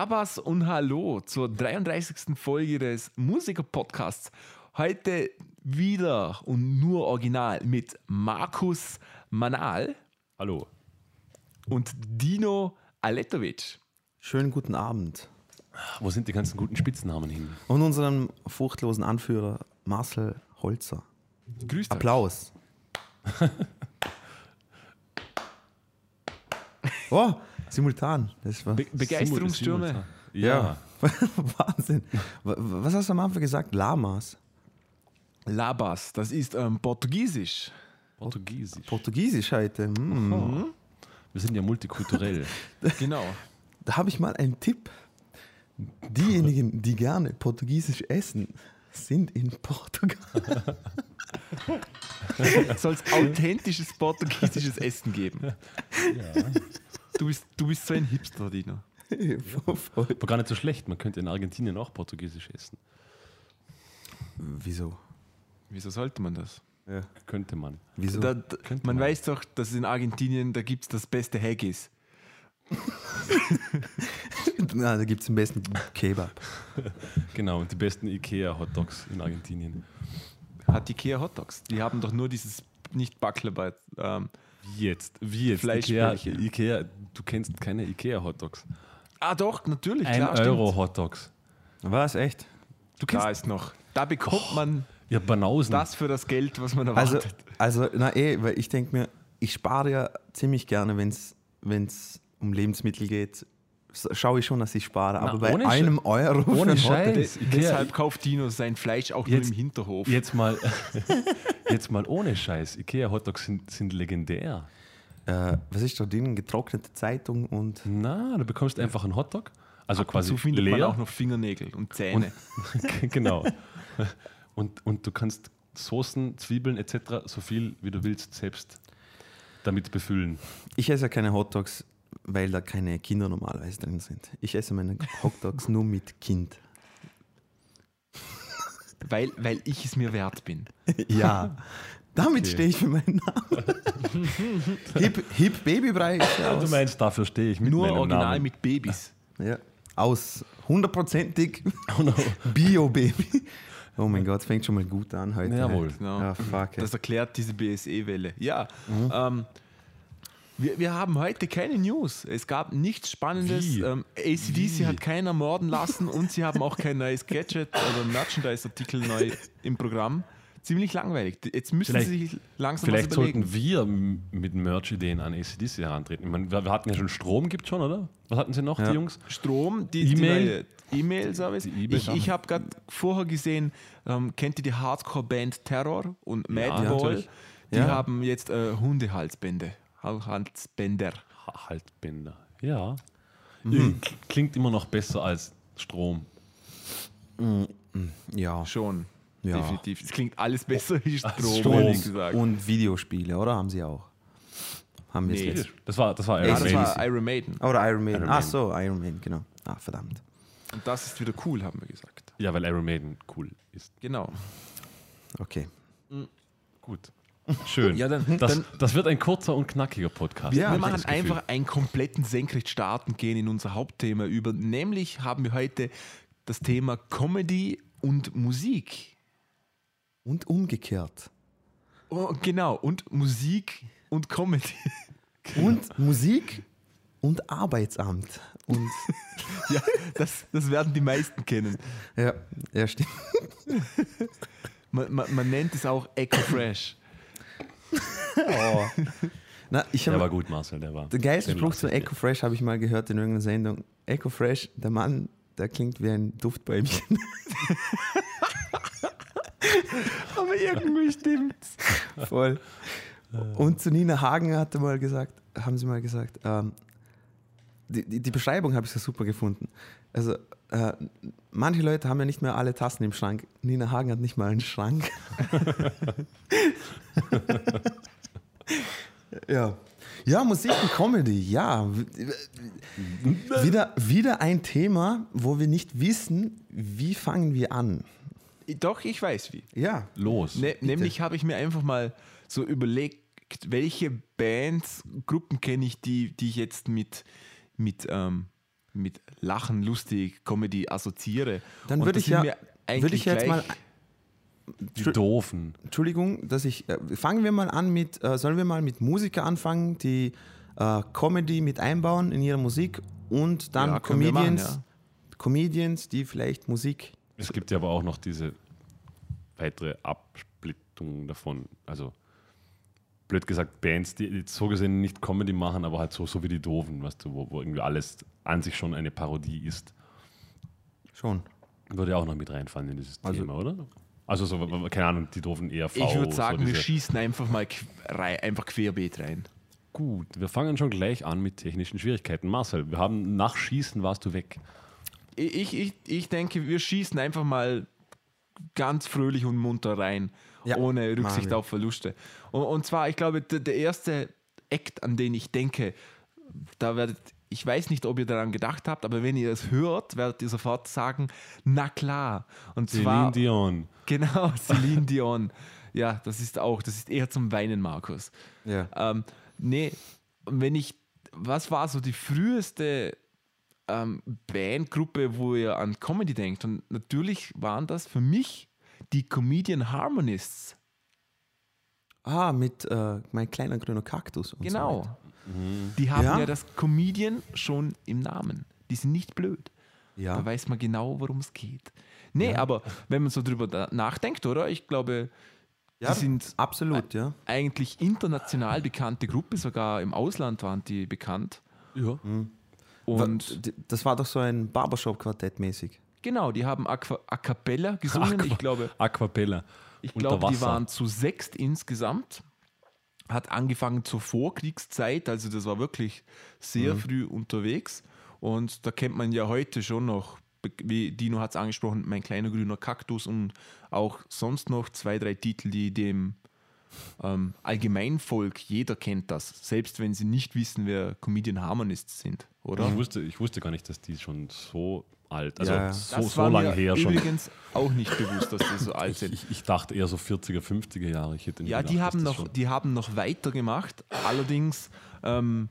Labas und Hallo zur 33. Folge des Musiker-Podcasts. Heute wieder und nur original mit Markus Manal Hallo. und Dino Aletovic. Schönen guten Abend. Wo sind die ganzen guten Spitznamen hin? Und unserem furchtlosen Anführer Marcel Holzer. Grüß dich. Applaus. oh, simultan. Das war Be Begeisterungsstürme. Ja. Wahnsinn. Wa- Was hast du am Anfang gesagt? Lamas. Labas, das ist ähm, Portugiesisch. Portugiesisch. Portugiesisch heute. Mm. Oh. Wir sind ja multikulturell. Genau. Da habe ich mal einen Tipp. Diejenigen, die gerne Portugiesisch essen, sind in Portugal. Soll es authentisches portugiesisches Essen geben? Du bist, du bist so ein Hipster, Dino. Aber gar nicht so schlecht. Man könnte in Argentinien auch Portugiesisch essen. Wieso? Wieso sollte man das? Ja. Könnte man. Wieso? Da, da, Könnte man man. weiß doch, dass in Argentinien, da gibt es das beste Haggis. Na, da gibt es den besten Kebab. Genau. Und die besten Ikea-Hotdogs in Argentinien. Hat Ikea Hotdogs. Die haben doch nur dieses, nicht Baklava. Ähm, Wie jetzt? Wie jetzt? Ikea, Fleischbällchen. Ikea, du kennst keine Ikea-Hotdogs. ah doch, natürlich, Ein klar, Euro Hotdogs. Was, echt? Du stimmt. Da kennst ist noch. Da bekommt man ja Banausen. das für das Geld, was man Also, erwartet. also na eh, weil ich denke mir, ich spare ja ziemlich gerne, wenn es um Lebensmittel geht. Schaue ich schon, dass ich spare. Na, aber bei ohne Sch- einem Euro ohne Scheiß. Ikea- deshalb kauft Dino sein Fleisch auch Jetzt- nur im Hinterhof. Jetzt mal, jetzt mal ohne Scheiß. Ikea-Hotdogs sind, sind legendär. Äh, was ist da drin? Getrocknete Zeitung und. Na, du bekommst einfach einen Hotdog. Also quasi so findet leer. man auch noch Fingernägel und Zähne. genau. Und, und du kannst Soßen, Zwiebeln etc. so viel wie du willst selbst damit befüllen. Ich esse ja keine Hotdogs, weil da keine Kinder normalerweise drin sind. Ich esse meine Hotdogs nur mit Kind. weil, weil ich es mir wert bin. Ja. Damit Okay. stehe ich für meinen Namen. hip, hip Babybrei ja Du meinst, dafür stehe ich mit Nur meinem original Namen. mit Babys. ja, aus hundertprozentig Oh no. Bio-Baby. Oh mein Gott, es fängt schon mal gut an heute. Jawohl. Genau. Ja, fuck. Das erklärt diese BSE-Welle. Ja, ähm, wir, wir haben heute keine News. Es gab nichts Spannendes. Ähm, ACDC hat keiner morden lassen und sie haben auch kein neues Gadget oder Merchandise-Artikel neu im Programm. Ziemlich langweilig. Jetzt müssen Vielleicht- sie sich langsam Vielleicht sollten wir mit Merch-Ideen an ACDC herantreten. Ich meine, wir, hatten ja schon Strom, gibt schon, oder? Was hatten sie noch, Ja. die Jungs? Strom, die E-Mail? E-Mail-Service. E-Mail ich ich habe gerade vorher gesehen, ähm, kennt ihr die Hardcore-Band Terror und Madball? natürlich. die Ja. haben jetzt äh, Hundehalsbände. Halsbänder. Ha- Haltbänder. Ja. Klingt- Klingt immer noch besser als Strom. Ja. Schon. Ja. Definitiv. Es klingt alles besser wie Strom, Strom. gesagt. Und Videospiele, oder? Haben sie auch. Haben wir Nee. jetzt. Das war, das war ja, Iron das Maiden. war Iron Maiden. Oder Iron Maiden. Iron Ach so, Iron Maiden, genau. Ah, verdammt. Und das ist wieder cool, haben wir gesagt. Ja, weil Iron Maiden cool ist. Genau. Okay. Gut. Schön. Ja, dann- das, dann- das wird ein kurzer und knackiger Podcast. Ja, wir machen einfach einen kompletten senkrecht starten gehen in unser Hauptthema über. Nämlich haben wir heute das Thema Comedy und Musik. Und umgekehrt. Oh, genau, und Musik und Comedy. Und Musik und Arbeitsamt. Und ja, das, das werden die meisten kennen. ja, ja, stimmt. Man, man, man nennt es auch Echo Fresh. Oh. Na, ich Der war gut, Marcel, der war. den geilsten Spruch zu ich Echo Fresh habe ich mal gehört in irgendeiner Sendung. Echo Fresh, der Mann, der klingt wie ein Duftbäumchen. Aber irgendwie stimmt's. Voll. Und zu Nina Hagen hat er mal gesagt, haben sie mal gesagt, ähm, die, die, die Beschreibung habe ich so super gefunden. Also, äh, manche Leute haben ja nicht mehr alle Tassen im Schrank. Nina Hagen hat nicht mal einen Schrank. ja. Ja, Musik und Comedy, ja. Wieder, wieder ein Thema, wo wir nicht wissen, wie fangen wir an. Doch, ich weiß wie. Ja. Los. Ne, nämlich habe ich mir einfach mal so überlegt, welche Bands, Gruppen kenne ich, die, die ich jetzt mit, mit ähm, mit Lachen, lustig, Comedy assoziiere. Dann würde ich ja- würde ich jetzt mal Die Doofen. Entschuldigung, dass ich. Äh, fangen wir mal an mit. Äh, sollen wir mal mit Musiker anfangen, die äh, Comedy mit einbauen in ihre Musik und dann Ja, wir machen, Comedians, ja. Comedians, die vielleicht Musik. Es gibt ja aber auch noch diese weitere Absplittung davon. Also blöd gesagt, Bands, die jetzt so gesehen nicht Comedy machen, aber halt so, so wie die Doofen, weißt du, wo, wo irgendwie alles an sich schon eine Parodie ist. Schon. Würde ja auch noch mit reinfallen in dieses Also- Thema, oder? Also so, keine Ahnung, die Doofen ERV. Ich würde sagen, so wir schießen einfach mal einfach querbeet rein. Gut, wir fangen schon gleich an mit technischen Schwierigkeiten. Marcel, wir haben nach Schießen warst du weg. Ich, ich, ich denke, wir schießen einfach mal ganz fröhlich und munter rein, Ja, ohne Rücksicht wir. auf Verluste. Und, und zwar, ich glaube, der, erste Act, an den ich denke, da werdet, ich weiß nicht, ob ihr daran gedacht habt, aber wenn ihr es hört, werdet ihr sofort sagen, na klar. Und zwar, Celine Dion. genau, Celine Dion. Ja, das ist auch, das ist eher zum Weinen, Markus. Ja. Ähm, nee, wenn ich, was war so die früheste ähm, Bandgruppe, wo ihr an Comedy denkt? Und natürlich waren das für mich die Comedian Harmonists. Ah, mit äh, mein kleiner grüner Kaktus. Und So Genau. weiter. Die haben ja. Ja. das Comedian schon im Namen. Die sind nicht blöd. Da ja. weiß man genau, worum es geht. Nee, aber wenn man so drüber da- nachdenkt, oder? Ich glaube, ja, die sind absolut, ja. eigentlich international bekannte Gruppe, sogar im Ausland waren die bekannt. Ja. Und D- das war doch so ein Barbershop-Quartett mäßig. Genau, die haben Aqua, A Cappella gesungen. Aqua- ich glaube, Aquapella. ich Unter glaube die waren zu sechst insgesamt. Hat angefangen zur Vorkriegszeit, also das war wirklich sehr Mhm. früh unterwegs. Und da kennt man ja heute schon noch, wie Dino hat es angesprochen, mein kleiner grüner Kaktus und auch sonst noch zwei, drei Titel, die dem ähm, Allgemeinvolk, jeder kennt das, selbst wenn sie nicht wissen, wer Comedian Harmonists sind, oder? Ich wusste, ich wusste gar nicht, dass die schon so alt, also Ja, so, so lange mir her schon. übrigens auch nicht bewusst, dass die so alt Ich, sind. ich, ich dachte eher so 40er, 50er Jahre. Ich hätte Ja, gedacht, die haben, noch, die haben noch weitergemacht. Allerdings ähm,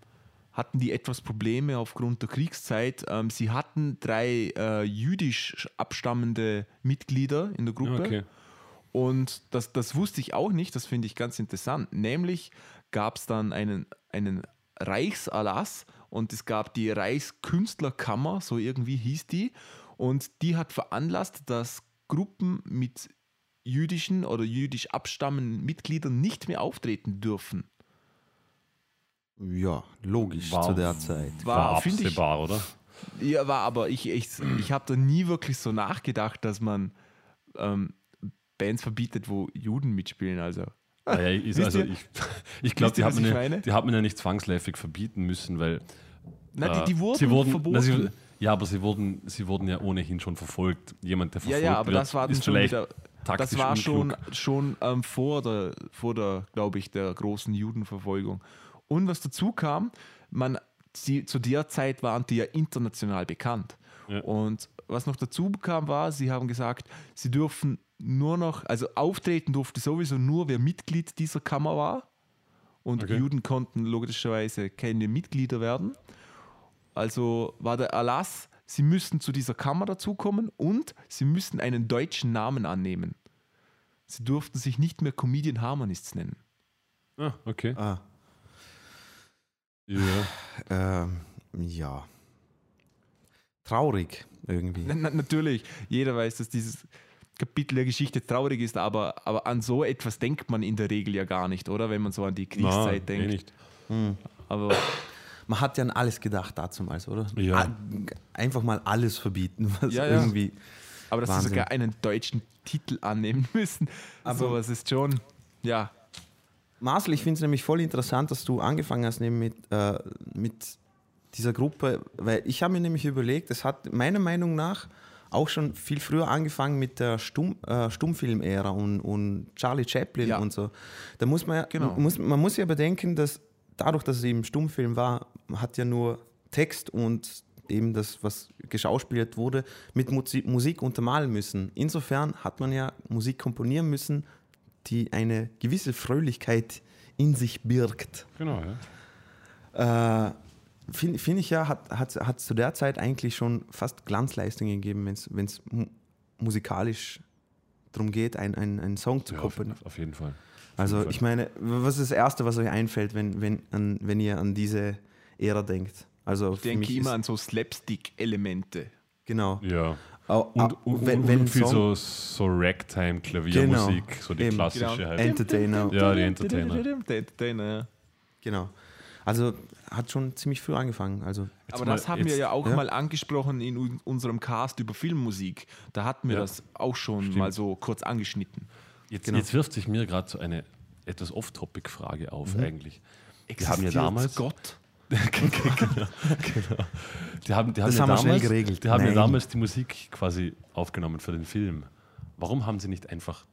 hatten die etwas Probleme aufgrund der Kriegszeit. Ähm, sie hatten drei äh, jüdisch abstammende Mitglieder in der Ja, Gruppe. okay. Und das, das wusste ich auch nicht, das finde ich ganz interessant. Nämlich gab es dann einen, einen Reichserlass und es gab die Reichskünstlerkammer, so irgendwie hieß die. Und die hat veranlasst, dass Gruppen mit jüdischen oder jüdisch abstammenden Mitgliedern nicht mehr auftreten dürfen. Ja, logisch War- zu der Zeit. War, War finde ich, absehbar, oder? Ja, war, aber ich, ich, ich habe da nie wirklich so nachgedacht, dass man ähm, Bands verbietet, wo Juden mitspielen. Also Ah, ja, ist, also ich ich glaube, die, ja- meine? die hat man ja nicht zwangsläufig verbieten müssen, weil Na, äh, die, die wurden, sie wurden verboten. Na, sie, ja, aber sie wurden, sie wurden ja ohnehin schon verfolgt. Jemand, der ja, verfolgt ja, aber wird, das war ist schon vielleicht wieder, das war schon, unklug. schon ähm, vor der, vor der glaube ich, der großen Judenverfolgung. Und was dazu kam, man, sie, zu der Zeit waren die ja international bekannt. Ja. Und was noch dazu kam, war, sie haben gesagt, sie dürfen nur noch, also auftreten durfte sowieso nur, wer Mitglied dieser Kammer war. Und Okay. Juden konnten logischerweise keine Mitglieder werden. Also war der Erlass, sie müssen zu dieser Kammer dazukommen und sie müssen einen deutschen Namen annehmen. Sie durften sich nicht mehr Comedian Harmonists nennen. Ah, okay. Ah, Ja. ähm, ja. Traurig irgendwie. Na, na, natürlich, jeder weiß, dass dieses Kapitel der Geschichte traurig ist, aber, aber an so etwas denkt man in der Regel ja gar nicht, oder? Wenn man so an die Kriegszeit Na, eh denkt. nicht. Aber Man hat ja an alles gedacht damals, oder? Ja. Ah, Einfach mal alles verbieten, was Ja, ja. irgendwie. Aber dass sie sogar einen deutschen Titel annehmen müssen, Aber- sowas ist schon, ja, Marcel, ich finde es nämlich voll interessant, dass du angefangen hast eben mit, äh, mit dieser Gruppe, weil ich habe mir nämlich überlegt, es hat meiner Meinung nach auch schon viel früher angefangen mit der Stumm, äh, Stummfilm-Ära und, und Charlie Chaplin Ja. und so. Da muss man ja, Genau. muss, man muss ja bedenken, dass dadurch, dass es eben Stummfilm war, hat ja nur Text und eben das, was geschauspielert wurde, mit Musi- Musik untermalen müssen. Insofern hat man ja Musik komponieren müssen, die eine gewisse Fröhlichkeit in sich birgt. Genau, ja. Äh, finde find ich ja, hat, hat, hat zu der Zeit eigentlich schon fast Glanzleistungen gegeben, wenn es mu musikalisch darum geht, ein- ein- einen Song zu Ja, auf, koppeln. auf jeden Fall. Also jeden Fall. ich meine, was ist das Erste, was euch einfällt, wenn, wenn, an, wenn ihr an diese Ära denkt? Also Ich denke immer an so Slapstick-Elemente. Genau. Ja. Und, und, wenn, und, wenn und viel Song- so, so Ragtime, Klaviermusik, so die Eben. klassische Genau. halt. Entertainer. Ja, die Entertainer. Der Entertainer, ja. Genau. Also hat schon ziemlich früh angefangen. Also Aber mal- das haben wir jetzt- ja auch ja. mal angesprochen in un- unserem Cast über Filmmusik. Da hatten wir Ja. das auch schon Stimmt. mal so kurz angeschnitten. Jetzt, Genau. jetzt wirft sich mir gerade so eine etwas Off-Topic-Frage auf eigentlich. Die haben ja Existiert damals, Gott. Die haben, die haben Das ja haben schnell damals, geregelt. Die haben ja damals die Musik quasi aufgenommen für den Film. Warum haben sie nicht einfach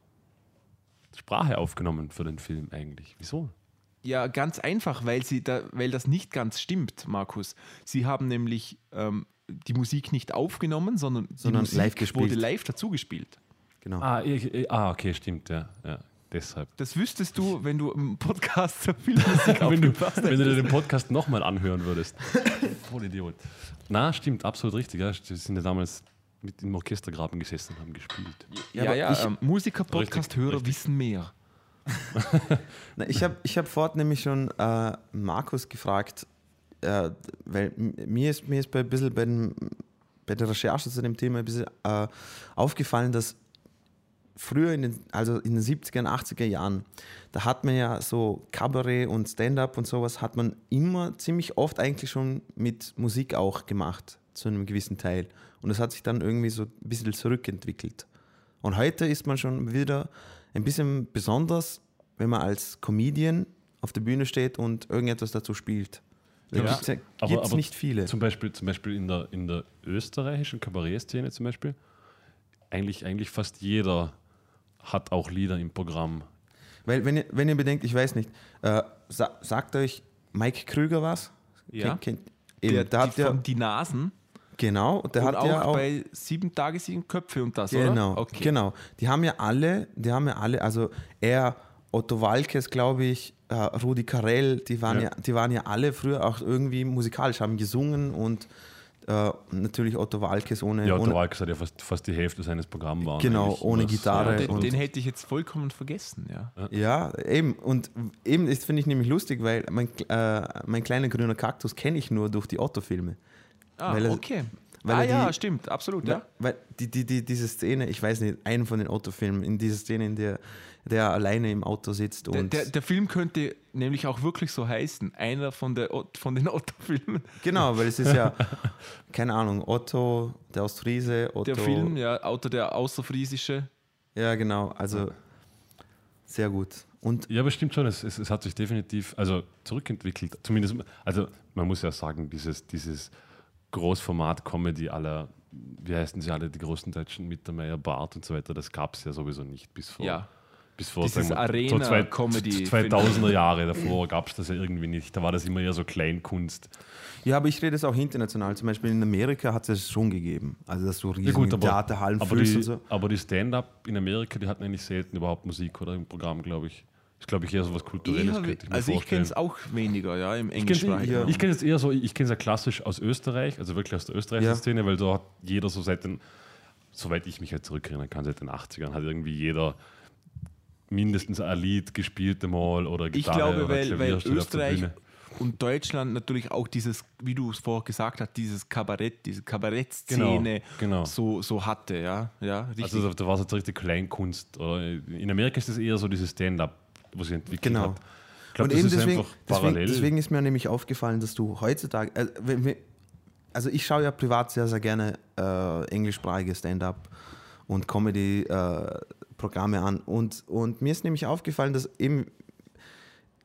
Sprache aufgenommen für den Film eigentlich? Wieso? Ja, ganz einfach, weil, sie da, weil das nicht ganz stimmt, Markus. Sie haben nämlich ähm, die Musik nicht aufgenommen, sondern, Sondern die Musik live gespielt. wurde live dazugespielt. genau. Ah, ich, ich, ah okay, stimmt, ja. ja deshalb. Das wüsstest du, wenn du im Podcast zur Filmmusik wenn, du, wenn du dir den Podcast nochmal anhören würdest. Voll Idiot. Na, stimmt, absolut richtig. Ja. Die sind ja damals mit im Orchestergraben gesessen und haben gespielt. Ja, aber ja, ich- ähm, Musiker-Podcast-Hörer wissen mehr. Na, ich habe ich hab fort nämlich schon äh, Markus gefragt, äh, weil mir ist, mir ist bei, ein bisschen bei, dem, bei der Recherche zu dem Thema ein bisschen äh, aufgefallen, dass früher, in den, also in den 70er und 80er Jahren, da hat man ja so Kabarett und Stand-up und sowas, hat man immer ziemlich oft eigentlich schon mit Musik auch gemacht, zu einem gewissen Teil. Und das hat sich dann irgendwie so ein bisschen zurückentwickelt. Und heute ist man schon wieder ein bisschen besonders, wenn man als Comedian auf der Bühne steht und irgendetwas dazu spielt. Da Ja. gibt es Aber- aber nicht viele. Zum Beispiel, zum Beispiel in, der, in der österreichischen Kabarettszene zum Beispiel, eigentlich, eigentlich fast jeder hat auch Lieder im Programm. Weil, wenn ihr, wenn ihr bedenkt, ich weiß nicht, äh, sa sagt euch Mike Krüger was? Ja. Kennt, kennt, eben, Der, hat die, ja, von die Nasen genau, der und hat auch, ja auch, bei sieben Tage, sieben Köpfe und das, genau, oder? Okay. genau. Die haben ja alle, die haben ja alle, also er, Otto Walkes, glaube ich, äh, Rudi Carell, die waren ja. Ja. die waren ja alle früher auch irgendwie musikalisch, haben gesungen und äh, natürlich Otto Walkes ohne, Ja, ohne der Walkes hat ja fast, fast die Hälfte seines Programms waren. Genau, ohne was- Gitarre. Den, und- den hätte ich jetzt vollkommen vergessen, ja. Ja, eben. Und eben, das finde ich nämlich lustig, weil mein, äh, mein kleiner grüner Kaktus kenne ich nur durch die Otto-Filme. Ah, Weil er- okay. weil ah er ja, die- stimmt, absolut, ja. Weil die, die, die, diese Szene, ich weiß nicht, einen von den Otto-Filmen, in dieser Szene, in der der alleine im Auto sitzt Der, und. der, der Film könnte nämlich auch wirklich so heißen, einer von, der, von den Otto-Filmen. genau, weil es ist ja, keine Ahnung, Otto, der Ostfriese, Otto. Der Film, ja, Autor der Außerfriesische. Ja, genau, also sehr gut. Und Ja, aber stimmt schon, es, es, es hat sich definitiv also zurückentwickelt. Zumindest, also man muss ja sagen, dieses, dieses Großformat-Comedy aller, wie heißen sie alle, die großen Deutschen, Mittermeier, Bart und so weiter, das gab es ja sowieso nicht bis vor. Ja. Bis vor Dieses sagen so zwei- Arena-Comedy, 2000er Jahre davor gab es das ja irgendwie nicht. Da war das immer eher so Kleinkunst. ja, aber ich rede es auch international. Zum Beispiel in Amerika hat es schon gegeben. Also, dass du riesige Theaterhallen aber, füllst die, und so. aber die Stand-up in Amerika, die hatten eigentlich selten überhaupt Musik oder im Programm, glaube ich. Ist, glaube ich, eher so was Kulturelles, Eher, könnte ich mir also ich kenne es auch weniger, ja, im Ich kenne englischsprachigen. ja. ich kenn es eher so, ich kenne es ja klassisch aus Österreich, also wirklich aus der österreichischen Ja. Szene, weil da hat jeder so seit den, soweit ich mich halt zurückerinnern kann, seit den 80ern hat irgendwie jeder mindestens ein Lied gespielt einmal oder Ich Gitarre glaube, oder weil, weil steht auf der Österreich Bühne. und Deutschland natürlich auch dieses, wie du es vorher gesagt hast, dieses Kabarett, diese Kabarettszene Genau, genau. So, so hatte, ja. ja richtig. Also da, war es jetzt richtig Kleinkunst. Oder in Amerika ist es eher so dieses Stand-up, wo sie entwickelt Genau. hat. Ich glaube, und das eben ist deswegen, einfach deswegen, parallel. deswegen ist mir nämlich aufgefallen, dass du heutzutage, äh, wir- also ich schaue ja privat sehr, sehr gerne äh, englischsprachige Stand-up und Comedy-Programme an und, und mir ist nämlich aufgefallen, dass eben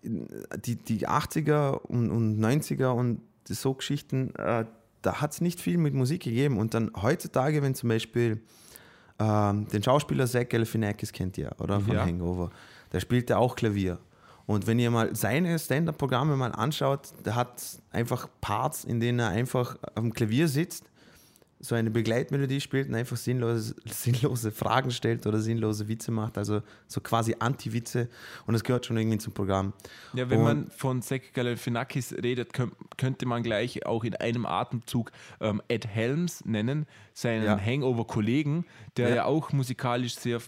die, die 80er und, und 90er und so Geschichten, äh, da hat es nicht viel mit Musik gegeben und dann heutzutage, wenn zum Beispiel ähm, den Schauspieler Zach Galifianakis kennt ihr, oder? Von Ja. Hangover. Der spielt ja auch Klavier. Und wenn ihr mal seine Stand-Up-Programme mal anschaut, der hat einfach Parts, in denen er einfach am Klavier sitzt, so eine Begleitmelodie spielt und einfach sinnlose, sinnlose Fragen stellt oder sinnlose Witze macht, also so quasi Anti-Witze und das gehört schon irgendwie zum Programm. Ja, wenn Und- man von Zach Galifianakis redet, könnt, könnte man gleich auch in einem Atemzug ähm, Ed Helms nennen, seinen Ja. Hangover-Kollegen, der ja. Ja. auch musikalisch sehr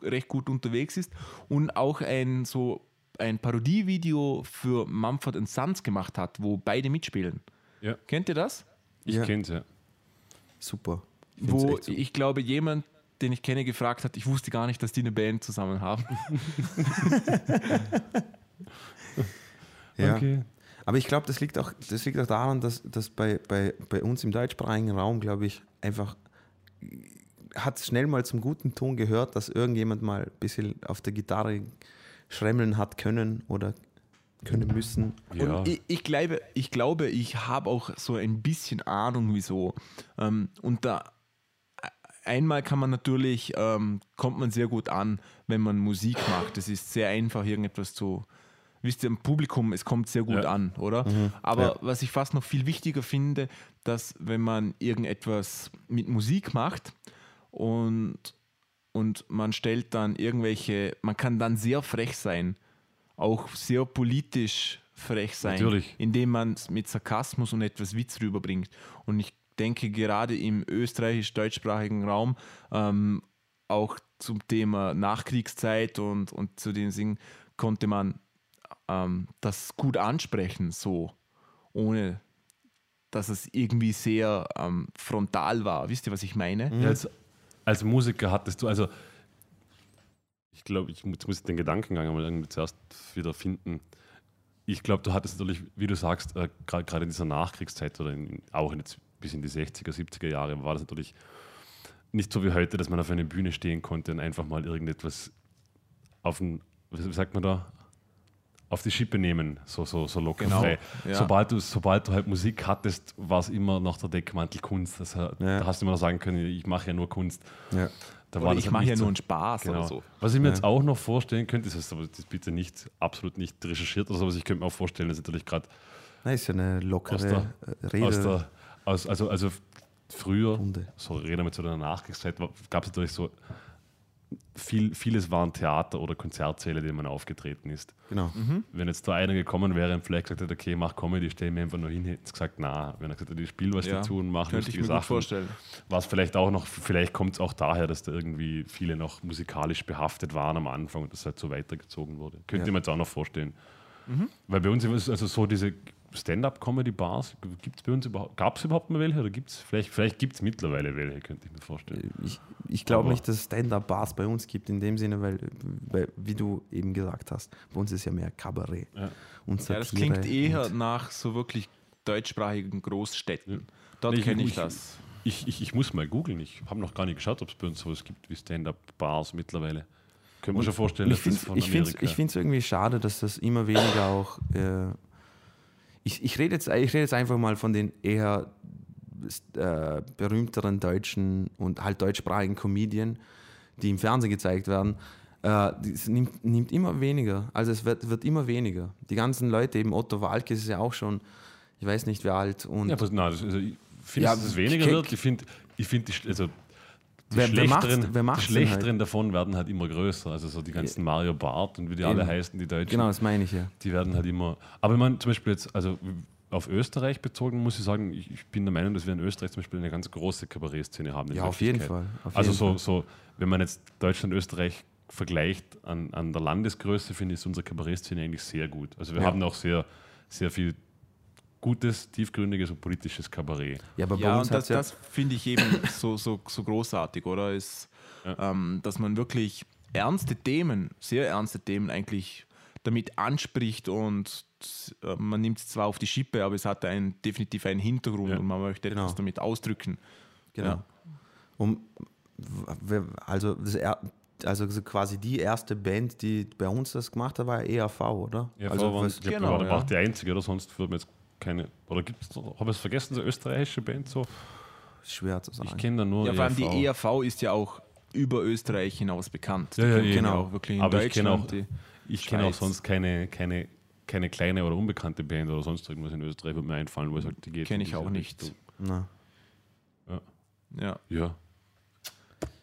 recht gut unterwegs ist und auch ein so ein Parodievideo für Mumford Sons gemacht hat, wo beide mitspielen. Ja, Kennt ihr das? ich Ja. kenne es ja. Super. Ich find's Wo super. ich glaube, jemand, den ich kenne, gefragt hat, ich wusste gar nicht, dass die eine Band zusammen haben. Ja. Okay. Aber ich glaube, das liegt auch, das liegt auch daran, dass, dass bei, bei, bei uns im deutschsprachigen Raum, glaube ich, einfach hat es schnell mal zum guten Ton gehört, dass irgendjemand mal ein bisschen auf der Gitarre schremmeln hat können oder können müssen. Ja. Und ich, ich glaube, ich, glaube, ich habe auch so ein bisschen Ahnung, wieso. Ähm, und da einmal kann man natürlich, ähm, kommt man sehr gut an, wenn man Musik macht. Es ist sehr einfach, irgendetwas zu. Wisst ihr, im Publikum, es kommt sehr gut Ja. an, oder? Aber Ja. was ich fast noch viel wichtiger finde, dass wenn man irgendetwas mit Musik macht und, und man stellt dann irgendwelche, man kann dann sehr frech sein, auch sehr politisch frech sein, Natürlich. indem man es mit Sarkasmus und etwas Witz rüberbringt. Und ich denke, gerade im österreichisch-deutschsprachigen Raum, ähm, auch zum Thema Nachkriegszeit und, und zu den Dingen, konnte man ähm, das gut ansprechen, so, ohne dass es irgendwie sehr ähm, frontal war. Wisst ihr, was ich meine? Ja, als, als Musiker hattest du, also ich glaube, ich muss, jetzt muss ich den Gedankengang mal irgendwie zuerst wieder finden. Ich glaube, du hattest natürlich, wie du sagst, äh, gerade in dieser Nachkriegszeit oder in, auch in jetzt bis in die 60er, 70er Jahre war das natürlich nicht so wie heute, dass man auf einer Bühne stehen konnte und einfach mal irgendetwas auf den, wie sagt man da, auf die Schippe nehmen, so, so, so locker Genau, frei. ja. Sobald, du, sobald du halt Musik hattest, war es immer noch der Deckmantel Kunst. Das, Ja. Da hast du immer noch sagen können, ich mache ja nur Kunst. Ja. Da Oder ich halt mache ja so- nur einen Spaß Genau. oder so. Was ich mir jetzt auch noch vorstellen könnte, das ist aber das bitte nicht, absolut nicht recherchiert oder so, aber ich könnte mir auch vorstellen, dass natürlich gerade Na, ist ja eine lockere Aus der- Rede. aus der, aus, also, also früher, Runde. so reden wir zu der Nachkriegszeit, gab es natürlich so, viel, vieles waren Theater oder Konzertsäle, in denen man aufgetreten ist. genau. Wenn jetzt da einer gekommen wäre und vielleicht gesagt hätte, okay, mach Comedy, stell mir einfach nur hin, hätte ich gesagt, na, wenn er gesagt hätte, ich spiele was Ja, dazu und mach Könnte ich mir gut Sachen, vorstellen. war es vielleicht auch noch, vielleicht kommt es auch daher, dass da irgendwie viele noch musikalisch behaftet waren am Anfang und das halt so weitergezogen wurde. Könnte Ja. ich mir jetzt auch noch vorstellen. Mhm. Weil bei uns ist es also so diese Stand-up-Comedy-Bars, gibt es bei uns überhaupt, gab es überhaupt mal welche oder gibt es, vielleicht, vielleicht gibt es mittlerweile welche, könnte ich mir vorstellen. Ich, ich glaube nicht, dass es Stand-up-Bars bei uns gibt, in dem Sinne, weil, weil, wie du eben gesagt hast, bei uns ist ja mehr Kabarett Ja. und Ja, das klingt eher und- nach so wirklich deutschsprachigen Großstädten. Dort Nee, ich- kenne ich ich- das. Ich, ich, ich muss mal googeln, ich habe noch gar nicht geschaut, ob es bei uns sowas gibt wie Stand-up-Bars mittlerweile. Können wir schon vorstellen, ich dass das finde von es Amerika... irgendwie schade, dass das immer weniger auch. Äh, ich ich rede jetzt, ich rede jetzt einfach mal von den eher äh, berühmteren deutschen und halt deutschsprachigen Comedien, die im Fernsehen gezeigt werden. Äh, das nimmt, nimmt immer weniger. Also es wird, wird immer weniger. Die ganzen Leute, eben Otto Walkes ist ja auch schon, ich weiß nicht wie alt. Und Ja, was, nein, das, also ich finde, Ja, dass es weniger wird. Ich finde, ich find also die Wer- wer schlechteren, wer die schlechteren davon werden halt immer größer. Also so die ganzen Mario Bart und wie die Eben. alle heißen, die Deutschen, genau, das meine ich ja. die werden halt immer. Aber ich meine, zum Beispiel jetzt, also auf Österreich bezogen, muss ich sagen, ich, ich bin der Meinung, dass wir in Österreich zum Beispiel eine ganz große Kabarettszene haben. Ja, auf jeden. Fall. Auf Also jeden so, Fall. so, wenn man jetzt Deutschland, Österreich vergleicht an, an der Landesgröße, finde ich, ist unsere Kabarettszene eigentlich sehr gut. Also wir Ja. haben auch sehr, sehr viel gutes, tiefgründiges und politisches Kabarett. Ja, aber bei Ja, uns und das, das finde ich eben so, so, so großartig, oder? Ist, Ja. ähm, dass man wirklich ernste Themen, sehr ernste Themen eigentlich damit anspricht und äh, man nimmt es zwar auf die Schippe, aber es hat einen, definitiv einen Hintergrund Ja. und man möchte Genau. etwas damit ausdrücken. Genau. Ja. Um, also, das also so quasi die erste Band, die bei uns das gemacht hat, war EAV, oder? Ja, also, waren, was, ich glaube, genau, waren ja. aber auch die einzige, oder sonst würden wir jetzt keine. Oder gibt es, habe ich es vergessen, so österreichische Band so? schwer zu sagen. Ich kenne da nur. Ja, vor allem die ERV. ERV ist ja auch über Österreich hinaus bekannt. Ja, Die ja, kennt man genau. wirklich in Aber ich kenne auch- kenne auch sonst keine, keine, keine kleine oder unbekannte Band oder sonst irgendwas in Österreich, würde mir einfallen, wo es halt die geht. Kenne ich auch nicht. Ja. Ja.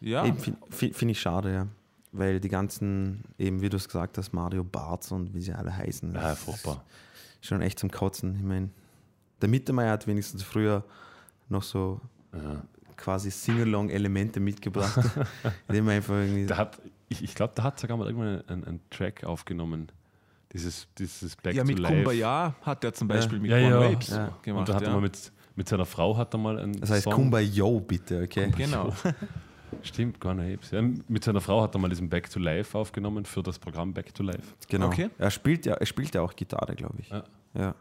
Ja. Eben Finde find ich schade, ja. Weil die ganzen, eben wie du es gesagt hast, Mario Barts und wie sie alle heißen, Ja, furchtbar. ist schon echt zum Kotzen. Ich meine, der Mittermeier hat wenigstens früher noch so Ja. quasi Sing-Along-Elemente mitgebracht, indem er einfach irgendwie. Der hat, ich, ich glaube, da hat sogar mal irgendwann einen, einen Track aufgenommen. Dieses, dieses Back ja, to mit Life. Kumbaya hat er zum Beispiel mit Ja, One ja. Rapes Ja. gemacht. Und da hat ja. er mal mit, mit seiner Frau hat er mal einen das heißt Song. Kumbaya, bitte, okay? Genau. Stimmt, Gone Apes. Ja, mit seiner Frau hat er mal diesen Back to Life aufgenommen für das Programm Back to Life. Genau. Okay. Er spielt ja, er spielt ja auch Gitarre, glaube ich. Ja. Ja.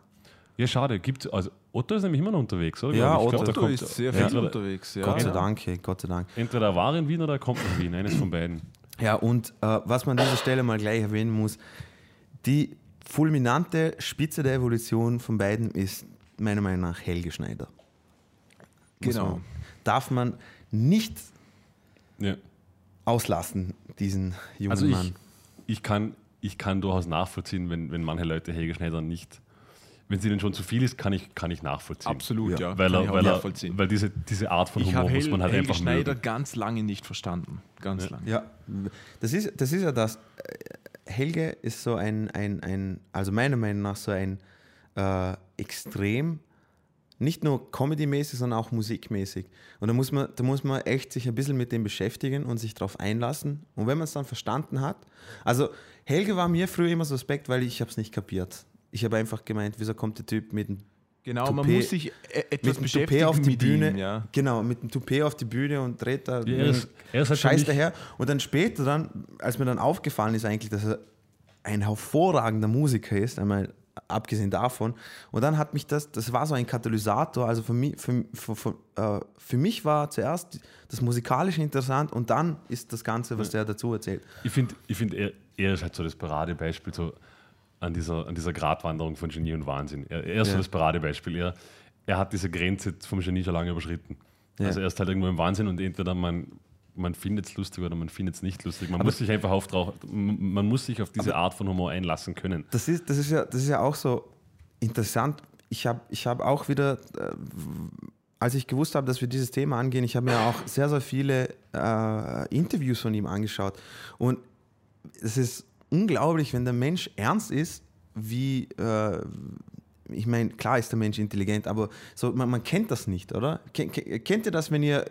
Ja, schade. Gibt, also Otto ist nämlich immer noch unterwegs, oder? Ja. Ich glaub, Otto der Otto kommt- ist sehr ja. viel unterwegs. Ja. Gott sei ja. Dank, hey, Gott sei Dank. Entweder er war in Wien oder er kommt nach Wien. Eines von beiden. Ja, und äh, was man an dieser Stelle mal gleich erwähnen muss, die fulminante Spitze der Evolution von beiden ist meiner Meinung nach Helge Schneider. Muss Genau. Man, darf man nicht Ja. auslassen, diesen jungen Also ich, Mann. ich, kann, ich kann durchaus nachvollziehen, wenn, wenn manche Leute Helge Schneider nicht, wenn es ihnen schon zu viel ist, kann ich, kann ich nachvollziehen. Absolut, Ja. Weil, Kann ich er, weil, er, nachvollziehen. weil diese, diese Art von ich Humor muss man halt Helge einfach Schneider mögen. ganz lange nicht verstanden. Ganz Ja. lange. Ja, das ist, das ist ja das. Äh, Helge ist so ein, ein, ein also meiner Meinung nach so ein äh, extrem, nicht nur comedy-mäßig, sondern auch musikmäßig. Und da muss, man, da muss man echt sich ein bisschen mit dem beschäftigen und sich darauf einlassen. Und wenn man es dann verstanden hat, also Helge war mir früher immer suspekt, weil ich habe es nicht kapiert. Ich habe einfach gemeint, wieso kommt der Typ mit dem Genau, man Toupet- muss sich e- etwas mit beschäftigen Toupet auf die Bühne, ihm. Ja. genau, mit dem Toupet auf die Bühne und dreht da Ja, er ist- er ist halt Scheiß daher. Und dann später dann, als mir dann aufgefallen ist eigentlich, dass er ein hervorragender Musiker ist, einmal abgesehen davon. Und dann hat mich das, das war so ein Katalysator. Also für mich, für, für, für, äh, für mich war zuerst das Musikalische interessant und dann ist das Ganze, was der dazu erzählt. Ich finde, ich find, er, er ist halt so das Paradebeispiel so an dieser, an dieser Gratwanderung von Genie und Wahnsinn. Er, er ist Ja. so das Paradebeispiel. Er, er hat diese Grenze vom Genie schon lange überschritten. Ja. Also er ist halt irgendwo im Wahnsinn und entweder man, man findet es lustig oder man findet es nicht lustig. Man muss sich einfach auf, man muss sich auf diese Art von Humor einlassen können. Das ist, das ist, ja, das ist ja auch so interessant. Ich habe ich hab auch wieder, äh, als ich gewusst habe, dass wir dieses Thema angehen, ich habe mir auch sehr, sehr viele äh, Interviews von ihm angeschaut. Und es ist unglaublich, wenn der Mensch ernst ist, wie, äh, ich meine, klar ist der Mensch intelligent, aber so, man, man kennt das nicht, oder? Ken- kennt ihr das, wenn ihr,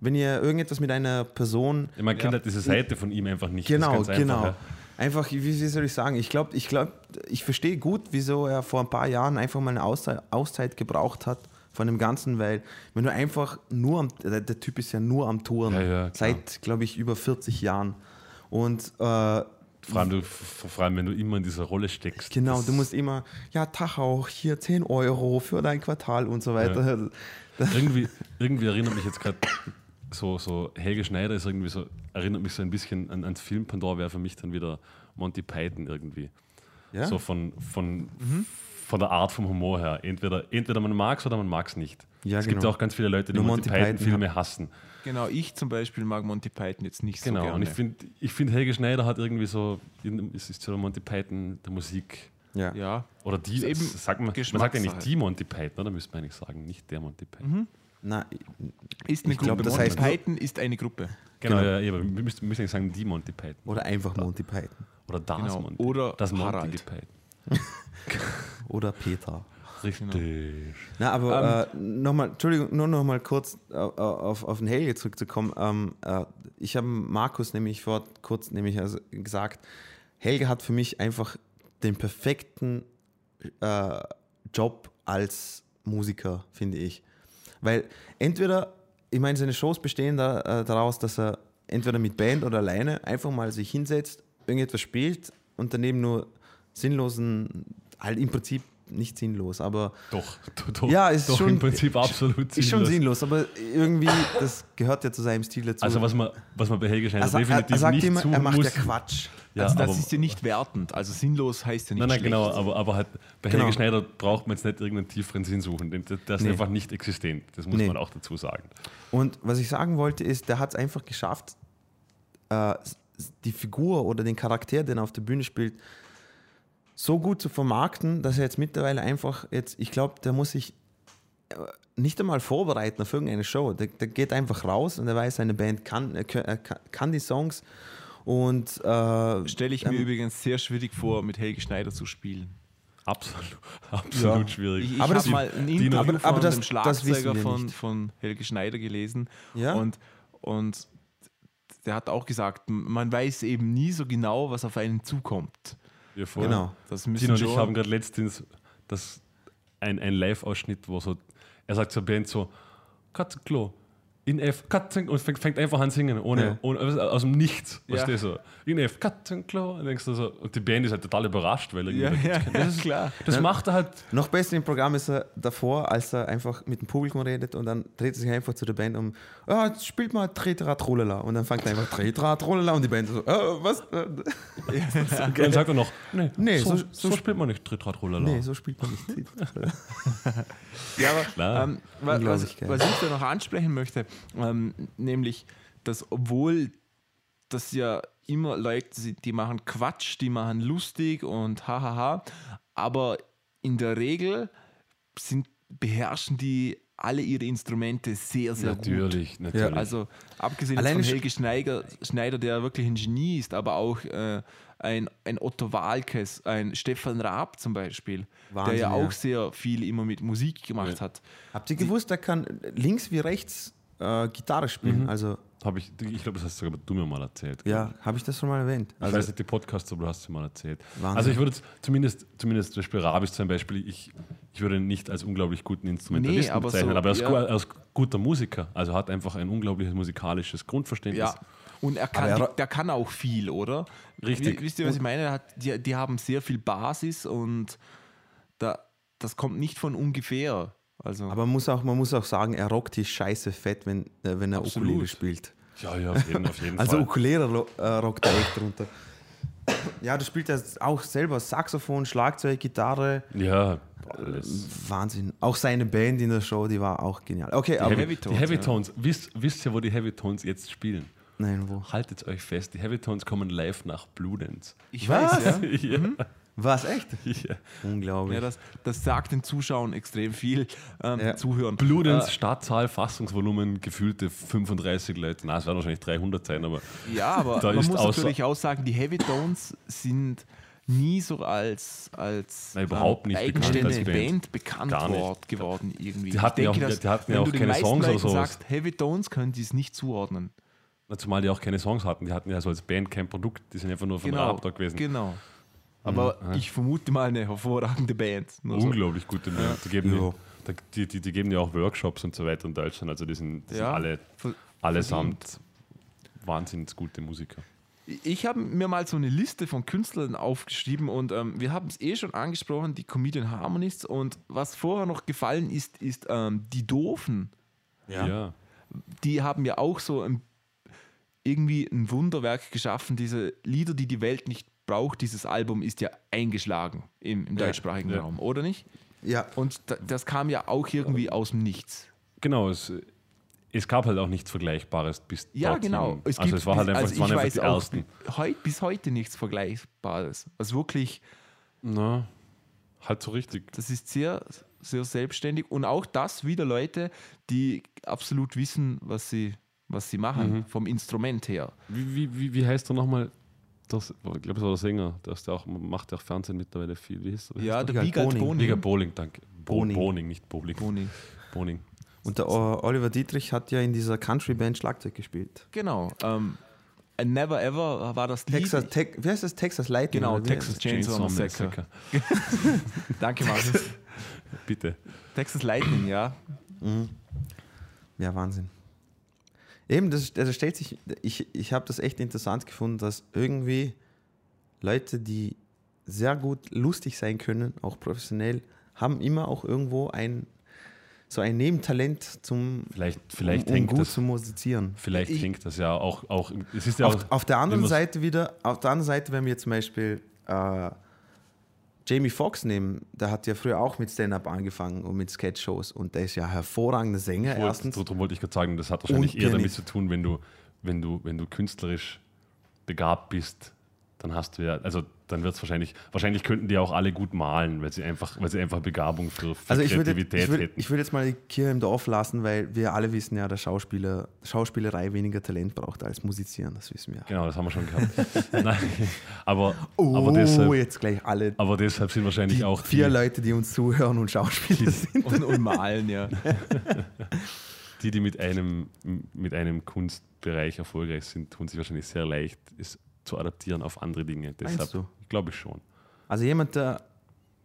wenn ihr irgendetwas mit einer Person Man kennt Ja. halt diese Seite von ihm einfach nicht. Genau, einfach, genau. ja. Einfach, wie, wie soll ich sagen? Ich glaube, ich, glaub, ich verstehe gut, wieso er vor ein paar Jahren einfach mal eine Auszeit, Auszeit gebraucht hat von dem Ganzen, weil wenn du einfach nur am, der, der Typ ist ja nur am Touren, Ja, ja, seit, glaube ich, über 40 Jahren. Und äh, Vor allem, du, vor allem, wenn du immer in dieser Rolle steckst. genau, du musst immer, ja, Tachau, hier 10 Euro für dein Quartal und so weiter. irgendwie, irgendwie erinnert mich jetzt gerade so, so Helge Schneider ist irgendwie so, erinnert mich so ein bisschen an, ans Film Pandora wäre für mich dann wieder Monty Python irgendwie. Ja? So von, von, von der Art vom Humor her. Entweder, entweder man mag es oder man mag es nicht. Ja, es gibt genau. auch ganz viele Leute, die Nur Monty, Monty Python Python-Filme hassen. Genau, ich zum Beispiel mag Monty Python jetzt nicht so Genau. gerne. Und ich finde, ich find, Helge Schneider hat irgendwie so, es ist so der Monty Python der Musik. ja. ja, Oder die, eben sagt man, man sagt ja nicht die Monty Python, oder müsste man eigentlich sagen, nicht der Monty Python. Na, ist eine Ich Gruppe. glaub, das Monty heißt- Python ist eine Gruppe. Genau, Genau. ja, ja, aber wir müssen, eigentlich sagen, die Monty Python. oder einfach Monty Python. Oder das Genau. Monty. Oder das Monty Harald. Python. Oder Peter. Richtig. Na, aber äh, nochmal, Entschuldigung, nur noch mal kurz äh, auf, auf den Helge zurückzukommen. Ähm, äh, ich habe Markus nämlich vor kurz nämlich also gesagt, Helge hat für mich einfach den perfekten äh, Job als Musiker, finde ich. Weil entweder, ich meine, seine Shows bestehen da, äh, daraus, dass er entweder mit Band oder alleine einfach mal sich hinsetzt, irgendetwas spielt und daneben nur sinnlosen, halt im Prinzip nicht sinnlos, aber Doch, doch, doch, Ja, ist doch schon- im Prinzip absolut ist schon sinnlos. sinnlos, aber irgendwie, das gehört ja zu seinem Stil dazu. Also was man, was man bei Helge Schneider er, er, definitiv er sagt nicht immer, tun er macht muss. ja Quatsch. Ja, also das aber, ist ja nicht wertend. Also sinnlos heißt ja nicht Nein, nein, schlecht. genau, aber, aber halt bei Genau. Helge Schneider braucht man jetzt nicht irgendeinen tieferen Sinn suchen. der ist Nee. einfach nicht existent. Das muss Nee. man auch dazu sagen. Und was ich sagen wollte, ist, der hat es einfach geschafft, äh, die Figur oder den Charakter, den er auf der Bühne spielt, so gut zu vermarkten, dass er jetzt mittlerweile einfach jetzt, ich glaube, der muss sich äh, nicht einmal vorbereiten auf irgendeine Show. Der, der geht einfach raus und er weiß, seine Band kann, kann, er kann- kann die Songs und äh, Stelle ich Ähm, mir übrigens sehr schwierig vor, mit Helge Schneider zu spielen. Absolut, absolut Ja. schwierig. Ich, ich Aber das- habe mal ein Interview aber- von aber das- dem das Schlagzeuger von, von Helge Schneider gelesen. Ja. Und, und der hat auch gesagt, man weiß eben nie so genau, was auf einen zukommt. Ja, voll. genau. Das Tino und ich haben gerade letztens das, ein, ein Live-Ausschnitt, wo so, er sagt zur Band so, Katzenklo, in F, Katzenklo, und fängt, fängt einfach an singen, ohne, Ja. ohne also aus dem Nichts. Ja. Weißt du, so, in F, Katzenklo, und denkst du so, und die Band ist halt total überrascht, weil er Ja, ja, das, ist, klar. das macht er halt, Noch besser im Programm ist er davor, als er einfach mit dem Publikum redet und dann dreht er sich einfach zu der Band um, ah, jetzt spielt mal Tretrat Rollala und dann fängt er einfach Tretrat Rollala und die Band so, äh, was? Äh, und dann sagt er noch, nee, Nee, so, so- so, so- spielt man nicht Tritrat-Rollala. nee, so spielt man nicht. Ja, aber ähm, wa- was, was ich da noch ansprechen möchte, ähm, nämlich, dass obwohl das ja immer Leute sind, die machen Quatsch, die machen lustig und hahaha, aber in der Regel sind, beherrschen die alle ihre Instrumente sehr, sehr gut. Natürlich, natürlich. Also abgesehen Alleine von Helge Schneider, Schneider, der wirklich ein Genie ist, aber auch äh, ein, ein Otto Walkes, ein Stefan Raab zum Beispiel, Wahnsinn, der ja ja. auch sehr viel immer mit Musik gemacht Ja. hat. Habt ihr gewusst, er kann links wie rechts äh, Gitarre spielen? Also, Habe ich, ich glaube, das hast sogar du mir mal erzählt. ja, habe ich das schon mal erwähnt? Ich Also, weiß nicht, die Podcasts, aber du hast sie mal erzählt. Wahnsinn. Also ich würde zumindest, zumindest zum Beispiel Rabis zum Beispiel, ich, ich würde ihn nicht als unglaublich guten Instrumentalisten Nee, aber bezeichnen, so, aber als, ja. als guter Musiker. Also hat einfach ein unglaubliches musikalisches Grundverständnis. Ja. Und er kann, er- die- der kann auch viel, oder? Richtig. Wisst ihr, was ich meine? Hat, die, die haben sehr viel Basis und da, das kommt nicht von ungefähr. Also, aber man muss, auch, man muss auch sagen, er rockt die Scheiße fett, wenn, äh, wenn er Absolut. Ukulele spielt. Ja, ja, auf jeden, auf jeden Also Fall. Ukulele ro- äh, rockt er echt runter. Ja, du spielst ja auch selber Saxophon, Schlagzeug, Gitarre. Ja, alles. Wahnsinn. Auch seine Band in der Show, die war auch genial. Okay, Die aber Heavy, Heavy die Tones, Heavy ja. Tones, wisst, wisst ihr, wo die Heavy Tones jetzt spielen? nein, wo? Haltet euch fest, die Heavy Tones kommen live nach Blue Dance. ich Was? weiß, ja. ja. Was echt? ja. Unglaublich. ja das, das sagt den Zuschauern extrem viel. Ähm, Ja. Zuhören. Blue Dance, Äh, Startzahl, Fassungsvolumen, gefühlte 35 Leute. Na, es werden wahrscheinlich 300 sein, aber Ja, aber Da man ist muss natürlich auch sagen, die Heavy Tones sind nie so als, als Nein, überhaupt nicht bekannt eigenständige als Band. Band. bekannt Gar nicht. wort- geworden irgendwie. Die hatten ich ja denke, auch- dass, die hatten ja wenn auch du keine Songs oder Leuten sowas. sagst, Heavy Tones können die es nicht zuordnen. Na, zumal die auch keine Songs hatten. Die hatten ja so als Band kein Produkt. Die sind einfach nur von Genau, Raab da gewesen. genau. Aber Mhm. ich vermute mal eine hervorragende Band. Nur so. Unglaublich gute Band. Die, geben Ja. ja. die, die, die geben ja auch Workshops und so weiter in Deutschland. Also die sind, die Ja, sind alle allesamt wahnsinnig gute Musiker. Ich habe mir mal so eine Liste von Künstlern aufgeschrieben und ähm, wir haben es eh schon angesprochen, die Comedian Harmonists. Und was vorher noch gefallen ist, ist ähm, die Doofen. Ja. Die haben ja auch so ein, irgendwie ein Wunderwerk geschaffen. Diese Lieder, die die Welt nicht braucht, dieses Album ist ja eingeschlagen im, im Ja, deutschsprachigen ja. Raum, oder nicht? ja, Und da, das kam ja auch irgendwie aus dem Nichts. Genau, es, es gab halt auch nichts Vergleichbares bis Ja, dorthin. genau. also es war halt einfach, also es waren ich einfach weiß die auch ersten. heut, bis heute nichts Vergleichbares. Also wirklich, Na, halt so richtig. das ist sehr, sehr selbstständig und auch das wieder Leute, die absolut wissen, was sie, was sie machen, Mhm. vom Instrument her. Wie, wie, wie, wie heißt er nochmal? Das, ich glaube, es war der Sänger. Der, der auch, macht ja auch Fernsehen mittlerweile viel. Wie hieß, wie Ja, der Wiegald Wiegald Boning. Boning. Liga Bowling, danke. Bo Boning. Boning, nicht Bowling. Boning. Boning. Und der Oliver Dietrich hat ja in dieser Country-Band Schlagzeug gespielt. Genau. Ähm, I Never Ever war das Lied. Texas, Te wie heißt das? Texas Lightning? Genau? Texas Chainsaw Massacre. Danke, Markus. Bitte. Texas Lightning, ja. Ja, Wahnsinn. Eben, das, also stellt sich, ich, ich habe das echt interessant gefunden, dass irgendwie Leute, die sehr gut lustig sein können, auch professionell, haben immer auch irgendwo ein so ein Nebentalent zum Vielleicht, vielleicht um, um hängt gut das. zu musizieren. Vielleicht Ich- hängt das ja auch. auch es ist ja auch Auf, auf der anderen Seite wieder, auf der anderen Seite, wenn wir zum Beispiel äh, Jamie Foxx nehmen, der hat ja früher auch mit Stand-up angefangen und mit Sketch-Shows und der ist ja hervorragender Sänger wollte- erstens. Darum wollte ich gerade sagen, das hat wahrscheinlich eher damit zu tun, wenn du, wenn du, wenn du künstlerisch begabt bist, dann hast du ja, also dann wird es wahrscheinlich, wahrscheinlich könnten die auch alle gut malen, weil sie einfach, weil sie einfach Begabung für, für Also ich würde, Kreativität ich, würde, hätten. ich würde jetzt mal die Kirche im Dorf lassen, weil wir alle wissen ja, dass Schauspieler, Schauspielerei weniger Talent braucht als Musizieren, das wissen wir. genau, das haben wir schon gehabt. Nein, aber, Oh, aber, deshalb, jetzt gleich alle aber deshalb sind wahrscheinlich die auch vier die, Leute, die uns zuhören und Schauspieler sind. Und, und malen, ja. die, die mit einem, mit einem Kunstbereich erfolgreich sind, tun sich wahrscheinlich sehr leicht, es zu adaptieren auf andere Dinge. Deshalb glaube ich schon. Also jemand, der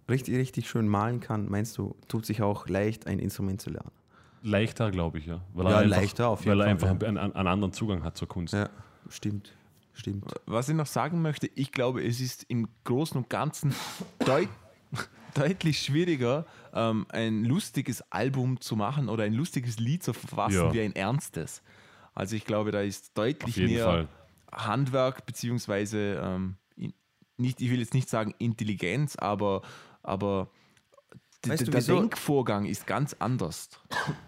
richtig, richtig schön malen kann, meinst du, tut sich auch leicht, ein Instrument zu lernen. Leichter, glaube ich, ja. Weil Ja, er einfach, leichter auf jeden Weil er Fall, einfach einen, einen anderen Zugang hat zur Kunst. Ja, stimmt. Stimmt. Was ich noch sagen möchte, ich glaube, es ist im Großen und Ganzen deut deutlich schwieriger, ähm, ein lustiges Album zu machen oder ein lustiges Lied zu verfassen Ja. wie ein ernstes. Also ich glaube, da ist Auf deutlich jeden mehr Fall. Handwerk beziehungsweise ähm, nicht, ich will jetzt nicht sagen Intelligenz, aber, aber Weißt du, der wieso? Denkvorgang ist ganz anders.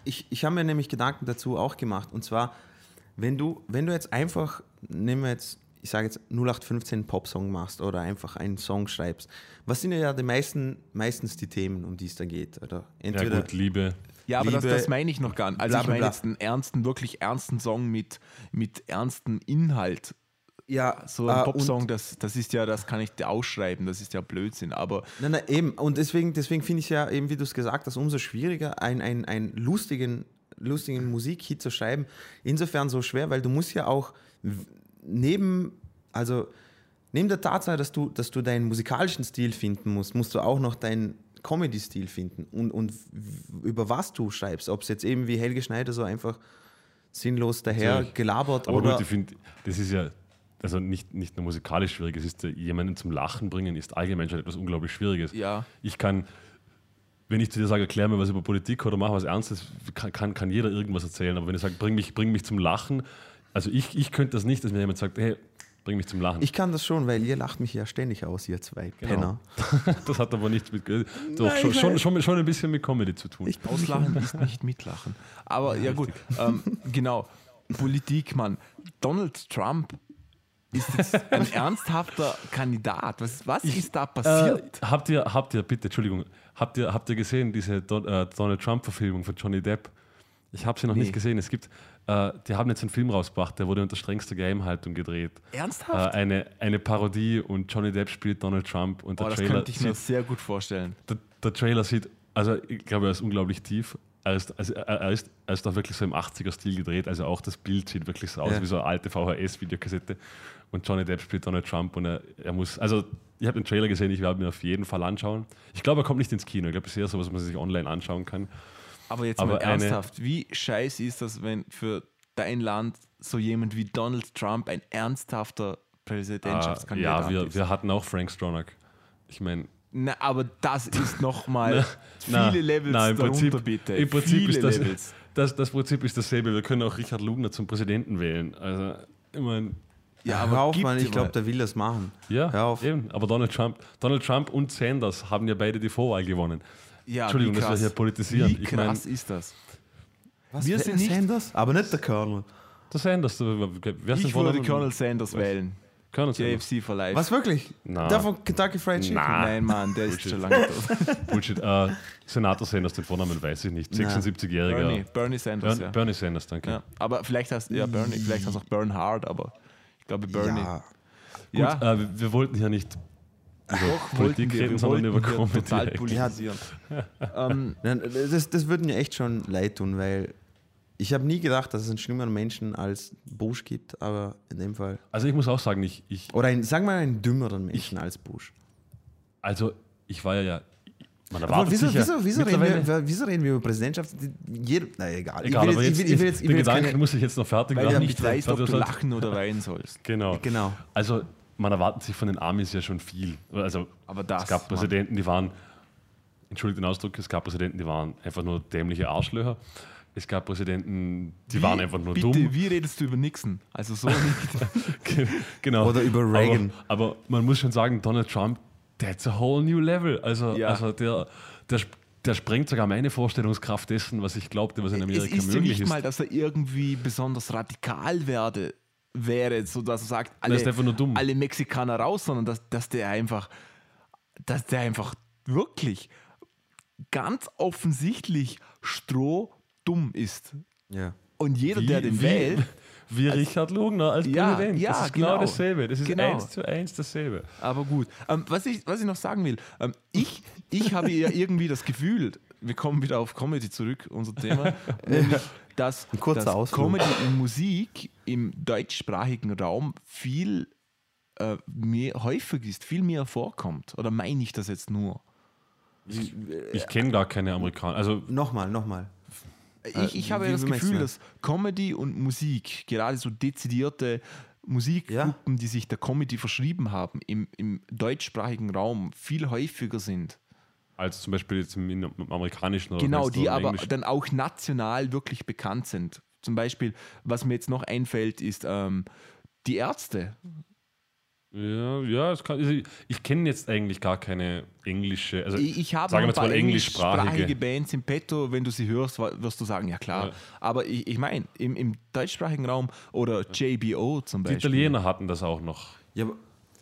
Ich, ich habe mir nämlich Gedanken dazu auch gemacht. Und zwar, wenn du, wenn du jetzt einfach, nehmen wir jetzt, ich sage jetzt 0815 Popsong machst oder einfach einen Song schreibst, was sind ja die meisten, meistens die Themen, um die es da geht? Oder Ja, entweder gut, Liebe. Ja, aber das, Liebe, das meine ich noch gar nicht. Also bla, ich bla, meine jetzt einen ernsten, wirklich ernsten Song mit, mit ernstem Inhalt. ja, So ein äh, Popsong, das, das ist ja, das kann ich dir ausschreiben, das ist ja Blödsinn. Aber Nein, nein, eben. Und deswegen, deswegen finde ich ja, eben wie du es gesagt hast, umso schwieriger, einen ein, ein lustigen, lustigen Musikhit zu schreiben. Insofern so schwer, weil du musst ja auch neben, also neben der Tatsache, dass du, dass du deinen musikalischen Stil finden musst, musst du auch noch deinen Comedy-Stil finden und, und über was du schreibst. Ob es jetzt eben wie Helge Schneider so einfach sinnlos daher Natürlich. gelabert Aber oder. gut, ich finde, das ist ja also nicht, nicht nur musikalisch schwierig, es ist jemanden zum Lachen bringen, ist allgemein schon etwas unglaublich Schwieriges. ja, Ich kann, wenn ich zu dir sage, erklär mir was über Politik oder mach was Ernstes, kann, kann, kann jeder irgendwas erzählen. Aber wenn ich sage, bring mich, bring mich zum Lachen, also ich, ich könnte das nicht, dass mir jemand sagt, hey, bring mich zum Lachen. ich kann das schon, weil ihr lacht mich ja ständig aus, ihr zwei Genau. Penner. das hat aber nichts mit, doch Nein, schon, ich schon, schon, schon ein bisschen mit Comedy zu tun. Ich- Auslachen ist nicht Mitlachen. Aber ja, gut, ähm, genau. Politik, Mann. Donald Trump ist jetzt ein ernsthafter Kandidat. Was, was ist da passiert? Äh, habt ihr, habt ihr, bitte, Entschuldigung, habt ihr, habt ihr gesehen, diese Don, äh, Donald Trump-Verfilmung von Johnny Depp? Ich habe sie noch Nee. nicht gesehen. Es gibt, äh, die haben jetzt einen Film rausgebracht, der wurde unter strengster Geheimhaltung gedreht. Äh, Ernsthaft? eine, eine Parodie und Johnny Depp spielt Donald Trump und der oh, das Trailer könnte ich mir sieht, sehr gut vorstellen. der, der Trailer sieht, also ich glaube, er ist unglaublich tief. Er ist, also er, er ist, er ist auch wirklich so im 80er-Stil gedreht, also auch das Bild sieht wirklich so aus Ja. wie so eine alte VHS-Videokassette. Und Johnny Depp spielt Donald Trump und er, er muss, also ich habe den Trailer gesehen, ich werde mir auf jeden Fall anschauen. Ich glaube, er kommt nicht ins Kino, ich glaube, es ist eher so, was man sich online anschauen kann. Aber jetzt Aber mal ernsthaft, wie scheiße ist das, wenn für dein Land so jemand wie Donald Trump ein ernsthafter Präsidentschaftskandidat ja, wir, ist? wir hatten auch Frank Stronach. Ich meine, Na, aber das ist nochmal Na, viele Levels na, im darunter, Prinzip, bitte. Im Prinzip viele ist das, Levels. das, das Prinzip ist dasselbe. Wir können auch Richard Lugner zum Präsidenten wählen. Also, ich meine, Ja, auf, gib Mann, dir ich glaube, der will das machen. ja, Hör auf. eben. Aber Donald Trump, Donald Trump und Sanders haben ja beide die Vorwahl gewonnen. Ja, Entschuldigung, dass wir krass. hier politisieren. Wie Ich mein- krass ist das? Was, Wir sind nicht- Sanders? Aber nicht der Colonel. Der Sanders, wer ist Ich würde Colonel Sanders wählen. Colonel Sanders. JFC for life. Was wirklich? Na. Der von Kentucky Fried Chicken? Na. Nein, Mann, der ist schon lange tot. Bullshit. Äh, Senator Sanders, den Vornamen weiß ich nicht. Na. 76-jähriger. Bernie, Bernie Sanders, Bernie, ja. Bernie Sanders, danke. ja. Aber vielleicht heißt ja Bernie, vielleicht heißt auch Bernhard, aber ich glaube Bernie. Ja. Gut, Ja, äh, wir, wir wollten hier nicht doch, Politik wir, reden, wir sondern über Comedy. total politisieren. ähm, Nein, das, das würde mir echt schon leid tun, weil ich habe nie gedacht, dass es einen schlimmeren Menschen als Bush gibt, aber in dem Fall. Also ich muss auch sagen, ich, ich, Oder ein, sagen wir mal einen dümmeren Menschen als Bush. also ich war ja, ja man erwartet wieso, sich ja wieso, wieso, reden wir, wieso reden wir über Präsidentschaft? Jeder, na egal. Egal, jetzt, ich will, ich will jetzt, ich den will jetzt Gedanken keine, muss ich jetzt noch fertig weil machen. du nicht weißt, ob du lachen oder weinen sollst. Genau. Genau. Also man erwartet sich von den Amis ja schon viel. Also Aber das, es gab Mann. Präsidenten, die waren, entschuldigt den Ausdruck, es gab Präsidenten, die waren einfach nur dämliche Arschlöcher. Es gab Präsidenten, die waren einfach nur Bitte, dumm. wie redest du über Nixon? Also so nicht. genau. Oder über Reagan. Aber, aber man muss schon sagen, Donald Trump, that's a whole new level. Also, Ja. also der, der, der sprengt sogar meine Vorstellungskraft dessen, was ich glaubte, was in es Amerika ist ja möglich nicht ist. mal, dass er irgendwie besonders radikal werde, wäre, so dass er sagt, alle, einfach nur dumm. alle Mexikaner raus, sondern dass, dass der einfach, dass der einfach wirklich ganz offensichtlich strohdumm ist. Ja. Und jeder, der den wie, wählt, Wie Richard Lugner als Ja, Präsident. ja, das ist genau, genau. dasselbe. Das ist Genau. eins zu eins dasselbe. Aber gut. Ähm, was, ich, was ich noch sagen will, ähm, ich, ich habe ja irgendwie das Gefühl, wir kommen wieder auf Comedy zurück, unser Thema, nämlich, dass, Ein kurzer dass Ausflug. Comedy und Musik im deutschsprachigen Raum viel äh, mehr, häufig ist, viel mehr vorkommt. Oder meine ich das jetzt nur? Ich kenne gar keine Amerikaner. Also Nochmal, nochmal. Ich, ich wie- habe ja wie das Gefühl, das? dass Comedy und Musik, gerade so dezidierte Musikgruppen, die sich der Comedy verschrieben haben, im, im deutschsprachigen Raum viel häufiger sind. Als zum Beispiel jetzt im, im amerikanischen oder Genau, die aber dann auch national wirklich bekannt sind. Zum Beispiel, was mir jetzt noch einfällt, ist ähm, die Ärzte. Ja, ja, es kann, also ich, ich kenne jetzt eigentlich gar keine englische, also Ich, ich habe sagen wir jetzt mal englischsprachige. Bands im Petto. Wenn du sie hörst, wirst du sagen, ja klar. Ja. Aber ich, ich meine, im, im deutschsprachigen Raum oder JBO zum Die Beispiel. Italiener hatten das auch noch. Ja, aber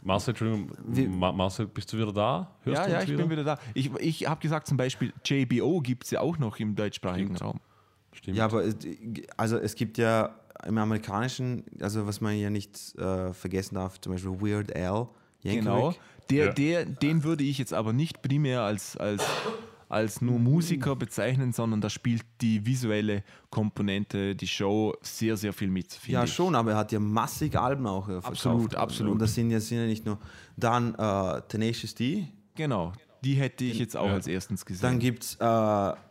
Marcel, Entschuldigung, Ma Marcel, bist du wieder da? Hörst Ja, du ja, ich bin wieder da. Ich, ich habe gesagt, zum Beispiel JBO gibt es ja auch noch im deutschsprachigen Stimmt. Raum. Stimmt. Ja, aber es- also es gibt ja im amerikanischen, also was man ja nicht äh, vergessen darf, zum Beispiel Weird Al. Yankovic. Genau. Der, Ja. der, den würde ich jetzt aber nicht primär als, als, als nur Musiker bezeichnen, sondern da spielt die visuelle Komponente, die Show sehr, sehr viel mit. Ja, ich. schon, aber er hat ja massig Alben auch äh, verkauft. Absolut, absolut. Und das sind ja, sind ja nicht nur. Dann äh, Tenacious D. Genau. Die hätte ich jetzt auch Ja. als erstens gesehen. Dann gibt es äh,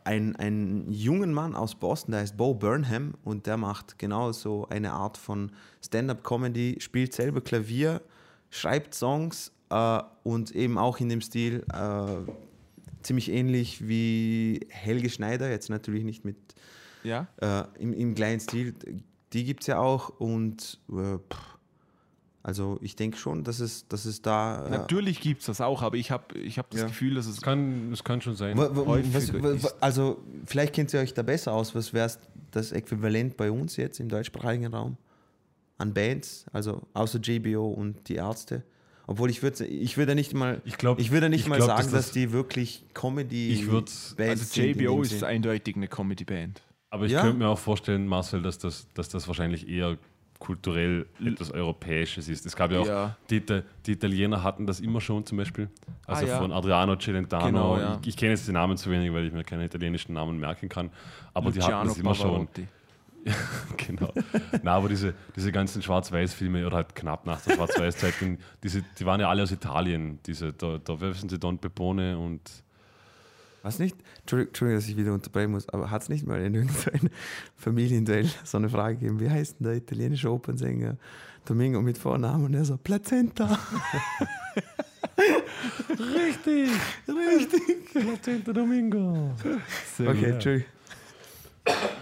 einen, einen jungen Mann aus Boston, der heißt Bo Burnham und der macht genau so eine Art von Stand-up-Comedy, spielt selber Klavier, schreibt Songs äh, und eben auch in dem Stil äh, ziemlich ähnlich wie Helge Schneider, jetzt natürlich nicht mit ja? äh, im, im kleinen Stil. Die gibt es ja auch und äh, pff, also ich denke schon, dass es, dass es da. Äh, Natürlich gibt es das auch, aber ich habe ich hab das Ja. Gefühl, dass es kann, das kann schon sein. Wa- wa- häufiger was, wa- ist. wa- also, vielleicht kennt ihr euch da besser aus. Was wäre das Äquivalent bei uns jetzt im deutschsprachigen Raum an Bands? Also, außer JBO und die Ärzte. Obwohl ich würde ich würde nicht mal Ich glaub- ich würde nicht ich mal glaub, sagen, dass dass, das- die wirklich Comedy Ich würd- Also JBO ist Sinn. eindeutig eine Comedy-Band. Aber ich Ja. könnte mir auch vorstellen, Marcel, dass das, dass das wahrscheinlich eher kulturell etwas Europäisches ist. Es gab ja auch, Ja. Die, die Italiener hatten das immer schon zum Beispiel. Also Ah, ja. von Adriano Celentano. Genau, ja. Ich, ich kenne jetzt die Namen zu wenig, weil ich mir keine italienischen Namen merken kann. Aber die hatten das immer schon. Genau. Na, aber diese, diese ganzen Schwarz-Weiß-Filme oder halt knapp nach der Schwarz-Weiß-Zeit, die- diese, die waren ja alle aus Italien. Diese, da, da wissen sie Don Pepone und Was nicht? Entschuldigung, dass ich wieder unterbrechen muss, aber hat es nicht mal in irgendeinem Familienduell so eine Frage gegeben? Wie heißt denn der italienische Opernsänger Domingo mit Vornamen? Und er so, Plazenta. Richtig, richtig. Placenta Domingo. Okay, Entschuldigung.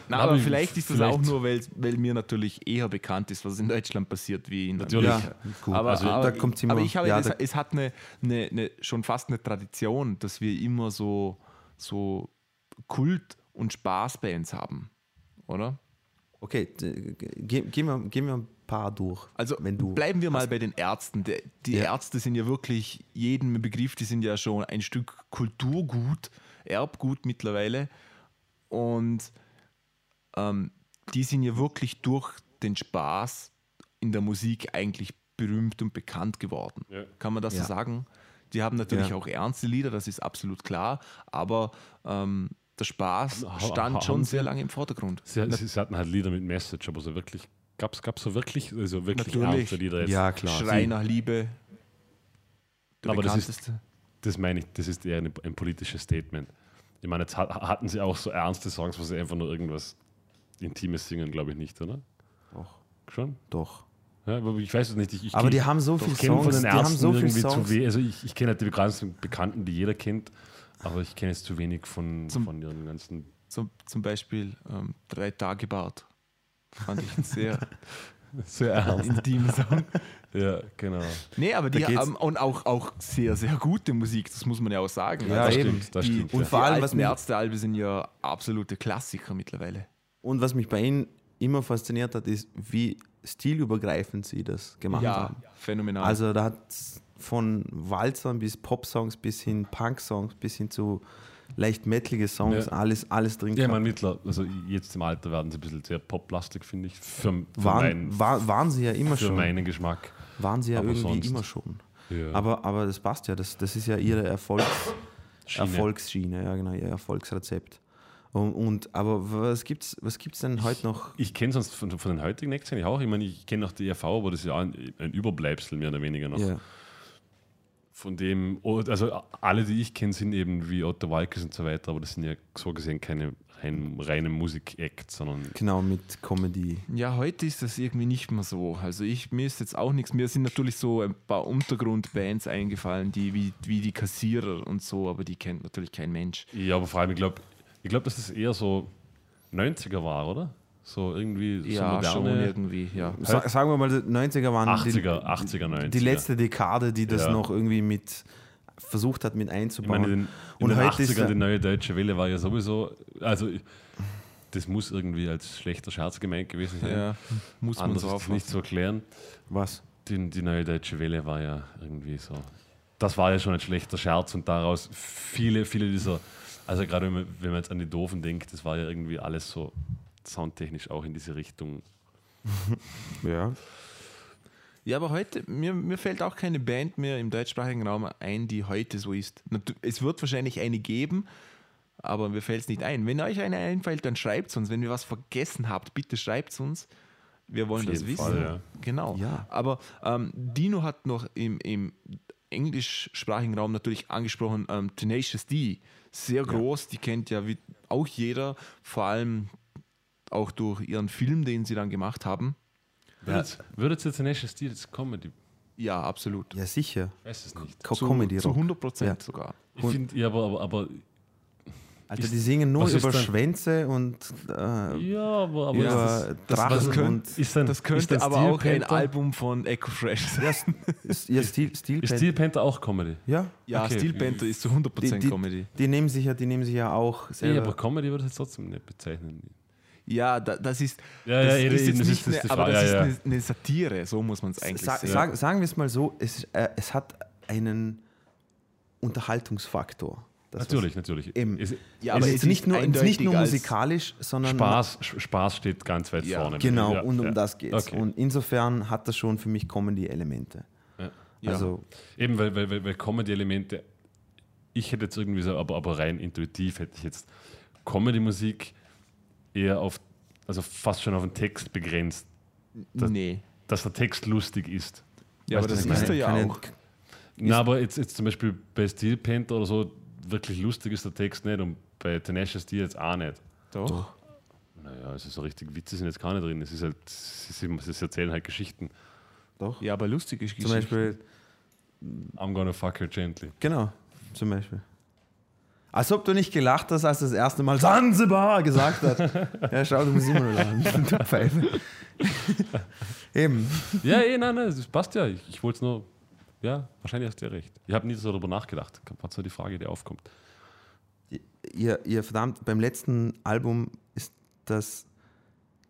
Na, Aber aber ich- vielleicht ist das vielleicht- auch nur, weil, weil mir natürlich eher bekannt ist, was in Deutschland passiert, wie in Natürlich. Amerika. Ja, gut. Aber, Also, aber, da kommt's immer- aber ich habe, ja, es, da- es hat eine, eine, eine, schon fast eine Tradition, dass wir immer so, so Kult- und Spaßbands haben, oder? Okay, gehen wir, gehen wir ein paar durch. Also wenn du bleiben wir mal bei den Ärzten. Die, die Ja. Ärzte sind ja wirklich jedem Begriff, die sind ja schon ein Stück Kulturgut, Erbgut mittlerweile. Und ähm, die sind ja wirklich durch den Spaß in der Musik eigentlich berühmt und bekannt geworden. Ja. Kann man das Ja. so sagen? Die haben natürlich Ja. auch ernste Lieder, das ist absolut klar, aber ähm, der Spaß Ha- stand haben schon sie- sehr lange im Vordergrund. Sie, sie, sie hatten halt Lieder mit Message, aber so wirklich, gab es so wirklich, also wirklich ernste Lieder jetzt? ja klar. Schrei nach Liebe. Der Aber das ist-. Das meine ich, das ist eher eine, ein politisches Statement. Ich meine, jetzt hat, hatten sie auch so ernste Songs, wo sie einfach nur irgendwas Intimes singen, glaube ich nicht, oder? Doch. Schon? Doch. Ja, aber ich weiß es nicht. Ich, ich Aber kenn- die haben so viele Songs. von den Die haben so viele Songs. zu. Also ich, ich kenne halt die ganzen Bekannten, die jeder kennt, aber ich kenne jetzt zu wenig von, Zum- von ihren ganzen. Zum, zum Beispiel ähm, Drei Tage Bart. Fand ich einen sehr Sehr ernst. intimen Song. ja, genau. Nee, aber die haben und auch, auch sehr, sehr gute Musik, das muss man ja auch sagen. Ja, das eben. stimmt, das die, stimmt. Und ja. vor allem, was mich- Ärztealben sind ja absolute Klassiker mittlerweile. Und was mich bei ihnen immer fasziniert hat, ist, wie stilübergreifend sie das gemacht Ja, haben. phänomenal. Also da hat von Walzern bis Popsongs bis hin Punk-Songs bis hin zu leicht metalige Songs, Ja. alles, alles drin Ja, meine, mittler, also jetzt im Alter werden sie ein bisschen sehr poplastig, finde ich. Für, für, waren, meinen, war, waren sie ja immer für schon. meinen Geschmack. Waren sie ja aber irgendwie sonst- immer schon. Ja. Aber, aber das passt ja, das, das ist ja ihre Erfolgs, Schiene. Erfolgsschiene, ja genau, ihr Erfolgsrezept. Und, und aber was gibt's, was gibt's denn heute noch? Ich kenne sonst von, von den heutigen Acts eigentlich auch. Ich meine, ich kenne noch die ERV, aber das ist ja auch ein, ein Überbleibsel mehr oder weniger noch. Ja. Von dem, oh, also alle, die ich kenne, sind eben wie Otto Walkes und so weiter, aber das sind ja so gesehen keine rein, reine Musik-Acts, sondern Genau, mit Comedy. Ja, heute ist das irgendwie nicht mehr so. Also ich, mir ist jetzt auch nichts. Mir sind natürlich so ein paar Untergrundbands eingefallen, die wie, wie die Kassierer und so, aber die kennt natürlich kein Mensch. ja, aber vor allem, ich glaube, ich glaub, dass das eher so 90er war, oder? So irgendwie so Ja, schon moderne irgendwie, ja. Sa sagen wir mal, die 90er waren 80er, 80er, 90er. die, die letzte Dekade, die das Ja. noch irgendwie mit versucht hat mit Ich einzubauen. meine, in, in Und den heute ist 80ern ja- die neue deutsche Welle war ja sowieso, also das muss irgendwie als schlechter Scherz gemeint gewesen sein. ja muss man Anders so ist nicht zu erklären. Was? Die, die neue deutsche Welle war ja irgendwie so. Das war ja schon ein schlechter Scherz und daraus viele, viele dieser, also gerade wenn man, wenn man jetzt an die Doofen denkt, das war ja irgendwie alles so soundtechnisch auch in diese Richtung. Ja. Ja, aber heute, mir, mir fällt auch keine Band mehr im deutschsprachigen Raum ein, die heute so ist. Es wird wahrscheinlich eine geben, aber mir fällt es nicht ein. Wenn euch eine einfällt, dann schreibt es uns. Wenn ihr was vergessen habt, bitte schreibt es uns. Wir wollen Auf das wissen. Fall, ja. Genau. Ja. Aber ähm, Dino hat noch im, im englischsprachigen Raum natürlich angesprochen, ähm, Tenacious D. Sehr groß, die kennt ja wie, auch jeder, vor allem auch durch ihren Film, den sie dann gemacht haben. Würdet, würdet ihr Tenacious D jetzt Comedy? Ja, absolut. Ja, sicher. Ich weiß es nicht. Co zu, Comedy zu Rock. 100 Prozent Ja. sogar. Ich finde, ja, aber, aber, aber Alter, Ist- die singen nur ist über dann- Schwänze und äh, ja, aber, aber Ja, ist über das, das- Drachen was könnte- und ist dann, Das ist könnte dann aber Steel auch ein Album von Echo Fresh sein. ist, ja, Steel, Steel Ist Panther- Steel Panther auch Comedy? Ja, Ja, Okay. Steel Panther ist zu 100% Die- die- Comedy. die nehmen sich ja, die nehmen sich ja auch Ja, selber. aber Comedy würde ich jetzt trotzdem nicht bezeichnen. Ja, da, das ist, Ja, das ja, ist eben, jetzt das nicht ist- das eine, ist aber das ist ja, ja. eine, eine Satire, so muss man es eigentlich Sa sagen, sagen wir es mal so, es, äh, es hat einen Unterhaltungsfaktor. Das, Natürlich, natürlich. Eben. Es, Ja, aber es es ist nicht nur, es ist nicht nur musikalisch, sondern Spaß, Spaß steht ganz weit Ja, vorne. Genau, Ja, und um ja. das geht's. Okay. Und insofern hat das schon für mich Comedy-Elemente. Also, Eben, weil, weil, weil, weil Comedy-Elemente, ich hätte jetzt irgendwie so, aber, aber rein intuitiv hätte ich jetzt Comedy-Musik eher auf, also fast schon auf den Text begrenzt, das- nee. dass der Text lustig ist. Ja, aber Weißt das du, was ist er ja auch. Na, aber jetzt, jetzt zum Beispiel bei Steel Panther oder so, wirklich lustig ist der Text nicht und bei Tenacious D jetzt auch nicht. Doch. Naja, also so richtig Witze sind jetzt keine drin. Es ist halt, sie, sie, sie erzählen halt Geschichten. Doch. Ja, aber lustig ist Zum Beispiel, I'm gonna fuck her gently. genau, zum Beispiel. Als ob du nicht gelacht hast, als er das erste Mal Sansibar gesagt hat. ja, schau, du musst immer nur lachen. Du Pfeife. Eben. Ja, eh, nein, nein, das passt ja. Ich, ich wollte es nur. Ja, wahrscheinlich hast du ja recht. Ich habe nie so darüber nachgedacht. Was so die Frage, die aufkommt. Ihr, ihr verdammt, beim letzten Album ist das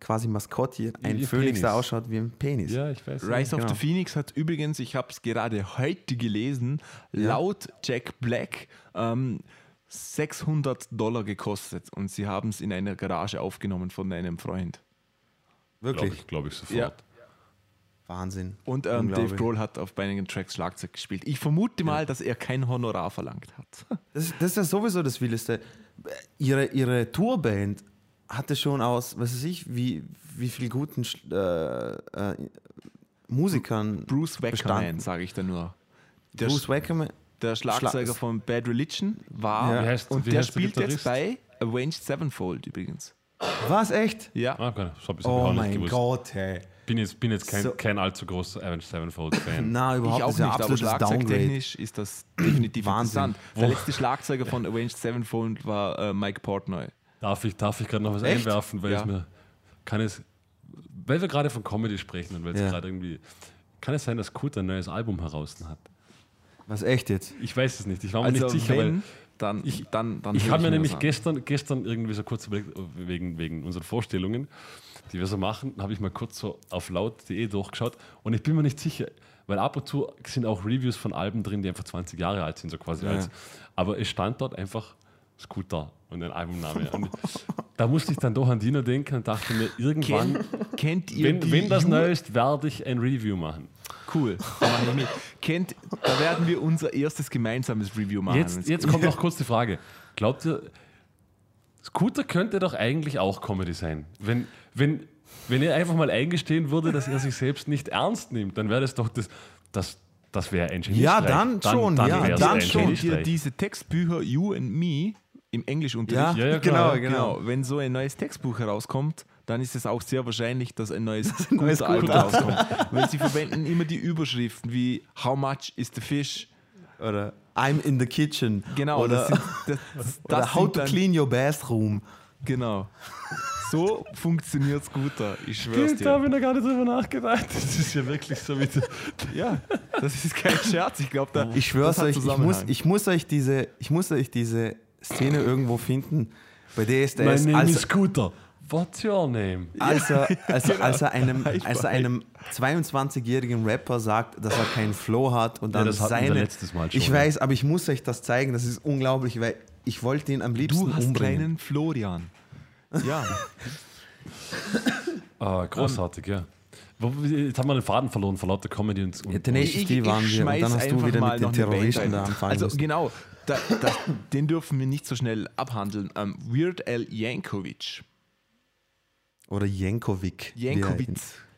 quasi Maskottchen ein Ihr Phönix, der Penis. ausschaut wie ein Penis. Ja, ich weiß. Rise of genau. the Phoenix hat übrigens, ich habe es gerade heute gelesen, Ja. laut Jack Black ähm, 600 Dollar gekostet und sie haben es in einer Garage aufgenommen von einem Freund. Glaube Wirklich. ich, glaub ich sofort. Ja. Wahnsinn. Und ähm, Dave. Grohl hat auf einigen Tracks Schlagzeug gespielt. Ich vermute mal, dass er kein Honorar verlangt hat. Das, das ist ja sowieso das Wildeste. Ihre, ihre Tourband hatte schon aus, was weiß ich, wie, wie viel guten äh, äh, Musikern. Bruce Wackerman, sage ich da nur. Der, Bruce Wackerman. der Schlagzeuger Schla- von Bad Religion war Ja. Heißt- und der heißt der spielt jetzt bei Avenged Sevenfold übrigens. Was, echt? Ja. Ah, okay. Das habe ich Oh mein gewusst. Gott, hey. Bin jetzt, bin jetzt kein, So- kein allzu großer Avenged Sevenfold-Fan. Na, überhaupt ich auch nicht, aber schlagzeugtechnisch ist das definitiv Wahnsinn. interessant. Der letzte Schlagzeuger von Avenged Sevenfold war äh, Mike Portnoy. Darf ich, darf ich gerade noch was Echt? einwerfen? Weil Ja. mir. Kann es. Weil wir gerade von Comedy sprechen und weil es Ja. gerade irgendwie. Kann es sein, dass Kurt ein neues Album heraus hat? Was, echt jetzt? Ich weiß es nicht. Ich war mir Also nicht sicher, wenn, weil dann, Ich- dann, dann Ich habe mir nämlich gestern, gestern irgendwie so kurz überlegt, wegen, wegen unseren Vorstellungen, die wir so machen, habe ich mal kurz so auf laut.de durchgeschaut und ich bin mir nicht sicher, weil ab und zu sind auch Reviews von Alben drin, die einfach 20 Jahre alt sind, so quasi Ja. als. Aber es stand dort einfach Scooter und ein Albumname. Und da musste ich dann doch an Dino denken und dachte mir, irgendwann, Kennt, kennt ihr wenn, wenn das neu ist, werde ich ein Review machen. Cool. Da mache. Kennt, da werden wir unser erstes gemeinsames Review machen. Jetzt, jetzt kommt noch kurz die Frage. Glaubt ihr, Scooter könnte doch eigentlich auch Comedy sein? Wenn, wenn, wenn er einfach mal eingestehen würde, dass er sich selbst nicht ernst nimmt, dann wäre das doch das, das, das wäre ein Geniestreich. Ja, dann schon, ja, dann ein schon. Kennt ihr Geniestreich. diese Textbücher You and Me im Englischunterricht? Ja, ja, genau, klar. genau. Genau, wenn so ein neues Textbuch herauskommt, dann ist es auch sehr wahrscheinlich, dass ein neues Album Scooter. rauskommt. Weil sie verwenden immer die Überschriften wie How much is the fish? Oder I'm in the kitchen. Genau, Oder, das sind, das, das, oder How to dann, clean your bathroom. Genau. So funktioniert Scooter, ich schwör's Da dir. habe ich noch gar nicht drüber nachgedacht. Das ist ja wirklich so wie. Ja, das ist kein Scherz. Ich glaube, da Ich schwör's euch, ich muss, ich, muss euch diese, ich muss euch diese Szene irgendwo finden, bei der ist er Mein Name als, is Scooter. What's your name? als, er, als, als, er einem, als er einem 22-jährigen Rapper sagt, dass er keinen Flow hat und Ja, dann das hatten wir seine. letztes Mal schon, ich ja. weiß, aber ich muss euch das zeigen, das ist unglaublich, weil ich wollte ihn am liebsten Du hast umbringen. kleinen Florian. Ja, Ah, großartig, ja. Wo- Jetzt haben wir den Faden verloren vor lauter Comedy und, und Ja, Tenacious D waren wir und dann hast du wieder mal mit den Terroristen da anfangen Also müssen. genau, da, da, den dürfen wir nicht so schnell abhandeln. Ähm, Weird Al Yankovic. Oder Jankovic. er Jankovic.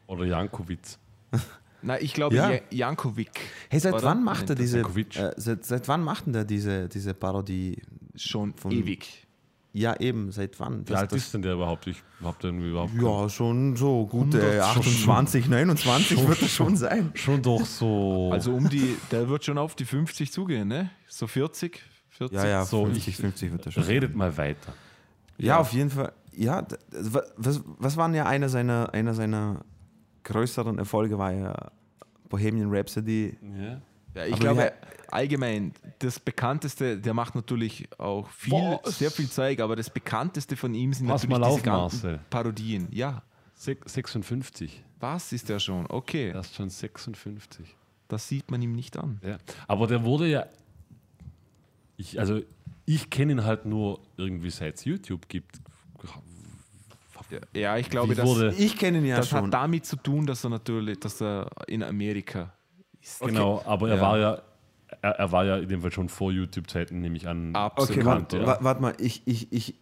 oder Jankowitz. Na, ich glaube Ja. Ja- Jankovic. Hey, seit Oder? wann macht er diese, Jankovic. äh, seit, seit wann macht denn der diese, diese Parodie? Schon Von- ewig. Ja, eben, seit wann? Wie Das- alt das- ist denn der überhaupt? Ich hab irgendwie überhaupt Ja, schon so gute 100, 28, 29 wird es schon sein. schon doch so. Also um die, der wird schon auf die 50 zugehen, ne? So 40, 40. Ja, ja, So, 50, ich- 50 wird das schon. redet mal weiter. Ja, auf jeden Fall. Ja, was, was waren ja einer seiner, einer seiner größeren Erfolge war ja Bohemian Rhapsody. Ja. Ja, ich Aber glaube, allgemein, das bekannteste, der macht natürlich auch viel, Was? sehr viel Zeug, aber das bekannteste von ihm sind Pass natürlich mal diese ganzen. Parodien. Ja, Sech- 56. was ist der schon? Okay, Er ist schon 56. das sieht man ihm nicht an. Ja. Aber der wurde ja. Ich, also, ich kenne ihn halt nur irgendwie seit es YouTube gibt. Ja, ich glaube, das, wurde- Ich kenne ihn ja das schon. hat damit zu tun, dass er natürlich, dass er in Amerika ist. Genau, aber er Ja. war ja. Er, er war ja in dem Fall schon vor YouTube-Zeiten, nehme ich an. Absolut. Okay, warte ja. wa- warte mal, ich, ich, ich,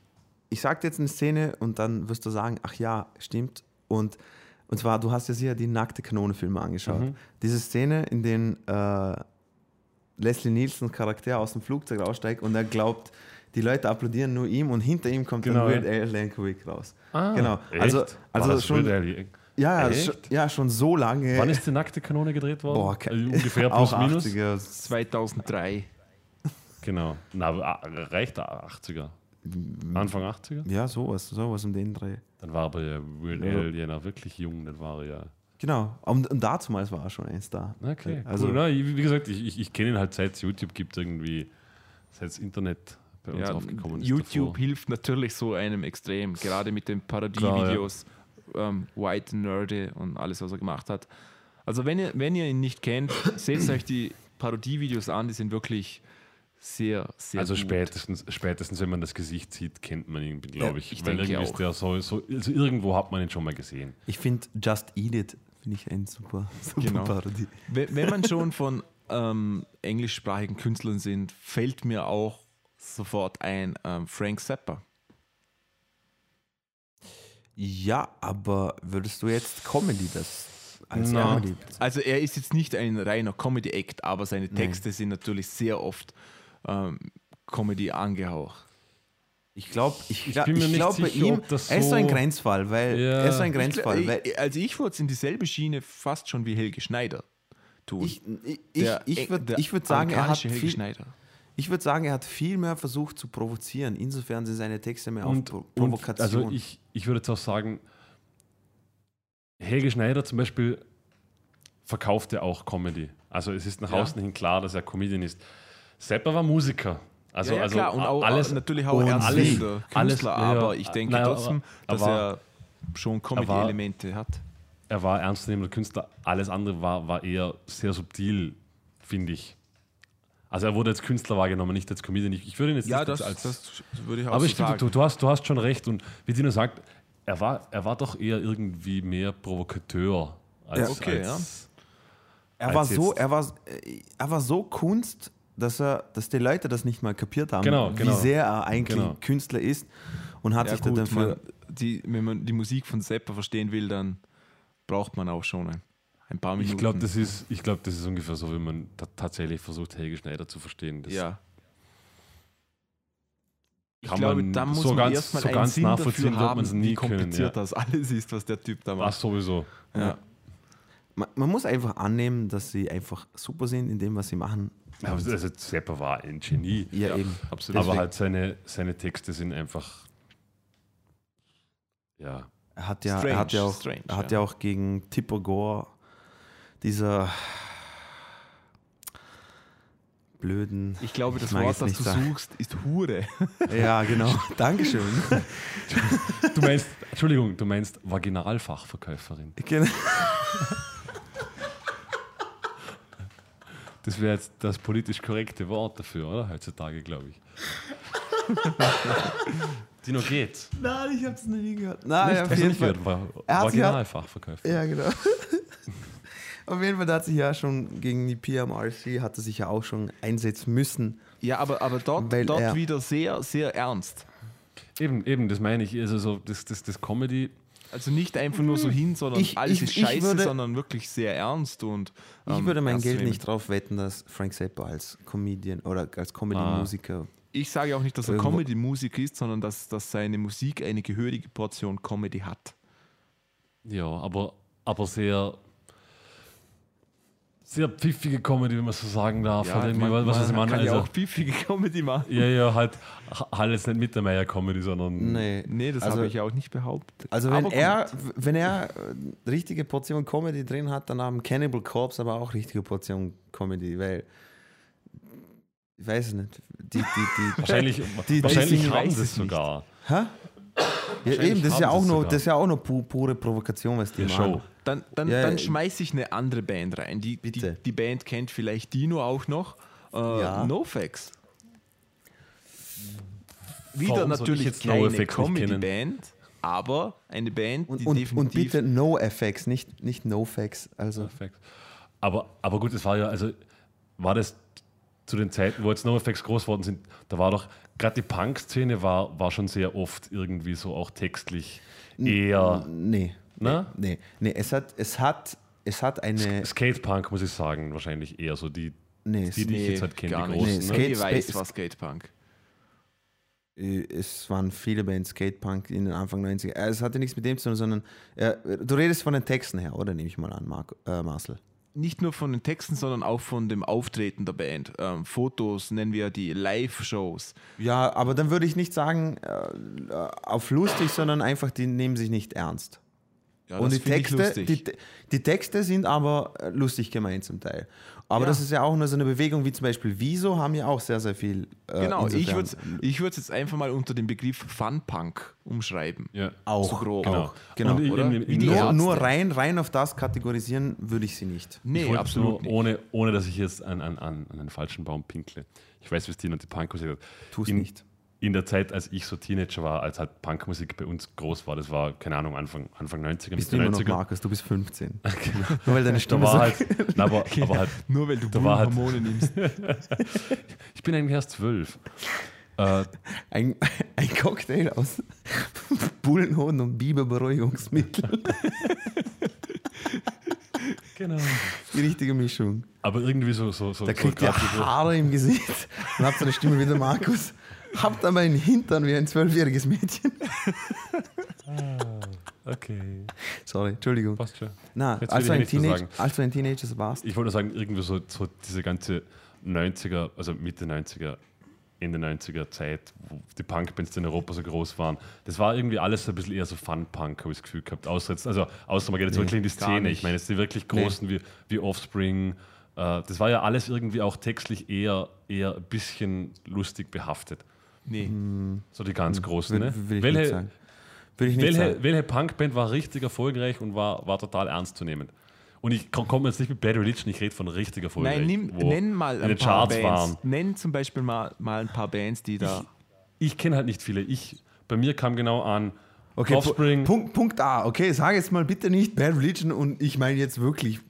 ich sag dir jetzt eine Szene und dann wirst du sagen, ach ja, stimmt. Und, und zwar, du hast ja sicher die nackte Kanone-Filme angeschaut. Mhm. Diese Szene, in der äh, Leslie Nielsens Charakter aus dem Flugzeug aussteigt und er glaubt, die Leute applaudieren nur ihm und hinter ihm kommt Genau, dann Weird ja. Al Yankovic raus. Ah, genau. echt? Also, War also das schon, Weird Al- ja, schon, ja, schon so lange. Wann ist die nackte Kanone gedreht worden? Boah, Also ungefähr auch plus minus. 80er. 2003. Genau. Na, reicht 80er. Anfang 80er? Ja, sowas, sowas um den Dreh. Dann war aber ja Weird. Al ja noch wirklich jung. Dann war er ja. Genau. Und, und damals war er schon ein Star. Okay. Also- cool. Na, wie gesagt, ich, ich, ich kenne ihn halt seit es YouTube gibt, irgendwie, seit das Internet bei uns Ja, aufgekommen ist. YouTube davor. hilft natürlich so einem extrem, gerade mit den Parodie-Videos, ähm, White Nerdy und alles, was er gemacht hat. Also wenn ihr, wenn ihr ihn nicht kennt, seht euch die Parodie-Videos an, die sind wirklich sehr, sehr Also gut. spätestens, spätestens, wenn man das Gesicht sieht, kennt man ihn, glaube ich. ich Weil denke irgendwie ist auch. der so, so, also irgendwo hat man ihn schon mal gesehen. Ich finde Just Eat It, finde ich ein super, super Genau. Parodie. Wenn, wenn man schon von ähm, englischsprachigen Künstlern sind, fällt mir auch sofort ein ähm, Frank Zappa. Ja, aber würdest du jetzt Comedy das als Na. Comedy? Also er ist jetzt nicht ein reiner Comedy-Act, aber seine Texte sind natürlich sehr oft ähm, Comedy angehaucht. Ich glaube, ich, Ich glaub, bin mir ich glaub sicher, ihm, ob das er ist so ein so- Grenzfall, weil Ja. er ist so ein Ich, Grenzfall, weil ich, also ich würde es in dieselbe Schiene fast schon wie Helge Schneider tun. ich, ich, ich, Der- ich würde ich würd sagen, er hat Helge viel, Schneider. Ich würde sagen, er hat viel mehr versucht zu provozieren. Insofern sind seine Texte mehr auf Und, Pro und Provokation. also ich, ich würde jetzt auch sagen, Helge Schneider zum Beispiel verkauft ja auch Comedy. Also es ist nach Ja. außen hin klar, dass er Comedian ist. Sepper war Musiker. Also, ja, ja, also klar, und auch, alles, natürlich auch ernstnehmender alles- Künstler, ja. aber ich denke Nein, aber- trotzdem, dass aber- er schon Comedy-Elemente hat. er war ernstzunehmender Künstler. Alles andere war, war eher sehr subtil, finde ich. Also er wurde als Künstler wahrgenommen, nicht als Comedian. Ich, ich würde ihn jetzt Ja, nicht das, als... das würde ich auch aber so ich sagen. du, du, hast, du hast schon recht. Und wie Dino sagt, er war, er war doch eher irgendwie mehr Provokateur. Als, Ja, okay, als, Er als war so, er war, er war so Kunst, dass er, dass die Leute das nicht mal kapiert haben, Genau, wie genau. sehr er eigentlich Genau. Künstler ist und hat ja, sich gut, dann dafür. man, die, wenn man die Musik von Seppa verstehen will, dann braucht man auch schon ein, ein paar Minuten. Ich glaube, das, ist- ich glaub, das ist ungefähr so, wenn man ta tatsächlich versucht, Helge Schneider zu verstehen. Das ja. Ich kann glaube, man da muss so man ganz- erstmal so einen ganz Sinn nachvollziehen dafür haben, wie können, kompliziert ja. das alles ist, was der Typ da macht. sowieso. Ja. Man, man muss einfach annehmen, dass sie einfach super sind in dem, was sie machen. Aber also Sepper war ein Genie. Ja, eben. absolut. Aber Deswegen- halt seine, seine Texte sind einfach. Ja. Er hat ja, Strange, er hat ja auch, strange, er hat ja. ja auch gegen Tipper Gore dieser blöden. Ich glaube, das Ich Wort, es das du sagen. suchst, ist Hure. Ja, genau. Dankeschön. Du meinst, Entschuldigung, du meinst Vaginalfachverkäuferin. Genau. Das wäre jetzt das politisch korrekte Wort dafür, oder? Heutzutage, glaube ich. Dino geht. Nein, ich habe es noch nie gehört. Nein, Nicht, auf du jeden nicht Fall. gehört, war Er Vaginalfachverkäuferin. Ja, genau. Auf jeden Fall, da hat sich ja schon gegen die PMRC, hat er sich ja auch schon einsetzen müssen. Ja, aber, aber dort, Weil dort er- wieder sehr, sehr ernst. Eben, eben, das meine ich. Also so, das, das, das Comedy, Also nicht einfach nur so hin, sondern Ich- alles ich- ist ich scheiße, würde- sondern wirklich sehr ernst und Ich ähm, würde mein Geld nehmen. nicht drauf wetten, dass Frank Zappa als Comedian oder als Comedy-Musiker. Ich sage auch nicht, dass er Comedy-Musiker ist, sondern dass, dass seine Musik eine gehörige Portion Comedy hat. ja, aber, aber sehr, sehr pfiffige Comedy, wenn man so sagen darf. Ja, Halt irgendwie, man, was man meine, kann ja also, auch piefige Comedy machen. ja, ja, halt, halt jetzt nicht mit der Meier-Comedy, sondern Nee. Nee, das Also- habe ich ja auch nicht behauptet. Also wenn Aber er, gut. wenn er äh, richtige Portion Comedy drin hat, dann haben Cannibal Corpse aber auch richtige Portion Comedy, weil ich weiß es nicht. Die, die, die, wahrscheinlich, die wahrscheinlich haben das es sogar. Hä? Ja, Wahrscheinlich eben, das ist ja auch sie nur, sogar. das ist ja auch nur pu pure Provokation, was die Die machen. Show. Dann, dann, Ja, dann schmeiße ich eine andere Band rein. Die, die, Bitte. die Band kennt vielleicht Dino auch noch. Äh, Ja. NoFX. Wieder Warum natürlich jetzt keine NoFX kennen? Comedy-Band, aber eine Band, Und, die und, definitiv... und bitte No Effects, nicht, nicht No Facts. Also Perfekt. Aber, aber gut, es war ja, also war das zu den Zeiten, wo jetzt NoFX groß geworden sind, da war doch, gerade die Punk-Szene war, war schon sehr oft irgendwie so auch textlich eher nee. Ne? Nee, nee, es hat, es hat, es hat eine. Skatepunk, muss ich sagen, wahrscheinlich eher so die, Nee, die, die ich jetzt halt kenne, gar die nicht. großen. Nee, ne? Skate- ich weiß, was Skatepunk. Äh, es waren viele Bands Skatepunk in den Anfang 90er. Äh, Es hatte nichts mit dem zu tun, sondern äh, du redest von den Texten her, oder? Nehme ich mal an, Marco, äh, Marcel. Nicht nur von den Texten, sondern auch von dem Auftreten der Band. Ähm, Fotos nennen wir die Live-Shows. Ja, aber dann würde ich nicht sagen äh, auf lustig, sondern einfach, die nehmen sich nicht ernst. Ja, Und die Texte, lustig. die, die Texte sind aber äh, lustig gemeint zum Teil. Aber Ja. das ist ja auch nur so eine Bewegung wie zum Beispiel Wieso haben ja auch sehr, sehr viel. Äh, Genau, ich würde es jetzt einfach mal unter dem Begriff Fun-Punk umschreiben. Ja. auch. so grob. Genau. Auch, genau. Und oder? in- in- die nur, nur rein, rein auf das kategorisieren würde ich sie nicht. Nee, absolut nur, nicht. Ohne, ohne dass ich jetzt an, an, an, an einen falschen Baum pinkle. Ich weiß, wie es Tina und die Punkmusik hat. Tu's in, nicht. In der Zeit, als ich so Teenager war, als halt Punkmusik bei uns groß war, das war, keine Ahnung, Anfang, Anfang 90er, Bist du immer noch 90er. Markus, du bist 15. Nur weil deine Stimme war so halt, na, aber, aber halt, Nur weil du war halt- Hormone nimmst. ich bin eigentlich erst zwölf. Äh, ein, ein Cocktail aus Bullenhoden und Biberberuhigungsmittel. genau. Die richtige Mischung. Aber irgendwie so, so, so, Da so kriegt ihr so- Haare im Gesicht und habt eine Stimme wie der Markus. Habt aber einen Hintern wie ein zwölfjähriges Mädchen. Okay, Sorry, Entschuldigung. passt schon. Na, als du, ein sagen. als du ein Teenager warst, Ich wollte nur sagen, irgendwie so, so diese ganze 90er, also Mitte 90er, Ende 90er Zeit, wo die Punkbands in Europa so groß waren, das war irgendwie alles so ein bisschen eher so Fun-Punk, habe ich das Gefühl gehabt. Außer jetzt, also außer man geht jetzt Nee, wirklich in die Szene. Ich meine, jetzt die wirklich großen wie, wie Offspring, Äh, das war ja alles irgendwie auch textlich eher, eher ein bisschen lustig behaftet. Nee. So die ganz großen. Will, Ne? will ich welche, sagen. Will ich nicht welche, sagen. welche Punkband war richtig erfolgreich und war, war total ernst zu nehmen? Und ich komme jetzt nicht mit Bad Religion, ich rede von richtig erfolgreich. Nein, nimm, nenn mal in ein paar Charts Bands. waren. Nenn zum Beispiel mal, mal ein paar Bands, die da. Ich kenne halt nicht viele. Ich, bei mir kam genau an Okay, Offspring. Pu- Punkt, Punkt A. Okay, sag jetzt mal bitte nicht Bad Religion und ich meine jetzt wirklich,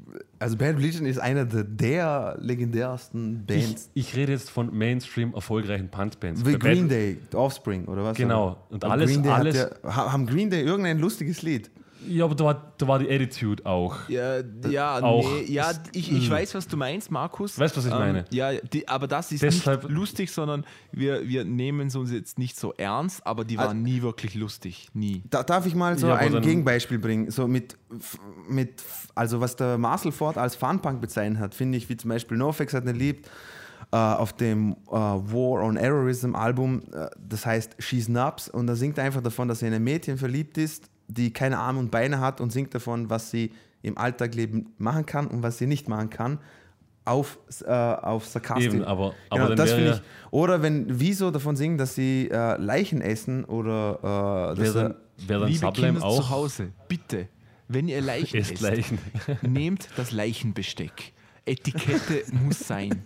also Bad Religion ist einer der, der legendärsten Ich, Bands. ich rede jetzt von Mainstream erfolgreichen Punkbands. Wie Bei Bad- Green Day, Offspring oder was? Genau. Und Aber alles- Green Day alles- ja, ha- haben Green Day irgendein lustiges Lied? Ja, aber da war, da war die Attitude auch. Ja, ja, Auch- nee, ja ich, ich weiß, was du meinst, Markus. Weißt, was ich meine? Ja, die, aber das ist Deshalb- nicht lustig, sondern wir, wir nehmen es uns jetzt nicht so ernst, aber die waren nie wirklich lustig. Nie. Da, darf ich mal so Ja, ein Gegenbeispiel bringen? So mit, mit, also was der Marcel Ford als Funpunk bezeichnet hat, finde ich, wie zum Beispiel NoFX hat ein Lied äh, auf dem äh, War on Terrorism Album, äh, das heißt She's Nubs und da singt er einfach davon, dass er in ein Mädchen verliebt ist, die keine Arme und Beine hat und singt davon, was sie im Alltagleben machen kann und was sie nicht machen kann. Auf, äh, auf Sarkastik. Eben, aber, aber Genau, dann das wäre finde ja, ich. Oder wenn Wieso davon singen, dass sie äh, Leichen essen oder äh, dass wäre dann, wär dann Liebe Sublime Kinder auch zu Hause, bitte, wenn ihr Leichen Esst Leichen. nehmt das Leichenbesteck. Etikette muss sein.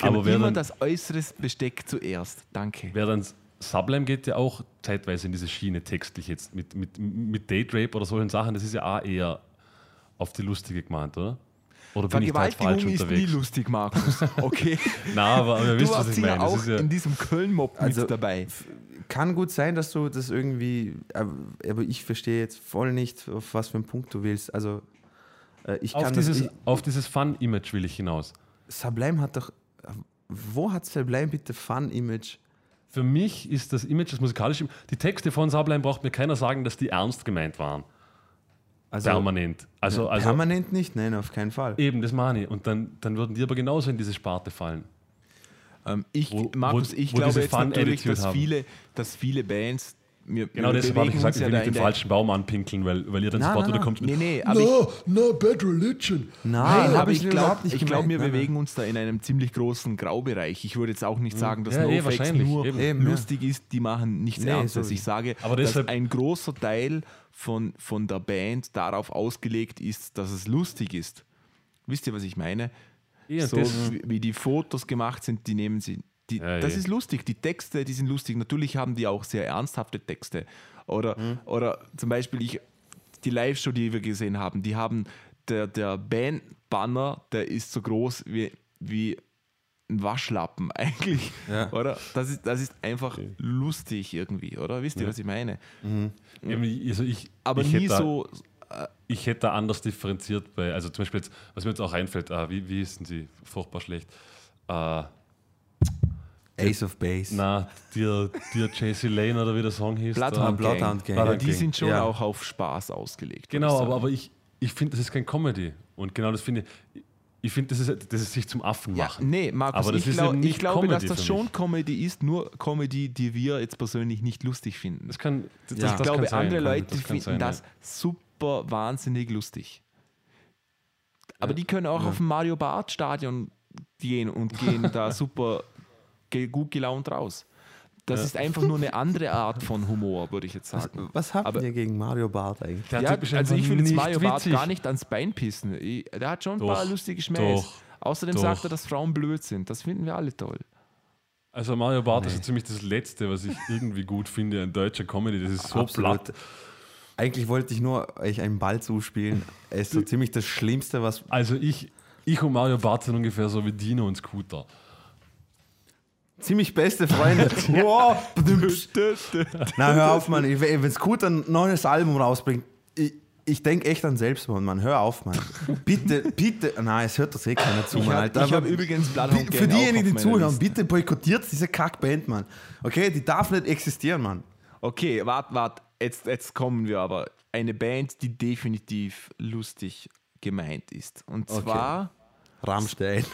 Aber wer immer dann- das äußere Besteck zuerst. Danke. Wer dann Sublime geht ja auch zeitweise in diese Schiene textlich jetzt mit, mit, mit Date Rape oder solchen Sachen. Das ist ja auch eher auf die lustige gemeint, oder? Oder bin ich da jetzt falsch ist nie unterwegs? lustig, Markus. Okay? Nein, aber, aber ihr du wisst, was warst ich meine. Auch ja, in diesem Köln-Mob Also, mit dabei. Kann gut sein, dass du das irgendwie, aber aber ich verstehe jetzt voll nicht, auf was für einen Punkt du willst. Also äh, ich auf, kann dieses, das, ich, auf dieses Fun-Image will ich hinaus. Sublime hat doch, wo hat Sublime bitte Fun-Image? Für mich ist das Image, das musikalische, die Texte von Sublime braucht mir keiner sagen, dass die ernst gemeint waren. Also Permanent. Also, also permanent nicht? Nein, auf keinen Fall. eben, das meine ich. Und dann, dann würden die aber genauso in diese Sparte fallen. Ähm, ich, Wo- Markus, wo- ich wo glaube diese jetzt natürlich, dass haben. viele, dass viele Bands. Wir, Genau wir deshalb habe ich gesagt, ich will da nicht den falschen Baum anpinkeln, weil, weil ihr dann Nein, sofort nein, wieder kommt. Nee, nee, aber ich, no, no, Bad Religion. Nein, Nein, hab aber ich glaube, überhaupt nicht ich glaub, wir. Nein, bewegen uns da in einem ziemlich großen Graubereich. Ich würde jetzt auch nicht sagen, dass Ja, eh, NoFX wahrscheinlich, nur eben. Eben, ja. lustig ist, die machen nichts Nee, Ernstes. Ich sage, Aber dass ein großer Teil von, von der Band darauf ausgelegt ist, dass es lustig ist. Wisst ihr, was ich meine? Ja, so wie- wie die Fotos gemacht sind, die nehmen sie. Die, Ja, das eh. ist lustig. Die Texte, die sind lustig. Natürlich haben die auch sehr ernsthafte Texte. Oder, Mhm. oder zum Beispiel ich, die Live-Show, die wir gesehen haben, die haben der, der Band-Banner, der ist so groß wie, wie ein Waschlappen eigentlich. Ja. Oder? Das ist, das ist einfach lustig irgendwie, oder? Wisst ihr, was ich meine? Eben, also ich, Aber ich nie hätte da, so. Ich hätte da anders differenziert bei, also zum Beispiel jetzt, was mir jetzt auch einfällt, äh, wie, wie ist denn sie? Furchtbar schlecht. Äh, Ace of Base. na, dir, dir JC Lane oder wie der Song hieß. Bloodhound Gang. Bloodhound Gang. Aber die sind schon Ja. auch auf Spaß ausgelegt. Genau, ich aber, aber ich, ich finde, das ist kein Comedy. Und genau das finde ich, ich finde, das ist, das ist sich zum Affen Ja, machen. nee, Markus, Aber das ich, ist glaub, ich glaube, dass Comedy das für schon. Comedy ist, nur Comedy, die wir jetzt persönlich nicht lustig finden. Das kann, das, Ja. das ich kann glaube, sein, andere kann- Leute das kann finden sein, das ja. super wahnsinnig lustig. Aber die können auch auf dem Mario Bart Stadion gehen und gehen da super gut gelaunt raus. Das ist einfach nur eine andere Art von Humor, würde ich jetzt sagen. Was habt Aber- ihr gegen Mario Bart eigentlich? Ja, also ich will jetzt nicht Mario Bart witzig. gar nicht ans Bein pissen. Ich, der hat schon ein Doch, paar lustige Schmähs. doch, Außerdem doch. sagt er, dass Frauen blöd sind. Das finden wir alle toll. Also Mario Bart ist so ziemlich das Letzte, was ich irgendwie gut finde an deutscher Comedy. Das ist so Absolut. platt. Eigentlich wollte ich nur euch einen Ball zuspielen. Er ist so ziemlich das Schlimmste, was. Also ich, ich und Mario Bart sind ungefähr so wie Dino und Scooter. Ziemlich beste Freunde. wow. Na, hör auf, Mann. Wenn Scooter ein neues Album rausbringt, ich, ich denke echt an Selbstmord, Mann. Hör auf, Mann. Bitte, bitte. Nein, es hört das eh keiner zu, Ich Mann. habe Alter. hab Aber übrigens Bloodhound Für diejenigen, die zuhören, Liste. bitte boykottiert diese Kackband, Mann. Okay, die darf nicht existieren, Mann. Okay, warte, warte. Jetzt, jetzt kommen wir aber. Eine Band, die definitiv lustig gemeint ist. Und Okay. Rammstein.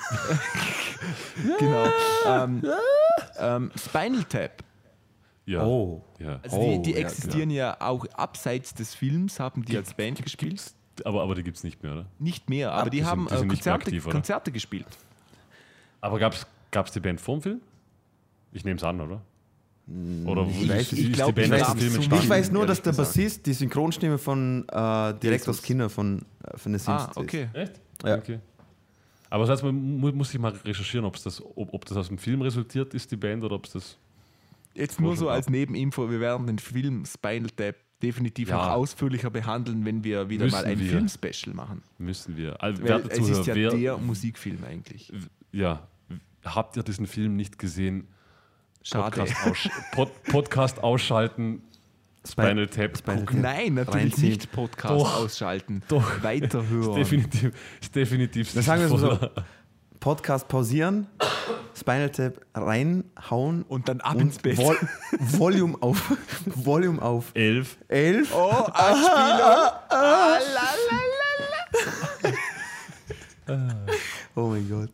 genau, ähm, ähm, Spinal Tap. Ja. Oh. Ja. Also Oh, die, die ja, existieren ja, auch abseits des Films, haben die als Band gespielt. aber, aber die gibt es nicht mehr, oder? Nicht mehr, aber die die, sind- haben die sind äh, Konzerte, aktiv? Konzerte gespielt. Aber gab es die Band vorm Film? Ich nehme es an, oder? Oder ich ist, weiß- ich die glaub, Band ich weiß? Ich weiß nur, dass der gesagt. Bassist die Synchronstimme von äh, direkt aus. Kinder von, äh, von den Simpsons Ah, okay. Echt? Ja. Okay. Aber das heißt, man muss ich mal recherchieren, ob's das, ob, ob das aus dem Film resultiert ist, die Band, oder ob es das. Jetzt nur so als Nebeninfo, wir werden den Film Spinal Tap definitiv Ja. noch ausführlicher behandeln, wenn wir wieder Müssen mal ein. Filmspecial machen. Müssen wir. Also, Weil es ist ja Zuhörer, wer, der Musikfilm eigentlich. ja, habt ihr diesen Film nicht gesehen? Schade. Podcast, aussch Pod Podcast ausschalten, Spinal Tap Spinal gucken. Nein, natürlich Reinziehen. nicht Podcast Doch. ausschalten. Doch. Weiterhören. Ist definitiv, ist definitiv Dann sagen wir so. Podcast pausieren, Spinal Tap reinhauen Und dann ab und ins Bett. Vol Volume auf. Volume auf. Elf. 11. Oh, Anspielung. Ah, la, la, Oh mein Gott.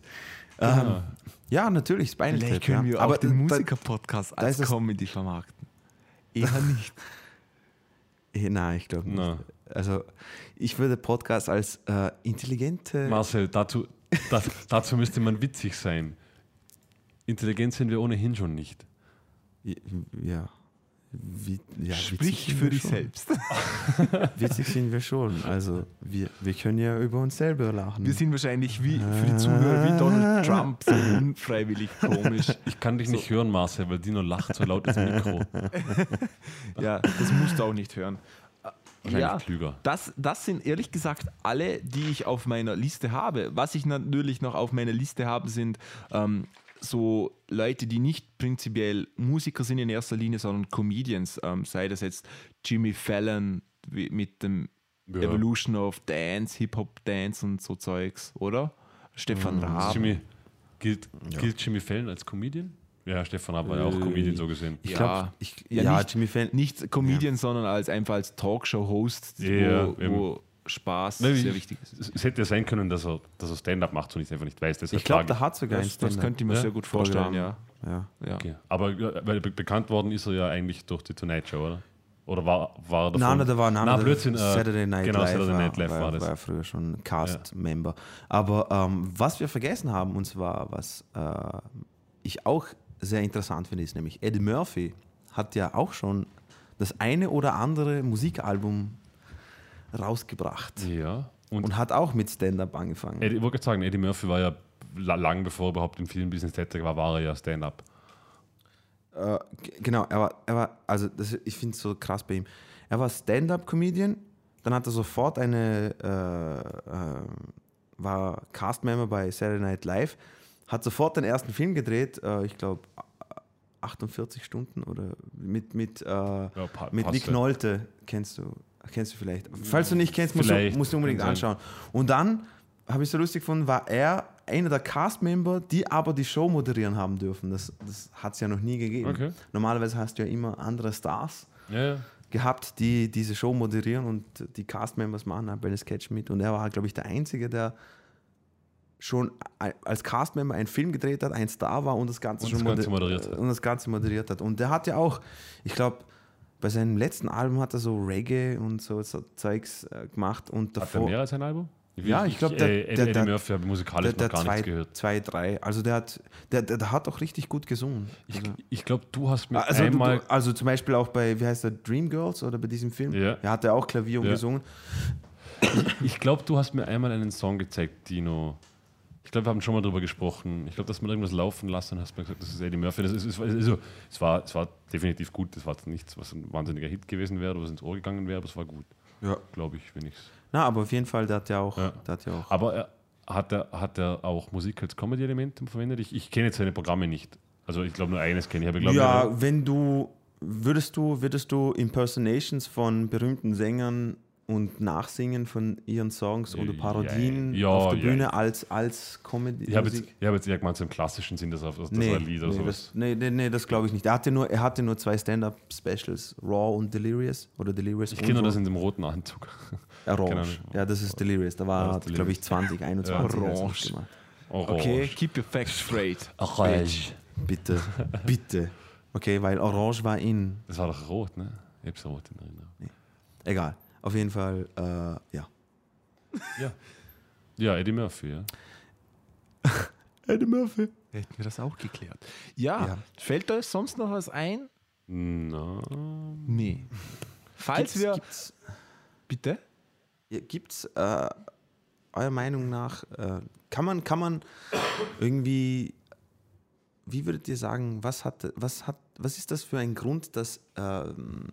Ähm, ja, natürlich, Spinal. Vielleicht Tap. können ja. wir Aber auch den da- Musiker-Podcast als Comedy vermarkten. Eher nicht. Eh, Nein, ich glaube nicht. Also, ich würde Podcast als äh, intelligente. Marcel, dazu, da, dazu müsste man witzig sein. Intelligent sind wir ohnehin schon nicht. Ja. Wie, ja Sprich für dich schon. selbst. Witzig sind wir schon. Also, wir, wir können ja über uns selber lachen. Wir sind wahrscheinlich wie für die Zuhörer wie Donald Trump, so unfreiwillig komisch. Ich kann dich nicht hören, Marcel, weil Dino lacht so laut ins Mikro. Ja, das musst du auch nicht hören. Wahrscheinlich Ja, klüger. das, das sind ehrlich gesagt alle, die ich auf meiner Liste habe. Was ich natürlich noch auf meiner Liste habe, sind ähm, so Leute, die nicht prinzipiell Musiker sind in erster Linie, sondern Comedians. Ähm, sei das jetzt Jimmy Fallon mit dem Ja. Evolution of Dance, Hip-Hop-Dance und so Zeugs, oder? Stefan Raab. Jimmy, gilt, gilt Jimmy Fallon als Comedian? Ja, Stefan Raab war ja auch Äh, Comedian so gesehen. ich Ja. glaube, ich, Ja, ja, nicht- Jimmy Fallon. Nicht Comedian, sondern als einfach als Talkshow-Host, Ja, wo, wo Spaß Nein, sehr ich- wichtig ist. Es, es hätte ja sein können, dass er, dass er Stand-up macht und ich einfach nicht weiß. Ich glaube, der hat sogar ein Das, das Stand-up. könnte ich mir Ja? sehr gut vorstellen, ja. Ja. ja. Okay. Aber ja, weil be bekannt worden ist er ja eigentlich durch die Tonight Show, oder? Oder war, war er davon? Nein, nein, der war nein, Na, der Blödsinn. Äh, Saturday Night genau, Live, Saturday Night Live war, war, das. war früher schon Cast-Member. Aber ähm, was wir vergessen haben, und zwar, was äh, ich auch sehr interessant finde, ist nämlich Eddie Murphy hat ja auch schon das eine oder andere Musikalbum rausgebracht ja. Und, und hat auch mit Stand-Up angefangen. Eddie, ich wollte sagen, Eddie Murphy war ja la- lang bevor er überhaupt im Filmbusiness tätig war, war er ja Stand-up. Äh, genau, er war, er war also das, ich finde es so krass bei ihm. Er war Stand-up-Comedian, dann hat er sofort eine, äh, äh, war Cast-Member bei Saturday Night Live, hat sofort den ersten Film gedreht, äh, ich glaube 48 Stunden oder mit, mit, äh, pa- mit Nick ja. Nolte, kennst du, kennst du vielleicht. Falls du nicht kennst, musst du, Vielleicht, musst du unbedingt anschauen. Und dann habe ich so lustig gefunden, war er einer der Cast-Member, die aber die Show moderieren haben dürfen. Das, das hat es ja noch nie gegeben. Okay. Normalerweise hast du ja immer andere Stars Ja, ja. gehabt, die diese Show moderieren und die Cast-Members machen halt bei den Sketch mit. Und er war, glaube ich, der Einzige, der schon als Cast-Member einen Film gedreht hat, ein Star war und das Ganze Und schon das Ganze moder- moderiert hat. Und das Ganze moderiert hat. Und der hat ja auch, ich glaube, bei seinem letzten Album hat er so Reggae und so, so Zeugs äh, gemacht. Und Hat er davor, mehr als ein Album? Ja, ich glaub, der- äh, der- Eddie der- Murphy habe musikalisch der, noch der gar zwei, nichts gehört. zwei, drei. Also der hat, der, der, hat auch richtig gut gesungen. Ich, Also, ich glaube, du hast mir also, einmal. du, also zum Beispiel auch bei, wie heißt der, Dreamgirls oder bei diesem Film? Ja. Er hat ja auch Klavier und Ja. gesungen. Ich glaube, du hast mir einmal einen Song gezeigt, Dino. Ich glaube, wir haben schon mal drüber gesprochen. Ich glaube, dass man irgendwas laufen lassen hast mir gesagt, das ist Eddie Murphy. Das ist, ist, also, es, war, es war definitiv gut. Das war jetzt nichts, was ein wahnsinniger Hit gewesen wäre oder was ins Ohr gegangen wäre, aber es war gut, Ja. glaube ich, wenn ich's. Na, aber auf jeden Fall, der hat ja auch, Ja. der hat ja auch. Aber er, hat, er, hat er auch Musik als Comedy-Element verwendet? Ich, ich kenne jetzt seine Programme nicht. Also ich glaube nur eines kenne ich, aber ich glaube ja, wenn du würdest du würdest du Impersonations von berühmten Sängern und Nachsingen von ihren Songs oder Ja, Parodien ja, auf der ja. Bühne als als Comedy ich habe jetzt, ich hab jetzt eher gemeint, so im klassischen Sinn, dass das, das Nee, war ein Lied oder nee, sowas. das, nee, nee, nee, das glaube ich nicht. Er hatte nur, er hatte nur zwei Stand-Up-Specials, Raw und Delirious. Oder Delirious Ich kenne nur das in dem roten Anzug. Ja, Orange. Ja, das ist Delirious. Da war, Ja, glaube ich, Delirious. 20, 21 Ja, hat's Orange. gemacht. Orange. Okay, keep your facts straight. Orange. Bitte, bitte. Okay, weil Orange war in. Das war doch rot, ne? Ich hab's rot in Erinnerung. Egal. Auf jeden Fall, äh, ja. Ja. Ja, Eddie Murphy, ja. Eddie Murphy. Hätten wir das auch geklärt. Ja, Ja. fällt euch sonst noch was ein? Na, Nee. Falls Gibt's, wir. gibt's, Bitte? ja, gibt's äh, eurer Meinung nach, äh, kann man, kann man irgendwie, wie würdet ihr sagen, was hat, was hat, was ist das für ein Grund, dass ähm,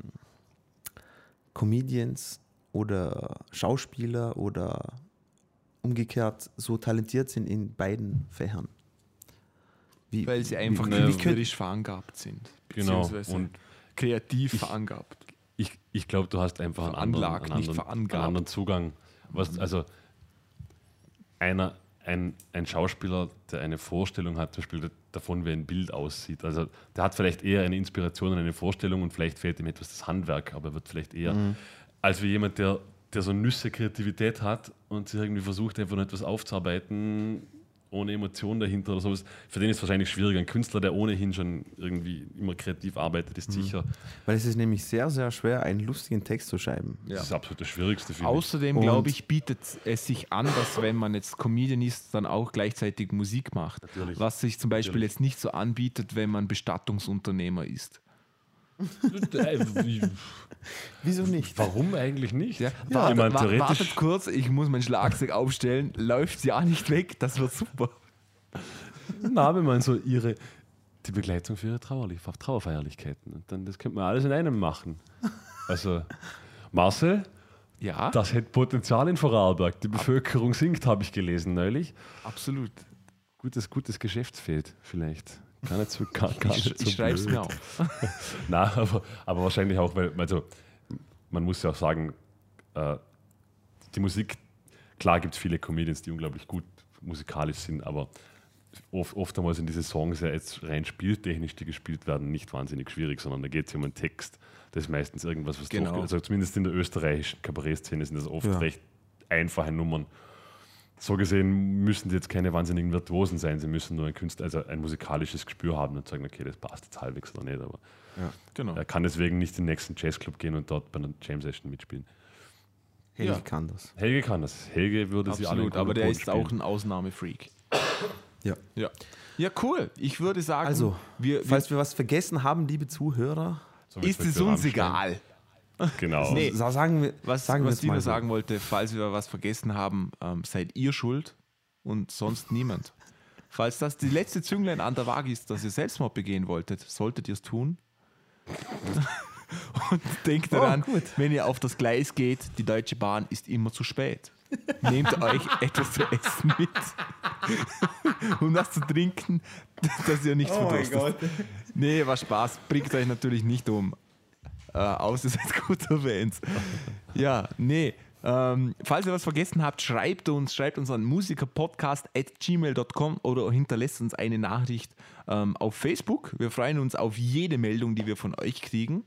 Comedians oder Schauspieler oder umgekehrt so talentiert sind in beiden Fächern? Wie, Weil sie einfach Ne, künstlerisch verangabt sind. genau. Und kreativ verangabt. ich, ich glaube, du hast einfach einen anderen, einen, anderen, einen anderen Zugang. Was, also einer, ein, ein Schauspieler, der eine Vorstellung hat, zum Beispiel davon, wie ein Bild aussieht. Also der hat vielleicht eher eine Inspiration und eine Vorstellung und vielleicht fehlt ihm etwas das Handwerk, aber er wird vielleicht eher Mhm. als wie jemand, der, der so Nüsse Kreativität hat und sich irgendwie versucht, einfach nur etwas aufzuarbeiten, ohne Emotion dahinter oder sowas. Für den ist es wahrscheinlich schwieriger. Ein Künstler, der ohnehin schon irgendwie immer kreativ arbeitet, Mhm. ist sicher. Weil es ist nämlich sehr, sehr schwer, einen lustigen Text zu schreiben. Das ist absolut das Schwierigste. Außerdem glaube ich, bietet es sich an, dass wenn man jetzt Comedian ist, dann auch gleichzeitig Musik macht. Natürlich. Was sich zum Beispiel Natürlich. jetzt nicht so anbietet, wenn man Bestattungsunternehmer ist. Äh, wie- Wieso nicht? Warum eigentlich nicht? Ja, ich wartet, meine, wa- theoretisch, wartet kurz, ich muss mein Schlagzeug aufstellen. Läuft ja nicht weg, das wird super. na, wenn man so ihre, die Begleitung für ihre Trauerlich, Trauerfeierlichkeiten. Und dann, das könnte man alles in einem machen. Also, Marcel, Ja, das hätte Potenzial in Vorarlberg. Die Bevölkerung sinkt, habe ich gelesen neulich. absolut. Gutes, gutes Geschäftsfeld vielleicht. Gar nicht so, gar, gar Ich, nicht so ich schreibe es mir auf. Nein, aber, aber wahrscheinlich auch, weil, also man muss ja auch sagen, äh, die Musik, klar gibt es viele Comedians, die unglaublich gut musikalisch sind, aber oft, oftmals sind diese Songs ja jetzt rein spieltechnisch, die gespielt werden, nicht wahnsinnig schwierig, sondern da geht es ja um einen Text. Das ist meistens irgendwas, was Genau. durchgeht. Also zumindest in der österreichischen Kabarettszene sind das oft Ja. recht einfache Nummern. So gesehen müssen die jetzt keine wahnsinnigen Virtuosen sein, sie müssen nur ein Künstler, also ein musikalisches Gespür haben und sagen, okay, das passt jetzt halbwegs oder nicht, aber Genau. er kann deswegen nicht in den nächsten Jazzclub gehen und dort bei einer Jam Session mitspielen. Helge Ja. kann das. Helge kann das. Helge würde sie alle Absolut, aber der Grund ist spielen. auch ein Ausnahmefreak. Ja. Ja. Ja, cool. Ich würde sagen, Also, wir, Falls wir was vergessen haben, liebe Zuhörer, So ist es uns egal. Genau. Nee. sa- sagen wir, Was, sagen was Dina so. sagen wollte, falls wir was vergessen haben, ähm, seid ihr schuld und sonst niemand. Falls das die letzte Zünglein an der Waage ist, dass ihr Selbstmord begehen wolltet, solltet ihr es tun. und denkt Oh, daran, gut. wenn ihr auf das Gleis geht, die Deutsche Bahn ist immer zu spät. Nehmt euch etwas zu essen mit und was zu trinken, dass ihr nicht Oh verdurstet. Nee, war Spaß. Bringt euch natürlich nicht um. Äh, seid guter Fans. Ja, nee. Ähm, falls ihr was vergessen habt, schreibt uns, schreibt uns an musikerpodcast.gmail.com oder hinterlässt uns eine Nachricht ähm, auf Facebook. Wir freuen uns auf jede Meldung, die wir von euch kriegen.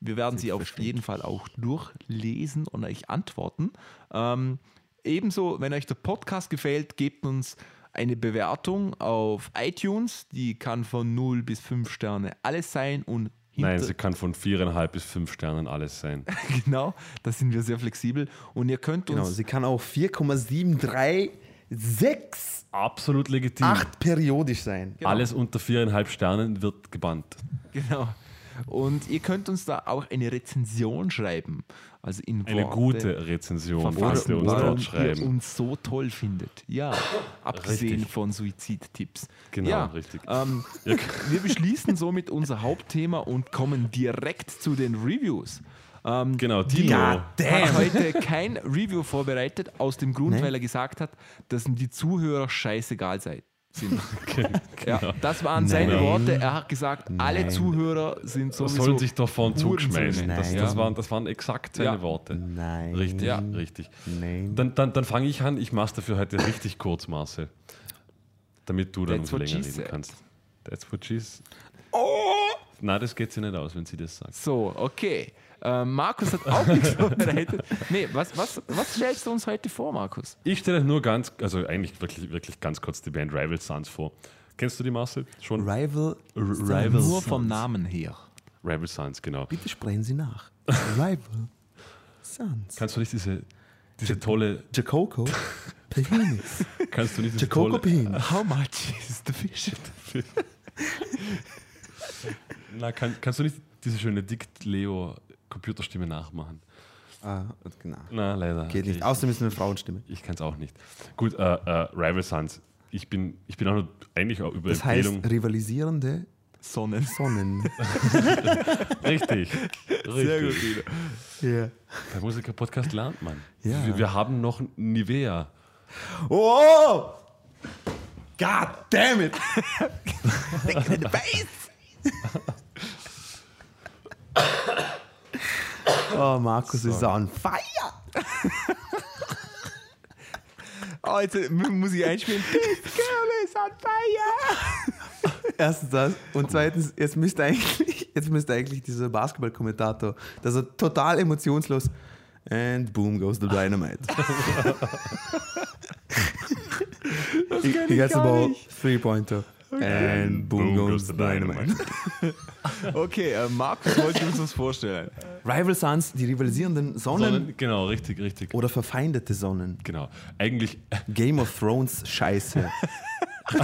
Wir werden sie auf jeden Fall auch durchlesen und euch antworten. Ähm, ebenso, wenn euch der Podcast gefällt, gebt uns eine Bewertung auf iTunes. Die kann von 0 bis 5 Sterne alles sein und Nein, sie kann von viereinhalb bis fünf Sternen alles sein. genau, da sind wir sehr flexibel. Und ihr könnt Genau, uns sie kann auch 4,736 Absolut legitim. acht periodisch sein. Genau. Alles unter viereinhalb Sternen wird gebannt. genau. Und ihr könnt uns da auch eine Rezension schreiben. Also in Eine Worte gute Rezension kannst du uns dort ihr schreiben. uns so toll findet. Ja, abgesehen Richtig. von Suizidtipps. Genau, ja, richtig. Ähm, wir beschließen somit unser Hauptthema und kommen direkt zu den Reviews. Ähm, Genau, Timo hat heute kein Review vorbereitet, aus dem Grund, Nee. weil er gesagt hat, dass ihm die Zuhörer scheißegal sei, sind. ja, das waren seine Nein. Worte. Er hat gesagt, alle Nein. Zuhörer sind sowieso sollen sich doch vor den Zug Hurensöhne. schmeißen. Das, Nein. das, waren, das waren exakt seine Ja. Worte. Nein. Richtig, Ja. richtig. Nein. Dann, dann, dann fange ich an. Ich mache es dafür heute richtig kurz, Marcel. Damit du dann That's länger reden said. kannst. That's what she's. Na, das geht sie nicht aus, wenn sie das sagt. So, okay. Ähm, Markus hat auch nichts vorbereitet. Nee, was, was, was stellst du uns heute vor, Markus? Ich stelle nur ganz, also eigentlich wirklich, wirklich ganz kurz die Band Rival Sons vor. Kennst du die, Marcel? Schon? Rival. Rival Nur Sons. vom Namen her. Rival Sons, genau. Bitte sprechen Sie nach. Rival. Sons. Kannst du nicht diese, diese tolle, Jacoco Penis. kannst du nicht diese Jacoco tolle, Penis. How much is the fish? na, kann, kannst du nicht diese schöne Dick Leo Computerstimme nachmachen? Ah, genau. Na, leider. Geht nicht. Ich, Außerdem ist es eine Frauenstimme. ich kann es auch nicht. Gut, äh, äh, Rival Sons. Ich bin, ich bin auch nur eigentlich auch über Das Empfehlung. heißt rivalisierende Sonnen. Sonnen. richtig. Sehr gut, richtig. ja. Bei Musiker-Podcast lernt man. Ja. Wir, wir haben noch Nivea. Oh! God damn it! In the face! Oh, Markus ist on fire! Oh, jetzt muss ich einspielen. This girl is on fire! Erstens das. Und zweitens, jetzt müsste eigentlich, jetzt müsste eigentlich dieser Basketball-Kommentator, dass er total emotionslos and boom goes the dynamite. he, kann he ich gets ball, nicht. three-pointer. And boom, goes the dynamite. Okay, äh, Markus wollte uns das vorstellen. Rival Sons, die rivalisierenden Sonnen Sondern, genau, richtig, richtig. oder verfeindete Sonnen. Genau. Eigentlich, Game of Thrones Scheiße.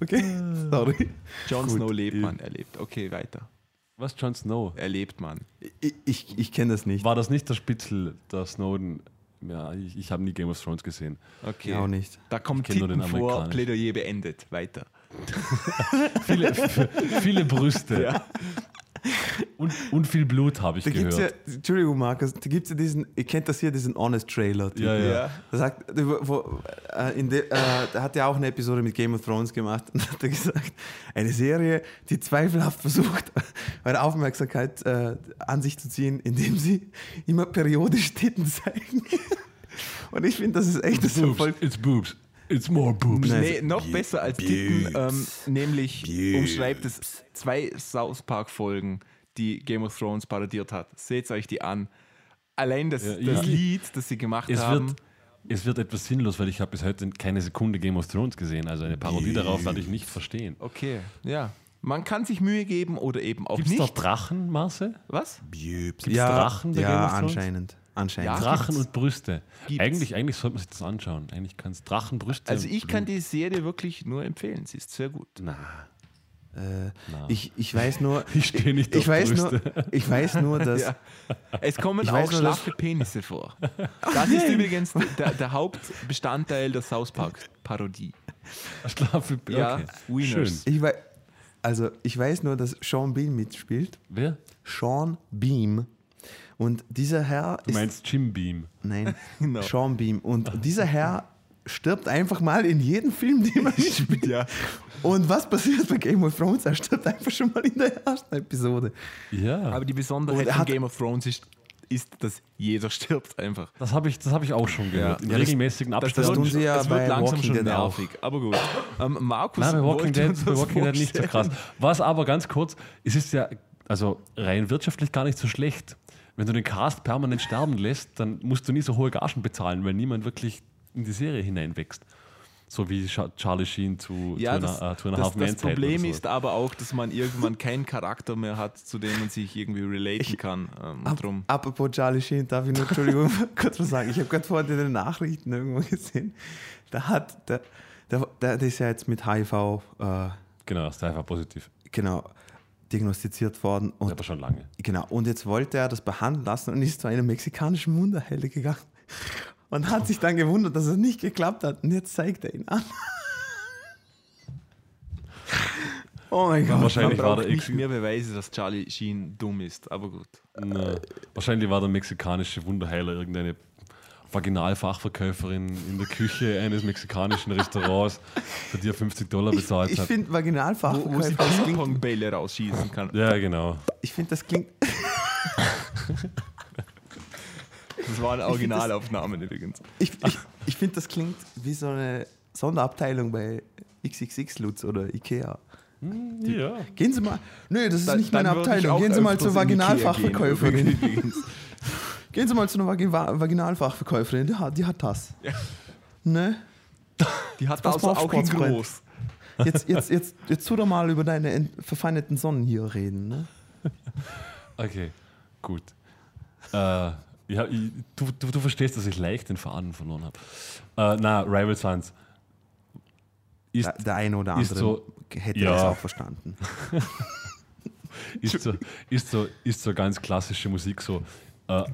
okay, sorry. Jon. Snow lebt, man. Er lebt. Okay, weiter. was Jon Snow? Er lebt, man. Ich, ich, ich kenne das nicht. War das nicht der Spitzel, der Snowden? Ja, ich, ich habe nie Game of Thrones gesehen. Okay. Auch nicht. Da kommt Ich den vor. Plädoyer beendet. Weiter. Viele, viele Brüste. Und, und viel Blut habe ich Da gibt's ja, gehört. Entschuldigung, Markus, da gibt es ja diesen, ihr kennt das hier, diesen Honest-Trailer. Ja, ja. Ja. Da, sagt, wo, äh, de, äh, da hat er auch eine Episode mit Game of Thrones gemacht und hat er gesagt, eine Serie, die zweifelhaft versucht, eure Aufmerksamkeit äh, an sich zu ziehen, indem sie immer periodisch Titten zeigen. Und ich finde, das ist echt das Boobs. voll. It's boobs. It's more boobs. Nee, noch besser als Titten, ähm, nämlich Bubes. umschreibt es zwei South Park-Folgen, die Game of Thrones parodiert hat. Seht euch die an. Allein das, Ja, das ich- Lied, das sie gemacht Es haben. wird, es wird etwas sinnlos, weil ich habe bis heute keine Sekunde Game of Thrones gesehen. Also eine Parodie darauf werde ich nicht verstehen. Okay, ja. Man kann sich Mühe geben oder eben auch Gibt es nicht. da Drachen, Marcel? Was? Gibt's ja, Drachen bei ja, Game of Thrones? anscheinend. Anscheinend. Ja. Drachen gibt's. und Brüste. Gibt's. Eigentlich, eigentlich sollte man sich das anschauen. Eigentlich kann es Drachen, Brüste. Also ich kann die Serie wirklich nur empfehlen. Sie ist sehr gut. Na, Äh, Na. ich, ich weiß nur. Ich stehe nicht ich auf weiß nur. Ich weiß nur, dass. Ja. Es kommen Ich auch weiß nur, dass- schlaffe Penisse vor. Das ist übrigens der, der Hauptbestandteil der South Park-Parodie. Schlafe. Ja, okay. Wieners. Schön. Ich wei also, ich weiß nur, dass Sean Bean mitspielt. Wer? Sean Beam. Und dieser Herr Du ist. meinst Jim Beam. Nein, Genau. Sean Beam. Und dieser Herr stirbt einfach mal in jedem Film, den man mitspielt. Ja. Und was passiert bei Game of Thrones? Er stirbt einfach schon mal in der ersten Episode. Ja. Aber die Besonderheit er von Game of Thrones ist, ist, dass jeder stirbt einfach. das habe ich, das hab ich auch schon gehört. Ja. In Ja, das- regelmäßigen Das, Abständen. tun sie ja das wird bei langsam Walking schon Dead auch. nervig. Aber gut. Ähm, Markus, Nein, bei Walking Dead, bei Walking Dead nicht so krass. Was aber ganz kurz, es ist ja also rein wirtschaftlich gar nicht so schlecht. Wenn du den Cast permanent sterben lässt, dann musst du nie so hohe Gagen bezahlen, weil niemand wirklich in die Serie hineinwächst. So wie Charlie Sheen zu Ja, das, Two and a das, Half Men das Zeit Problem so. ist aber auch, dass man irgendwann keinen Charakter mehr hat, zu dem man sich irgendwie relaten kann. Ähm, Ab, drum. apropos Charlie Sheen, darf ich nur, Entschuldigung, kurz was sagen. Ich habe gerade vorhin in den Nachrichten irgendwo gesehen, da hat, der, der, der, der ist ja jetzt mit HIV, äh, Genau, das ist einfach positiv. genau, diagnostiziert worden. Und, Aber schon lange. genau, und jetzt wollte er das behandeln lassen und ist zu einem mexikanischen Wunderhelle gegangen. Und hat sich dann gewundert, dass es nicht geklappt hat. Und jetzt zeigt er ihn an. Oh mein Gott. Wahrscheinlich war der nicht mehr Beweise, dass Charlie Sheen dumm ist, aber gut. Na, wahrscheinlich war der mexikanische Wunderheiler irgendeine Vaginalfachverkäuferin in der Küche eines mexikanischen Restaurants, für die er 50 Dollar Ich, bezahlt ich hat. finde Wo, wo sie das Ping-Pong-Bälle rausschießen kann. Ja, genau. ich finde, das klingt, Das waren Originalaufnahmen übrigens. ich, ich, ich find, das klingt wie so eine Sonderabteilung bei XXX Lutz oder Ikea. Ja. Gehen Sie mal. Nö, das ist Dann- nicht meine ich Abteilung. Gehen Sie mal zur Vaginalfachverkäuferin. Gehen Sie mal zu einer Vagi Va- Vaginalfachverkäuferin. Die hat, die hat das. Ja. Ne? Die hat Pass also auch in groß. Jetzt, jetzt, jetzt, jetzt tu doch mal über deine verfeindeten Sonnen hier reden. Ne? Okay, gut. Äh, ja, ich, du, du, du verstehst, dass ich leicht den Faden verloren habe. Äh, na, Rival Sons. Ist, Der, der eine oder ist andere so- hätte ja. das auch verstanden. ist, so, ist, so, ist so ganz klassische Musik, so äh,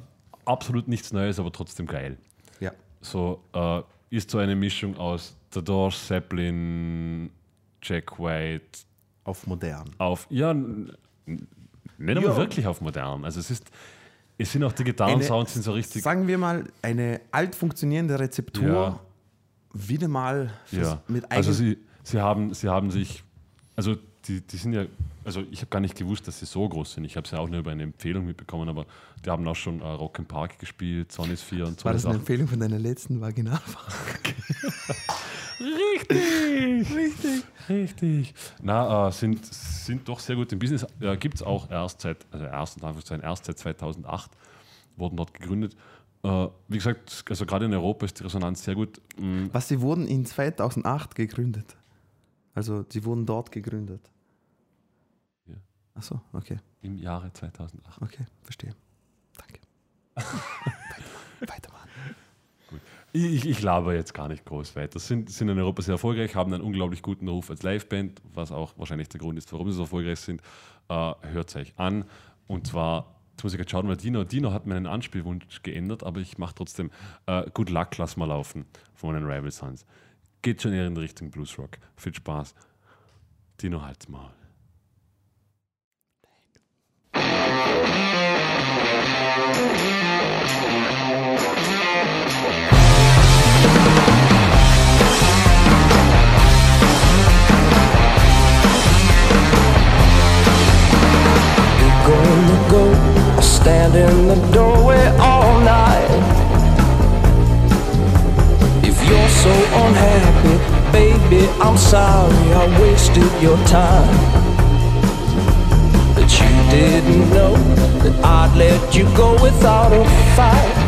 absolut nichts Neues, aber trotzdem geil. Ja. So äh, ist so eine Mischung aus The Doors, Zeppelin, Jack White, Auf modern. auf, ja, nicht Ja. wirklich auf modern. Also es ist, es sind auch die Gitarrensounds sind so richtig, Sagen wir mal, eine alt funktionierende Rezeptur Ja. wieder mal ja. mit Also eigen- sie, sie haben, sie haben sich, also die, die sind ja, also ich habe gar nicht gewusst, dass sie so groß sind. Ich habe es ja auch nur über eine Empfehlung mitbekommen, aber die haben auch schon äh, Rock im Park gespielt, Son is 4 und so. War das eine Empfehlung von deiner letzten Vaginalfahrt? Richtig, richtig, richtig. Na, äh, sind, sind doch sehr gut im Business. Äh, Gibt es auch erst seit, also erst, Anführungszeichen, erst seit 2008 wurden dort gegründet. Äh, wie gesagt, also gerade in Europa ist die Resonanz sehr gut. Mm, Was, sie wurden in 2008 gegründet. Also, sie wurden dort gegründet. Achso, okay, Im Jahre 2008. okay, verstehe. Danke. Weiter, weitermachen. Ich, ich laber jetzt gar nicht groß weiter. Sind, sind in Europa sehr erfolgreich, haben einen unglaublich guten Ruf als Liveband, was auch wahrscheinlich der Grund ist, warum sie so erfolgreich sind. Äh, Hört es euch an. Und zwar, jetzt muss ich jetzt schauen, weil Dino, Dino hat meinen Anspielwunsch geändert, aber ich mache trotzdem äh, Good Luck, lass mal laufen von den Rival Sons. Geht schon eher in Richtung Blues Rock. Viel Spaß. Dino, halt's mal. Stand in the doorway all night. If you're so unhappy, baby, I'm sorry I wasted your time. Didn't know that I'd let you go without a fight.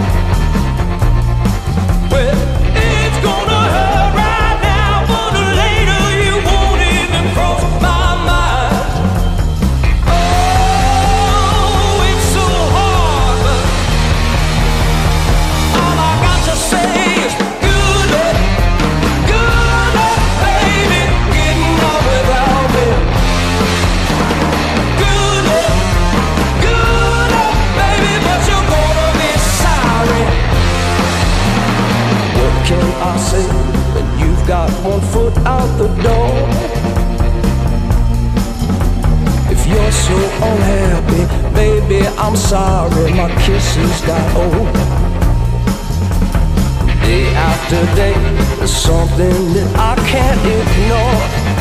Got one foot out the door? If you're so unhappy, baby, I'm sorry, my kisses got old. Day after day, there's something that I can't ignore.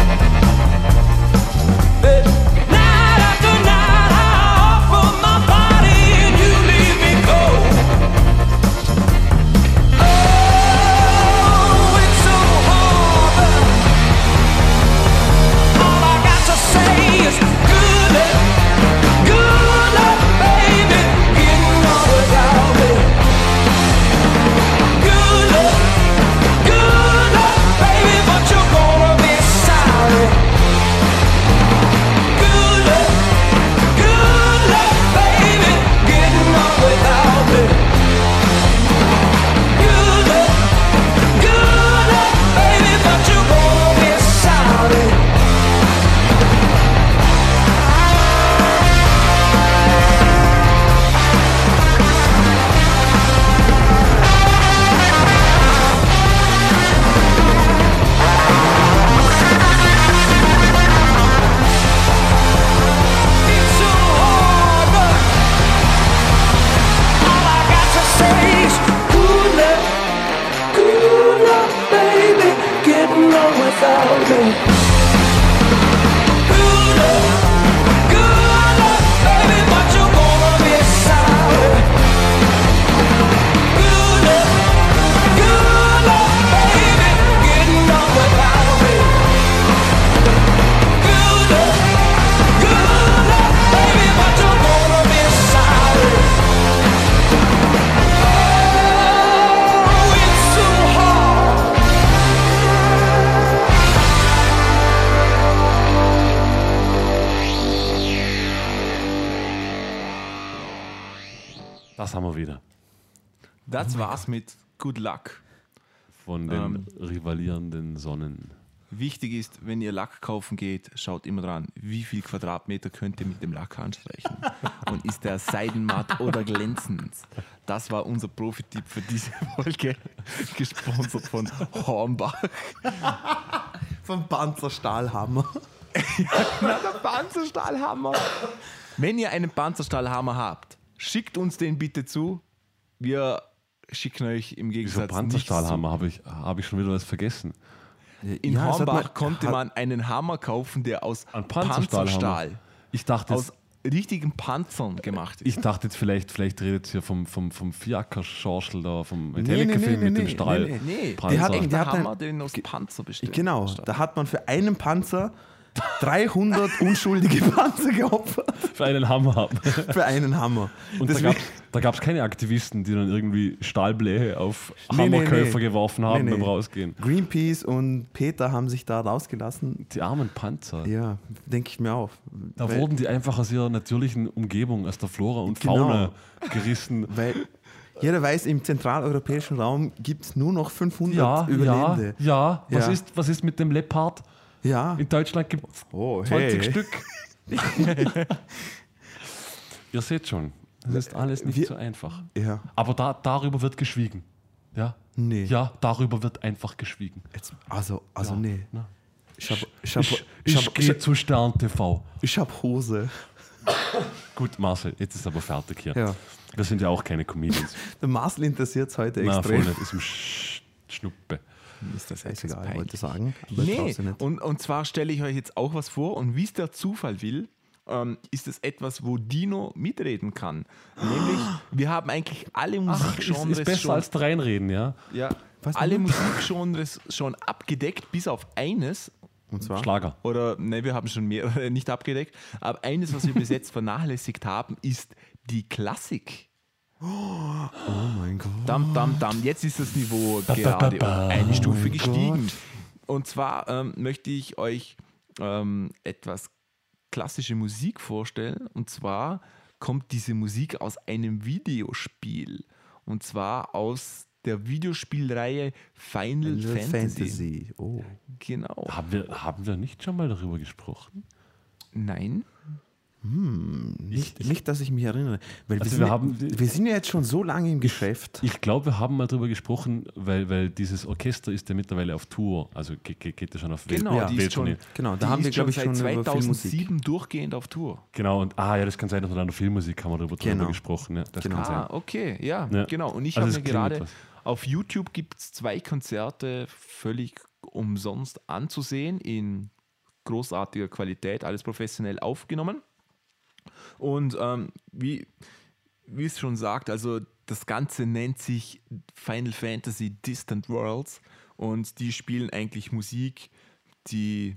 Mit Good Luck. Von den rivalierenden Sonnen. Wichtig ist, wenn ihr Lack kaufen geht, schaut immer dran, wie viel Quadratmeter könnt ihr mit dem Lack anstreichen. Und ist der seidenmatt oder glänzend? Das war unser Profi-Tipp für diese Folge, gesponsert von Hornbach. Vom Panzerstahlhammer. Na, der Panzerstahlhammer. Wenn ihr einen Panzerstahlhammer habt, schickt uns den bitte zu. Wir schicken euch im Wieso Gegensatz nichts Panzerstahlhammer? Habe ich, hab ich schon wieder was vergessen. In Ja, es Hornbach mal- konnte hat- man einen Hammer kaufen, der aus. Panzerstahl, Ich dachte, aus richtigen Panzern gemacht ist. ich dachte jetzt vielleicht, vielleicht redet ihr vom, vom, vom Fiaker-Schorschel da, vom nee, Metallica-Film nee, mit nee, dem nee, Stahl. nee, Nee, Panzer. Die hat- der hat Hammer, den aus Panzer besteht. Genau, da hat man für einen Panzer 300 unschuldige Panzer geopfert. Für einen Hammer haben. Für einen Hammer. Und Deswegen- da gab es keine Aktivisten, die dann irgendwie Stahlbleche auf Nee, nee, Hammerköpfer nee. geworfen haben Nee, nee. beim Rausgehen. Greenpeace und Peter haben sich da rausgelassen. Die armen Panzer. Ja, denke ich mir auch. Da weil, wurden die einfach aus ihrer natürlichen Umgebung, aus der Flora und Genau. Fauna gerissen. weil jeder weiß, im zentraleuropäischen Raum gibt es nur noch 500 Ja, ja, Überlebende. ja. Was, Ja. Ist, was ist mit dem Leopard? Ja. In Deutschland gibt es Oh, 20 Stück. Ihr seht schon, das ist alles nicht Wir- so einfach. Ja. Aber da, darüber wird geschwiegen. Ja? Nee. Ja, darüber wird einfach geschwiegen. Jetzt, also, also Ja. nee. Na. Ich hab, ich hab, Ich, ich ich hab, gehe ich, zu Stern TV. ich hab Hose. Gut, Marcel, jetzt ist aber fertig hier. Ja. Wir sind ja auch keine Comedians. Der Marcel interessiert es heute Na, voll extrem. nicht. Ist im Sch Schnuppe. Ist das Ist etwas egal, peinlich. wollte sagen. aber Nee, und, und zwar stelle ich euch jetzt auch was vor und wie es der Zufall will, ähm, ist es etwas, wo Dino mitreden kann. Nämlich, wir haben eigentlich alle Ist, Musikgenres ist besser schon, als reinreden, ja? ja, Was alle? Musikgenres schon abgedeckt, bis auf eines. Und zwar? Schlager. Oder ne, wir haben schon mehrere nicht abgedeckt. Aber eines, was wir bis jetzt vernachlässigt haben, ist die Klassik. Oh mein Gott. Dam, dam, dam. Jetzt ist das Niveau gerade um eine Stufe mein gestiegen. Gott. Und zwar ähm, möchte ich euch ähm, etwas klassische Musik vorstellen. Und zwar kommt diese Musik aus einem Videospiel. Und zwar aus der Videospielreihe Final, Final Fantasy. Fantasy. Oh. Genau. Haben wir, haben wir nicht schon mal darüber gesprochen? Nein. Nicht, nicht, dass ich mich erinnere. Weil Also wir, wir sind, haben- ja, wir sind ja jetzt schon so lange im Geschäft. Ich glaube, wir haben mal darüber gesprochen, weil, weil dieses Orchester ist ja mittlerweile auf Tour. Also geht, geht, ja schon auf Welt- Genau, Ja. die ist schon. Genau, da haben wir, glaube ich, seit schon über 2007 durchgehend auf Tour. Genau, und ah ja, das kann sein, dass wir dann noch Filmmusik haben wir darüber, darüber Genau. gesprochen. Ja, das Genau. kann sein. Ah, okay, ja, Ja. genau. Und ich Also habe mir gerade was. auf YouTube gibt es zwei Konzerte völlig umsonst anzusehen in großartiger Qualität, alles professionell aufgenommen. Und ähm, wie, wie es schon sagt, also das Ganze nennt sich Final Fantasy Distant Worlds und die spielen eigentlich Musik, die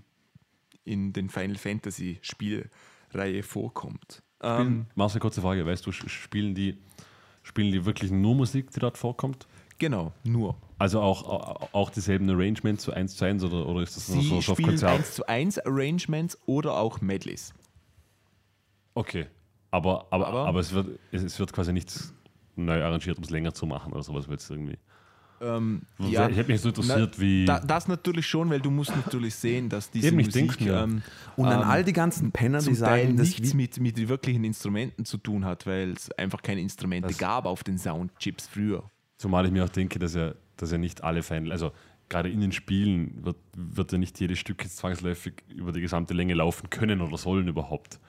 in den Final Fantasy Spielreihe vorkommt. Ähm, Marcel, kurze Frage, weißt du, spielen die, spielen die wirklich nur Musik, die dort vorkommt? genau, nur. Also auch, auch, dieselben Arrangements, so eins zu eins oder, oder ist das Sie so, so auf spielen Konzert? 1 zu 1 Arrangements oder auch Medleys. Okay. Aber, aber, Aber- aber, es, wird, es, es wird quasi nichts neu arrangiert, um es länger zu machen oder sowas, weil es irgendwie. Ich hätte mich so interessiert, wie- Da, das natürlich schon, weil du musst natürlich sehen, dass diese Eben, Musik ähm, Und an ähm, all die ganzen Penner, die sagen, dass nichts mit, mit wirklichen Instrumenten zu tun hat, weil es einfach keine Instrumente gab auf den Soundchips früher. Zumal ich mir auch denke, dass ja, dass ja nicht alle Final, also gerade in den Spielen wird, wird ja nicht jedes Stück jetzt zwangsläufig über die gesamte Länge laufen können oder sollen überhaupt.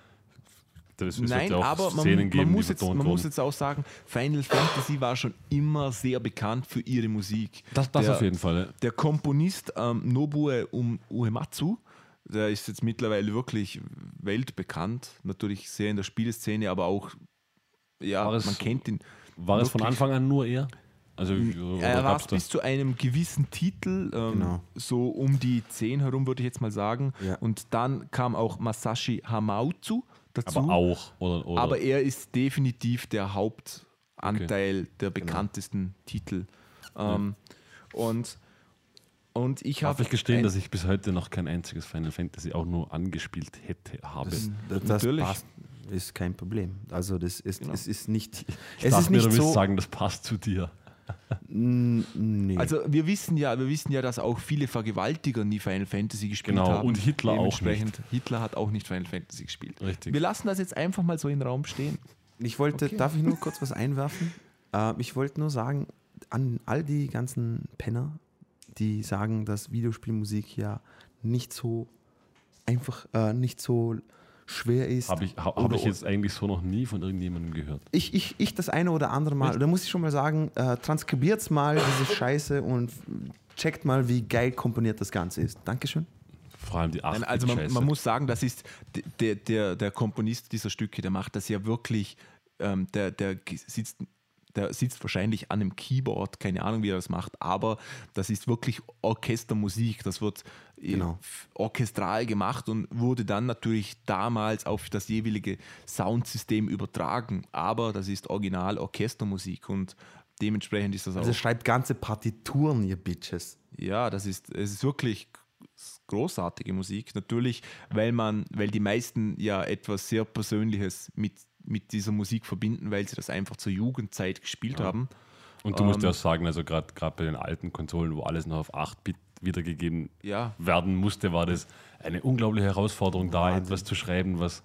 Das, es wird Nein, ja auch aber man, Szenen geben, man, muss jetzt, man muss jetzt auch sagen, Final Fantasy war schon immer sehr bekannt für ihre Musik. Das, das Der- auf jeden Fall. Ja. Der Komponist ähm, Nobue um Uematsu, der ist jetzt mittlerweile wirklich weltbekannt. Natürlich sehr in der Spieleszene, aber auch, ja, es- man kennt ihn. War es von Anfang an nur er? Also, Er war gab's da- bis zu einem gewissen Titel, ähm, Genau. so um die 10 herum, würde ich jetzt mal sagen. Ja. Und dann kam auch Masashi Hamauzu dazu. aber auch. Oder, oder Aber er ist definitiv der Hauptanteil der bekanntesten Titel. Ähm, und, und ich darf habe. ich gestehen, dass ich bis heute noch kein einziges Final Fantasy auch nur angespielt hätte, habe. das, das Natürlich. passt. ist kein Problem. Also das ist, Genau. es ist nicht, Ich es ist mir, nicht du so, sagen, das passt zu dir. N- nee. Also wir wissen ja, wir wissen ja, dass auch viele Vergewaltiger nie Final Fantasy gespielt Genau, haben. und Hitler auch Dementsprechend, Hitler hat auch nicht Final Fantasy gespielt. Richtig. Wir lassen das jetzt einfach mal so in den Raum stehen. Ich wollte, Okay. darf ich nur kurz was einwerfen? Äh, ich wollte nur sagen, an all die ganzen Penner, die sagen, dass Videospielmusik ja nicht so einfach, äh, nicht so schwer ist. Habe ich, ha, hab ich jetzt eigentlich so noch nie von irgendjemandem gehört. ich, ich, ich das eine oder andere Mal, da muss ich schon mal sagen, äh, transkribiert's mal diese Scheiße und checkt mal, wie geil komponiert das Ganze ist. Dankeschön. Vor allem die 8 Nein, also man, man muss sagen, das ist der, der, der Komponist dieser Stücke, der macht das ja wirklich, ähm, der, der sitzt, der sitzt wahrscheinlich an einem Keyboard, keine Ahnung, wie er das macht, aber das ist wirklich Orchestermusik, das wird äh, Genau. orchestral gemacht und wurde dann natürlich damals auf das jeweilige Soundsystem übertragen, aber das ist original Orchestermusik und dementsprechend ist das auch Also schreibt ganze Partituren, ihr Bitches. ja, das ist, es ist wirklich großartige Musik. Natürlich, weil man, weil die meisten ja etwas sehr Persönliches mit, mit dieser Musik verbinden, weil sie das einfach zur Jugendzeit gespielt haben. Und du musst Ähm, ja auch sagen, also gerade bei den alten Konsolen, wo alles noch auf 8-Bit wiedergegeben Ja. werden musste, war das eine unglaubliche Herausforderung, da etwas zu schreiben, was,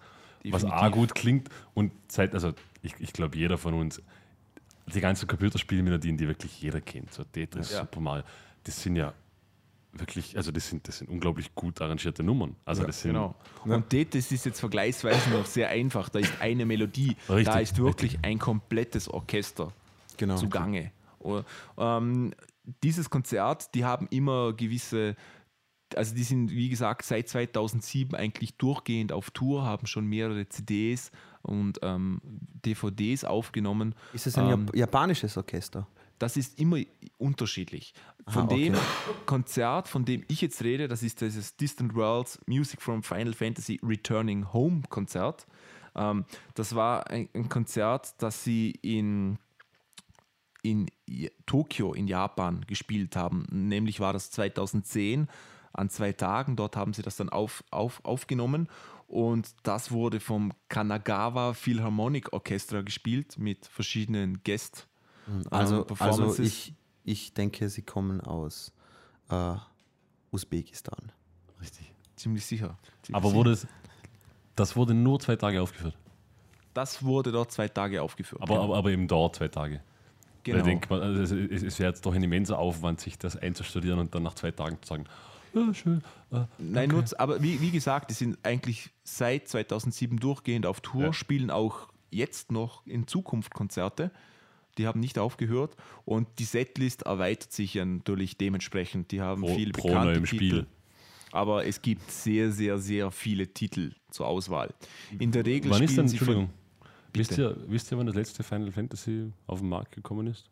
was A gut klingt und seit, also ich, ich glaube, jeder von uns, die ganzen Computerspielmelodien, die wirklich jeder kennt, so Tetris, Ja. Super Mario, das sind ja wirklich, also das sind, das sind unglaublich gut arrangierte Nummern. Also das sind Genau. Und das ist jetzt vergleichsweise noch sehr einfach. Da ist eine Melodie, da Richtig, ist wirklich ein komplettes Orchester Genau. zugange. Oh, Ähm, dieses Konzert, die haben immer gewisse, also die sind wie gesagt seit 2007 eigentlich durchgehend auf Tour, haben schon mehrere CDs und ähm, DVDs aufgenommen. Ist es ein Ähm, Jap- japanisches Orchester? Das ist immer unterschiedlich. Von Ah, okay. dem Konzert, von dem ich jetzt rede, das ist dieses Distant Worlds Music from Final Fantasy Returning Home Konzert. Ähm, das war ein, Konzert, das sie in, in Tokio in Japan gespielt haben. Nämlich war das 2010 an zwei Tagen. Dort haben sie das dann auf, auf, aufgenommen. Und das wurde vom Kanagawa Philharmonic Orchestra gespielt mit verschiedenen Guest. Also, also Performances. ich, ich denke, sie kommen aus äh, Usbekistan. richtig. Ziemlich sicher. Ziemlich Aber wurde es, das wurde nur zwei Tage aufgeführt. das wurde dort zwei Tage aufgeführt. Aber, aber, aber eben dort zwei Tage. genau. Weil ich denke, mal, also es, es, es wäre jetzt doch ein immenser Aufwand, sich das einzustudieren und dann nach zwei Tagen zu sagen, ja, schön. Äh, Nein, nur, aber wie, wie gesagt, die sind eigentlich seit 2007 durchgehend auf Tour, Ja. spielen auch jetzt noch in Zukunft Konzerte. Die haben nicht aufgehört und die Setlist erweitert sich ja natürlich dementsprechend. Die haben Pro- viele pro bekannte neuem Titel. Spiel. Aber es gibt sehr, sehr, sehr viele Titel zur Auswahl. In der Regel wann ist denn, sie von, Entschuldigung, wisst ihr, wisst ihr, wann das letzte Final Fantasy auf den Markt gekommen ist?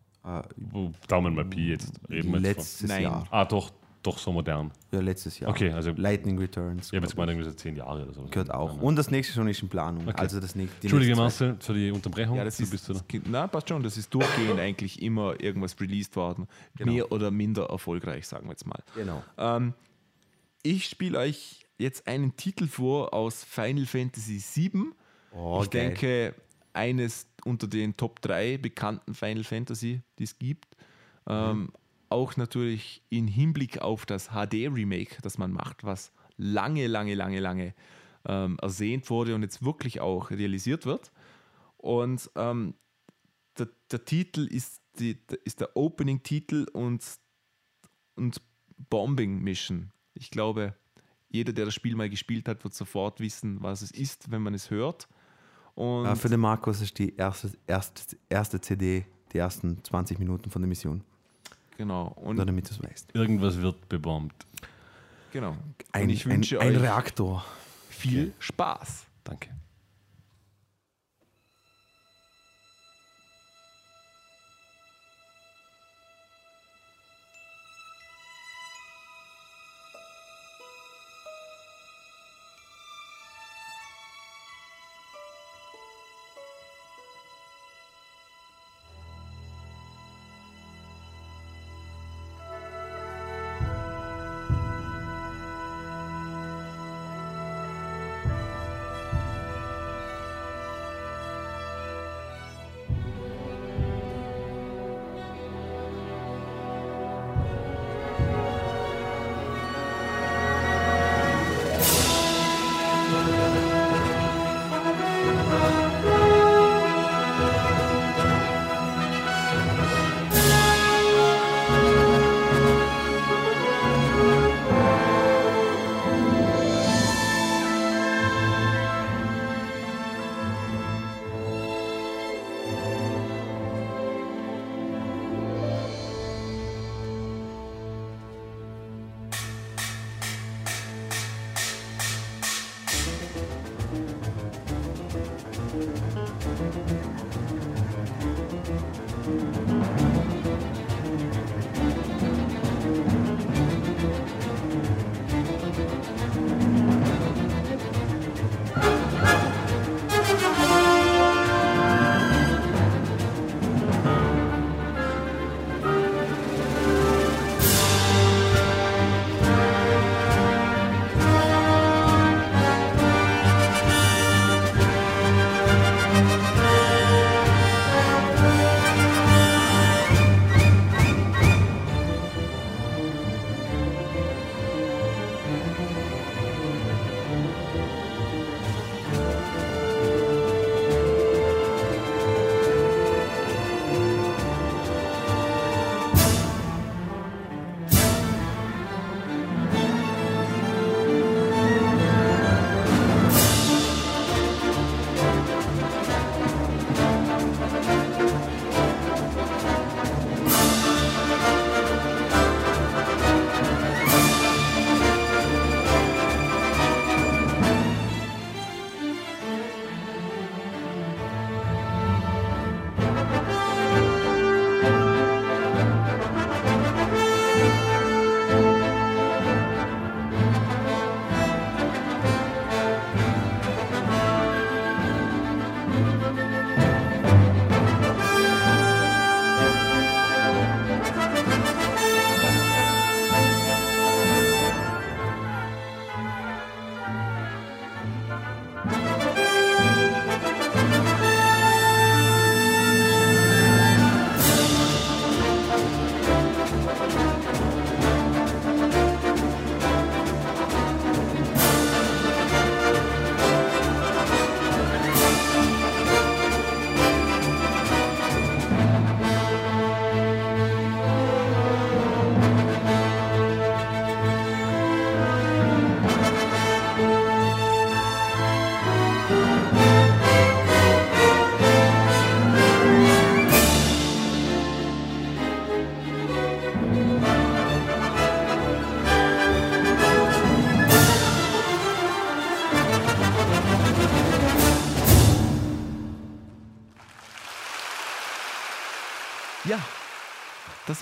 Wo- Daumen mal Pi jetzt. Reden jetzt letztes Nein. Jahr. Ah, doch, doch so modern. Ja, letztes Jahr. Okay, also- Lightning Returns. Habe jetzt gemeint, irgendwie so zehn Jahre oder so. Gehört auch. Ja, Und das nächste schon ist in Planung. Okay. Also das nächste. die Entschuldige, Marcel, für die Unterbrechung. Ja, das Du ist, bist du da. das, na, passt schon, das ist durchgehend eigentlich immer irgendwas released worden. Genau. Mehr oder minder erfolgreich, sagen wir jetzt mal. Genau. Ähm, ich spiele euch jetzt einen Titel vor aus Final Fantasy VII. Oh, ich geil. denke, eines unter den Top 3 bekannten Final Fantasy, die es gibt. Ähm, Auch natürlich in Hinblick auf das HD-Remake, das man macht, was lange, lange, lange, lange ähm, ersehnt wurde und jetzt wirklich auch realisiert wird. Und ähm, der, der Titel ist, die, ist der Opening-Titel und, und Bombing Mission. Ich glaube, jeder, der das Spiel mal gespielt hat, wird sofort wissen, was es ist, wenn man es hört. Und für den Markus ist die erste, erste, erste CD die ersten 20 Minuten von der Mission. Genau. Und, Nur damit du es weißt. Irgendwas wird gebombt. genau. Ein, und ich wünsche ein, ein euch Reaktor. viel Spaß. Danke.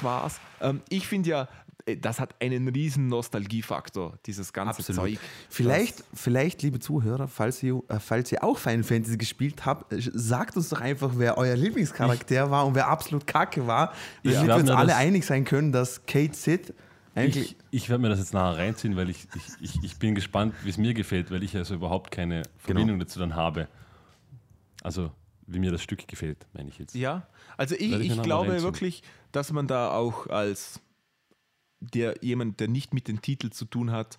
War's. Ähm, ich finde ja, äh, das hat einen riesen Nostalgiefaktor, dieses ganze Absolut. Zeug. Vielleicht, vielleicht, liebe Zuhörer, falls ihr, äh, falls ihr auch Final Fantasy gespielt habt, äh, sagt uns doch einfach, wer euer Lieblingscharakter war und wer absolut kacke war, damit Ich wir uns alle das- einig sein können, dass Kate Sid eigentlich. Ich, ich werde mir das jetzt nachher reinziehen, weil ich, ich, ich, ich bin gespannt, wie es mir gefällt, weil ich also überhaupt keine Verbindung dazu dann habe. Also, wie mir das Stück gefällt, meine ich jetzt. Ja, also ich, ich glaube wirklich, dass man da auch als der jemand, der nicht mit dem Titel zu tun hat,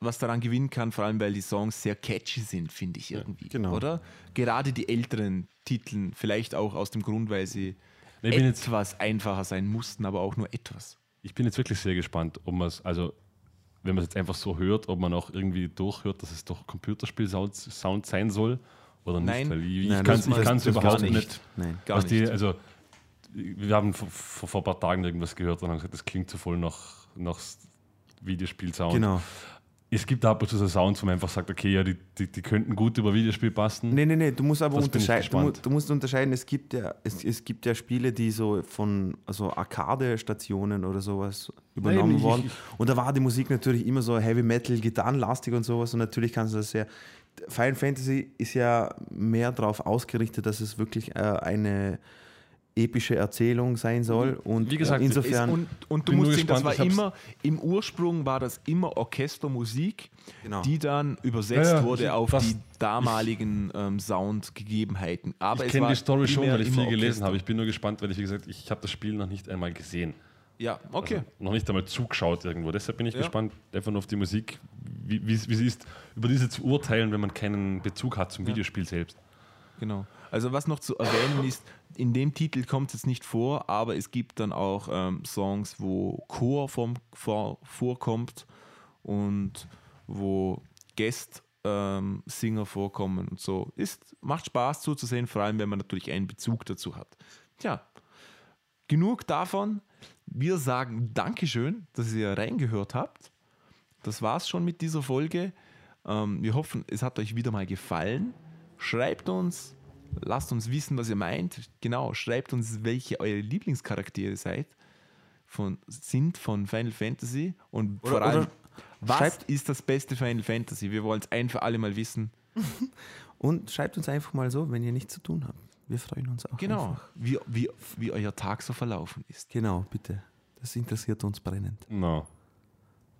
was daran gewinnen kann, vor allem weil die Songs sehr catchy sind, finde ich irgendwie. genau. Oder? Gerade die älteren Titeln, vielleicht auch aus dem Grund, weil sie Ich bin jetzt- etwas einfacher sein mussten, aber auch nur etwas. Ich bin jetzt wirklich sehr gespannt, ob man es, also wenn man es jetzt einfach so hört, ob man auch irgendwie durchhört, dass es doch Computerspiel-Sound Sound sein soll oder nicht. Nein. Weil ich, Nein, ich kann das- es überhaupt nicht. nicht. Nein. Gar was die, nicht. also, wir haben vor, vor, vor ein paar Tagen irgendwas gehört und haben gesagt, das klingt so voll nach, nach Videospiel-Sound. Genau. Es gibt ab und zu so Sounds, wo man einfach sagt, okay, ja, die, die, die könnten gut über Videospiel passen. Nee, nee, nee, du musst aber unterscheiden. Du, du musst unterscheiden, es gibt ja, es, es gibt ja Spiele, die so von also Arcade-Stationen oder sowas übernommen ich- wurden. Und da war die Musik natürlich immer so Heavy Metal, Gitarrenlastig und sowas. Und natürlich kannst du das sehr. Final Fantasy ist ja mehr darauf ausgerichtet, dass es wirklich äh, eine epische Erzählung sein soll. Und Wie gesagt, äh, Ist, insofern. und, und du musst sehen, das gespannt, war ich hab's- immer, im Ursprung war das immer Orchestermusik, Genau. die dann übersetzt Ja, ja, wurde auf das- die damaligen ähm, Soundgegebenheiten. Aber ich kenne war die Story schon, weil ich viel gelesen habe. Ich bin nur gespannt, weil ich, wie gesagt, ich habe das Spiel noch nicht einmal gesehen. Ja, okay. Also noch nicht einmal zugeschaut irgendwo. Deshalb bin ich Ja. gespannt, einfach nur auf die Musik, wie, sie ist, über diese zu urteilen, wenn man keinen Bezug hat zum Videospiel selbst. Genau. Also was noch zu erwähnen ist, in dem Titel kommt es jetzt nicht vor, aber es gibt dann auch ähm, Songs, wo Chor vom, vor, vorkommt und wo Guest-Singer vorkommen und so. Ist, macht Spaß zuzusehen, vor allem wenn man natürlich einen Bezug dazu hat. Tja, genug davon. Wir sagen Dankeschön, dass ihr reingehört habt. Das war's schon mit dieser Folge. Ähm, wir hoffen, es hat euch wieder mal gefallen. Schreibt uns, lasst uns wissen, was ihr meint. Genau, schreibt uns, welche eure Lieblingscharaktere seid von, sind von Final Fantasy und Oder- vor allem, was schreibt- ist das beste Final Fantasy? Wir wollen es ein für alle mal wissen. Und schreibt uns einfach mal so, wenn ihr nichts zu tun habt. Wir freuen uns auch. Genau, Einfach. wie, wie, wie euer Tag so verlaufen ist. Genau, bitte. Das interessiert uns brennend. No,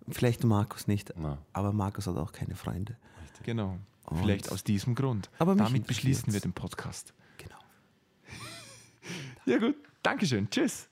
Vielleicht Markus nicht, no. aber Markus hat auch keine Freunde. Genau. Und- Vielleicht aus diesem Grund. Aber Damit beschließen wir den Podcast. Genau. Ja gut, Dankeschön. Tschüss.